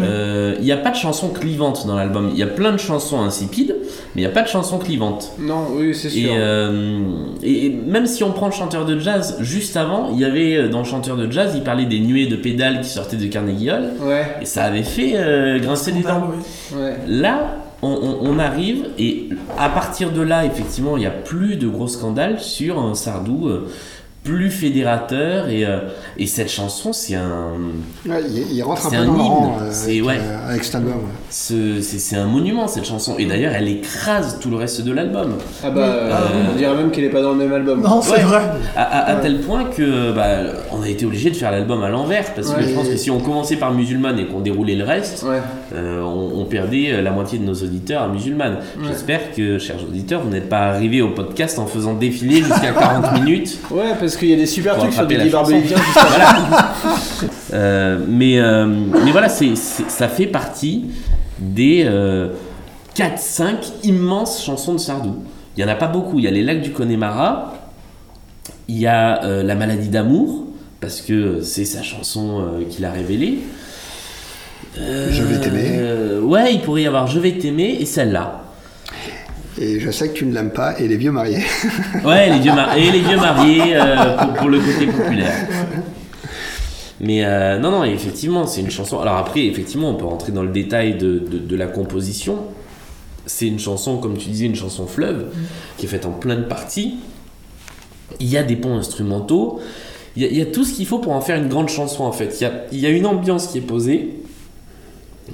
Euh, Il n'y a pas de chansons clivantes dans l'album. Il y a plein de chansons insipides, mais il n'y a pas de chansons clivantes. Non, oui, c'est Et, sûr. euh, et- même si on prend le chanteur de jazz, juste avant, il y avait dans le chanteur de jazz, il parlait des nuées de pédales qui sortaient de Carnegie Hall, Ouais, et ça avait fait euh, grincer des dents. ouais. Là, on, on- on arrive, et à partir de là, effectivement, il n'y a plus de gros scandales sur un Sardou euh, plus fédérateur, et, euh, et cette chanson, c'est un, Ouais, il, il rentre un C'est peu un dans le hymne. rang euh, C'est- avec, ouais. euh, avec cet album. ouais. c'est c'est un monument cette chanson, et d'ailleurs, elle écrase tout le reste de l'album. Ah bah, euh, Ah on dirait même qu'elle est pas dans le même album. Non, c'est Ouais. vrai. À, à- à Ouais. tel point que bah, on a été obligé de faire l'album à l'envers parce que je pense que si on commençait par musulmane et qu'on déroulait le reste, Ouais. Euh, on, on perdait euh, la moitié de nos auditeurs à musulmane. J'espère que, chers auditeurs, vous n'êtes pas arrivés au podcast en faisant défiler jusqu'à [LAUGHS] 40 minutes. Ouais, parce qu'il y a des super trucs sur chanson. Barbelivien. Voilà. [LAUGHS] Euh, mais, euh, mais voilà, c'est, c'est- ça fait partie des 4-5 immenses chansons de Sardou. Il n'y en a pas beaucoup. Il y a Les Lacs du Connemara, il y a La maladie d'amour, parce que c'est sa chanson qu'il a révélée. Euh, Je vais t'aimer. euh, ouais, il pourrait y avoir Je vais t'aimer et celle-là. Et je sais que tu ne l'aimes pas, et les vieux mariés. [LAUGHS] Ouais, les vieux, et les vieux mariés euh, pour, pour le côté populaire. Mais euh, non, non, effectivement, c'est une chanson. Alors après, effectivement, on peut rentrer dans le détail de, de, de la composition. C'est une chanson, comme tu disais, une chanson fleuve, qui est faite en plein de parties. Il y a des ponts instrumentaux. Il y a, il y a tout ce qu'il faut pour en faire une grande chanson, en fait. Il y a, il y a une ambiance qui est posée.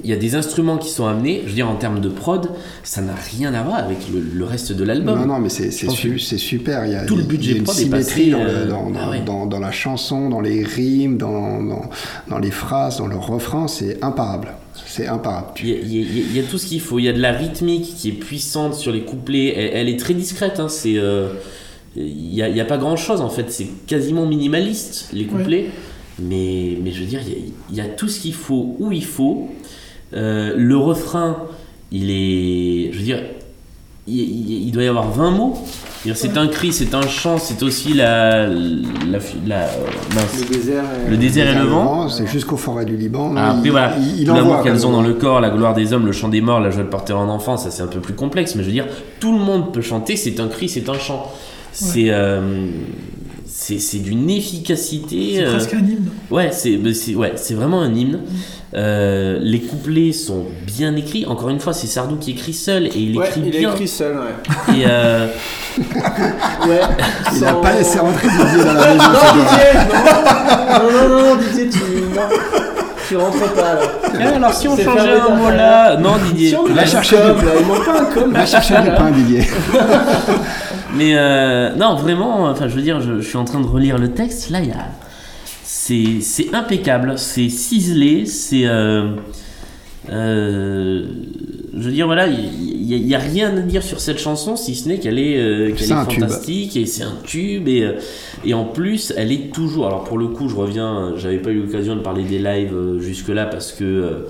Il y a des instruments qui sont amenés. Je veux dire, en termes de prod, ça n'a rien à voir avec le, le reste de l'album. Non, non, mais c'est su- super. Il y a, tout le il y a budget une prod est passé, dans, le- euh, dans, ah dans- ouais. dans- dans la chanson, dans les rimes, dans, dans, dans les phrases, dans le refrain. C'est imparable. C'est imparable. Il y, a, il y a- il y a tout ce qu'il faut. Il y a de la rythmique qui est puissante sur les couplets. Elle, elle est très discrète. hein. C'est, euh, il n'y a, il y a pas grand chose en fait. C'est quasiment minimaliste les couplets. Mais, mais je veux dire, il y a, il y a tout ce qu'il faut où il faut. Euh, le refrain, il est. Je veux dire, il, il- il doit y avoir 20 mots. C'est un cri, c'est un chant, c'est aussi la. la, la- mince. Le désert. et- Le désert et le vent. C'est jusqu'au forêt du Liban. Ah, après, il, voilà, l'amour qu'elles ont quand dans le corps, la gloire des hommes, le chant des morts, la joie de porter un enfant, ça c'est un peu plus complexe, mais je veux dire, tout le monde peut chanter, c'est un cri, c'est un chant. C'est euh, c'est c'est d'une efficacité. C'est euh, presque un hymne. ouais, c'est c'est- ouais, c'est vraiment un hymne. Euh, les couplets sont bien écrits. Encore une fois, c'est Sardou qui écrit seul et il Ouais, écrit il bien. écrit seul, ouais. Et euh, [LAUGHS] Ouais. Il n'a Sans- pas laissé rentrer Didier dans la maison. Non. Didier, non. non, non, non, Didier, tu, non. tu rentres pas là. eh, alors si on changeait un mot là, non Didier. Si on Va chercher du- là, il manque pas un com. Va chercher du pain, Didier. [LAUGHS] Mais euh, non, vraiment, enfin, je veux dire, je, je suis en train de relire le texte. Là, il y a. C'est c'est impeccable, c'est ciselé, c'est. euh, euh, je veux dire, voilà, il n'y a, rien à dire sur cette chanson si ce n'est qu'elle est, euh, est tube. fantastique et c'est un tube. Et, euh, et en plus, elle est toujours. Alors, pour le coup, je reviens, j'avais pas eu l'occasion de parler des lives euh, jusque-là parce que euh,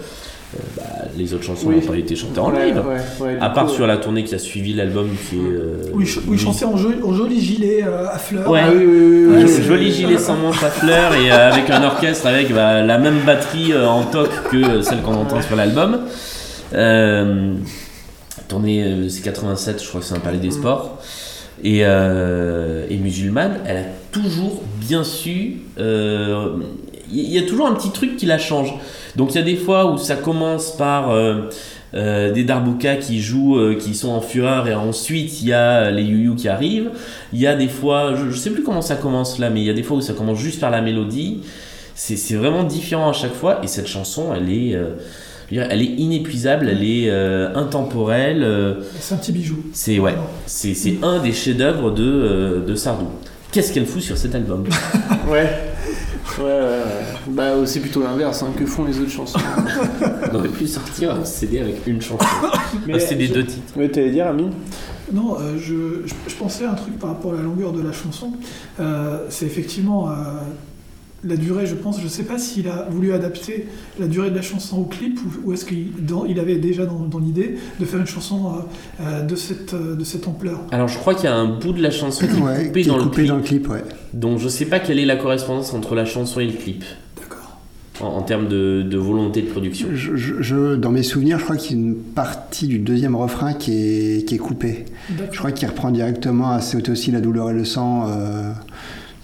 bah, les autres chansons Oui. n'ont pas été chantées en Ouais, live. ouais, ouais, du À part coup, sur la tournée qui a suivi l'album qui est. euh, il chantait en, joli, en joli gilet euh, à fleurs. Ouais. Ah oui, oui, oui, oui, oui. joli gilet sans manche à fleurs et euh, avec un orchestre avec bah, la même batterie euh, en toc que euh, celle qu'on entend sur l'album. Euh, tournée, euh, c'est 87, je crois que c'est un palais des sports. Et, euh, et musulmane, elle a toujours bien su. Il y a toujours un petit truc qui la change. Donc il y a des fois où ça commence par. euh, euh, des darboukas qui jouent, euh, qui sont en fureur, et ensuite il y a les you qui arrivent. Il y a des fois, je, je sais plus comment ça commence là, mais il y a des fois où ça commence juste par la mélodie. C'est c'est vraiment différent à chaque fois, et cette chanson, elle est, euh, elle est inépuisable, elle est euh, intemporelle. euh, C'est un petit bijou. c'est ouais, c'est c'est un des chefs-d'œuvre de, euh, de Sardou. Qu'est-ce qu'elle fout sur cet album? Ouais. Ouais, ouais, ouais. Bah, euh, c'est plutôt l'inverse. hein. Que font les autres chansons [LAUGHS] On aurait pu sortir un CD avec une chanson. [COUGHS] Mais un CD je- deux titres. Ouais, t'allais dire, Amine? Non, euh, je, je- je pensais à un truc par rapport à la longueur de la chanson. Euh, c'est effectivement euh, la durée, je pense. Je sais pas s'il a voulu adapter la durée de la chanson au clip ou, ou est-ce qu'il il avait déjà dans, dans l'idée de faire une chanson euh, euh, de, cette, euh, de cette ampleur. Alors je crois qu'il y a un bout de la chanson qui est Ouais, coupé, qui est dans, coupé le dans le clip, ouais. donc je sais pas quelle est la correspondance entre la chanson et le clip D'accord. en, en termes de, de volonté de production. Je, je- je- dans mes souvenirs, je crois qu'il y a une partie du deuxième refrain qui est, qui est coupée. Je crois qu'il reprend directement à C'est aussi la douleur et le sang. euh,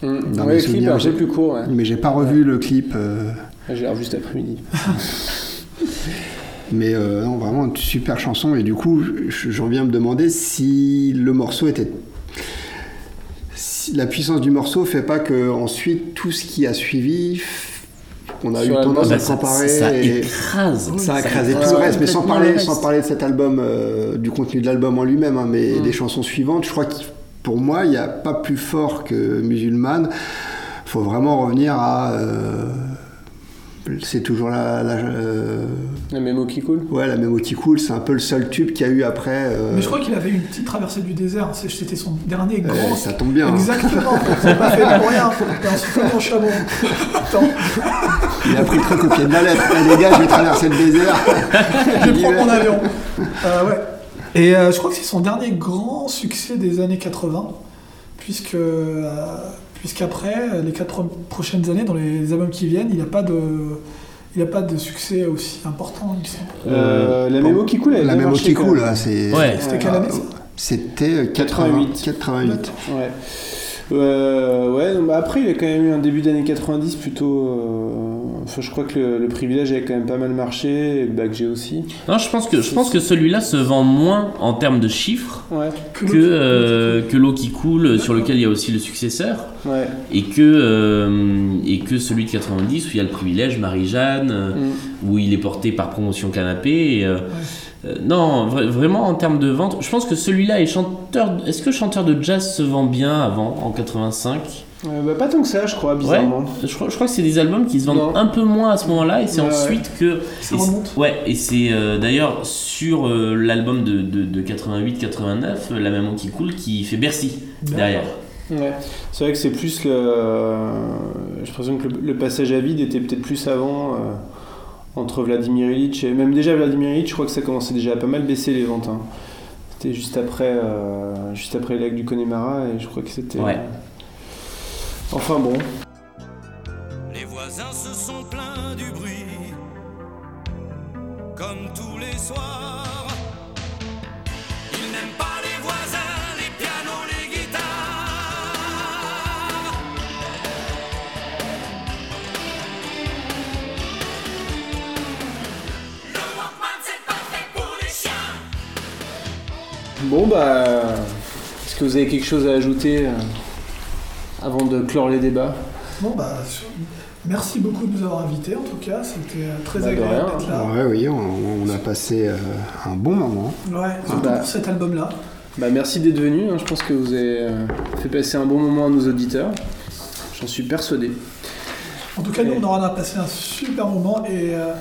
Mmh. Dans Ouais, mes le clip est souvenirs, un peu j'ai- plus court. Ouais. mais j'ai pas revu le clip. euh, J'ai revu cet après-midi. [LAUGHS] mais euh, non, vraiment une super chanson. Et du coup, je- j'en viens me demander si le morceau était. si la puissance du morceau fait pas que ensuite tout ce qui a suivi, on a Sur eu tendance Bah, à comparer. ça écrase. Ça a écrasé tout le reste, mais sans parler, le sans parler de cet album, euh, du contenu de l'album en lui-même, hein, mais Mm. des chansons suivantes, je crois que pour moi, il n'y a pas plus fort que Musulman. faut vraiment revenir à. euh, c'est toujours la, la, euh, La mémo qui coule. ouais, la mémo qui coule, c'est un peu le seul tube qu'il y a eu après. euh, Mais je crois qu'il avait une petite traversée du désert. C'était son dernier euh, grand. ça tombe bien. hein. Exactement. [LAUGHS] C'est pas fait pour rien. Chameau. Attends, Il a pris le truc au pied de la lettre. Eh, les gars, je vais traverser le désert. [LAUGHS] je vais [LAUGHS] prendre mon avion. Euh, ouais. Et euh, je crois que c'est son dernier grand succès des années 80, puisque euh, puisqu'après les quatre pro- prochaines années, dans les albums qui viennent, il n'y a pas de il n'y a pas de succès aussi important, il me semble. Euh, la mémo qui coule, elle La mémo qui quand coule, même. là, c'est. Ouais. C'était quelle année ça? C'était euh, 88. 88. Ouais. Euh, ouais, bah, après il a quand même eu un début d'année 90 plutôt. euh, Enfin, je crois que le, le privilège avait quand même pas mal marché, et le Bac G aussi. Non, je pense que je pense que celui-là se vend moins en termes de chiffres Ouais, que euh, que l'eau qui coule, sur lequel il y a aussi le successeur, ouais. et que euh, et que celui de 90 où il y a le privilège Marie-Jeanne, euh, Mm. où il est porté par promotion canapé. et, euh, euh, non, vra- vraiment en termes de vente, je pense que celui-là est chanteur. Est-ce que chanteur de jazz se vend bien avant en 85 Euh, bah, pas tant que ça, je crois, bizarrement. je crois, je crois que c'est des albums qui se vendent Non. un peu moins à ce moment-là, et c'est Ouais, ensuite que. Ça et remonte. Ouais, et c'est euh, d'ailleurs sur euh, l'album de, de, de 88-89, euh, La Maman qui coule, qui fait Bercy derrière. Ouais. C'est vrai que c'est plus le. Je présume que le, le passage à vide était peut-être plus avant entre Vladimir Ilitch et même déjà Vladimir Ilitch, je crois que ça commençait déjà à pas mal baisser les ventes. hein. C'était juste après, euh, juste après le lac du Connemara et je crois que c'était. Ouais. Enfin bon. Les voisins se sont plaints du bruit, comme tous les soirs. Ils n'aiment pas les voisins, les pianos, les guitares. Le Walkman, c'est parfait pour les chiens. Bon bah. Est-ce que vous avez quelque chose à ajouter euh, avant de clore les débats Bon bah merci beaucoup de nous avoir invités en tout cas, c'était euh, très Bah, agréable d'être là. Ouais, oui, on, on a passé euh, un bon moment. Ouais, surtout Bah. pour cet album-là. Bah merci d'être venu, hein. je pense que vous avez euh, fait passer un bon moment à nos auditeurs. J'en suis persuadé. En tout cas, nous, on aura passé un super moment et, euh,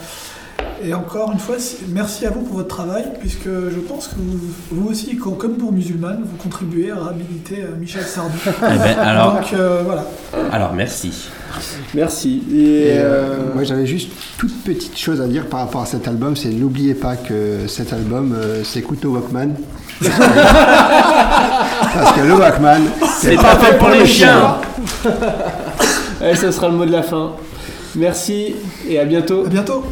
et encore une fois, merci à vous pour votre travail, puisque je pense que vous, vous aussi, co- comme pour Musulman, vous contribuez à réhabiliter euh, Michel Sardou. [LAUGHS] Eh ben, alors, Donc euh, voilà. alors merci. Merci. Et, Et, euh, euh, moi, j'avais juste toute petite chose à dire par rapport à cet album, c'est n'oubliez pas que cet album euh, s'écoute au Walkman. [LAUGHS] Parce que le Walkman, C'est pas fait pour les chiens. allez, ça sera le mot de la fin. Merci et à bientôt. À bientôt.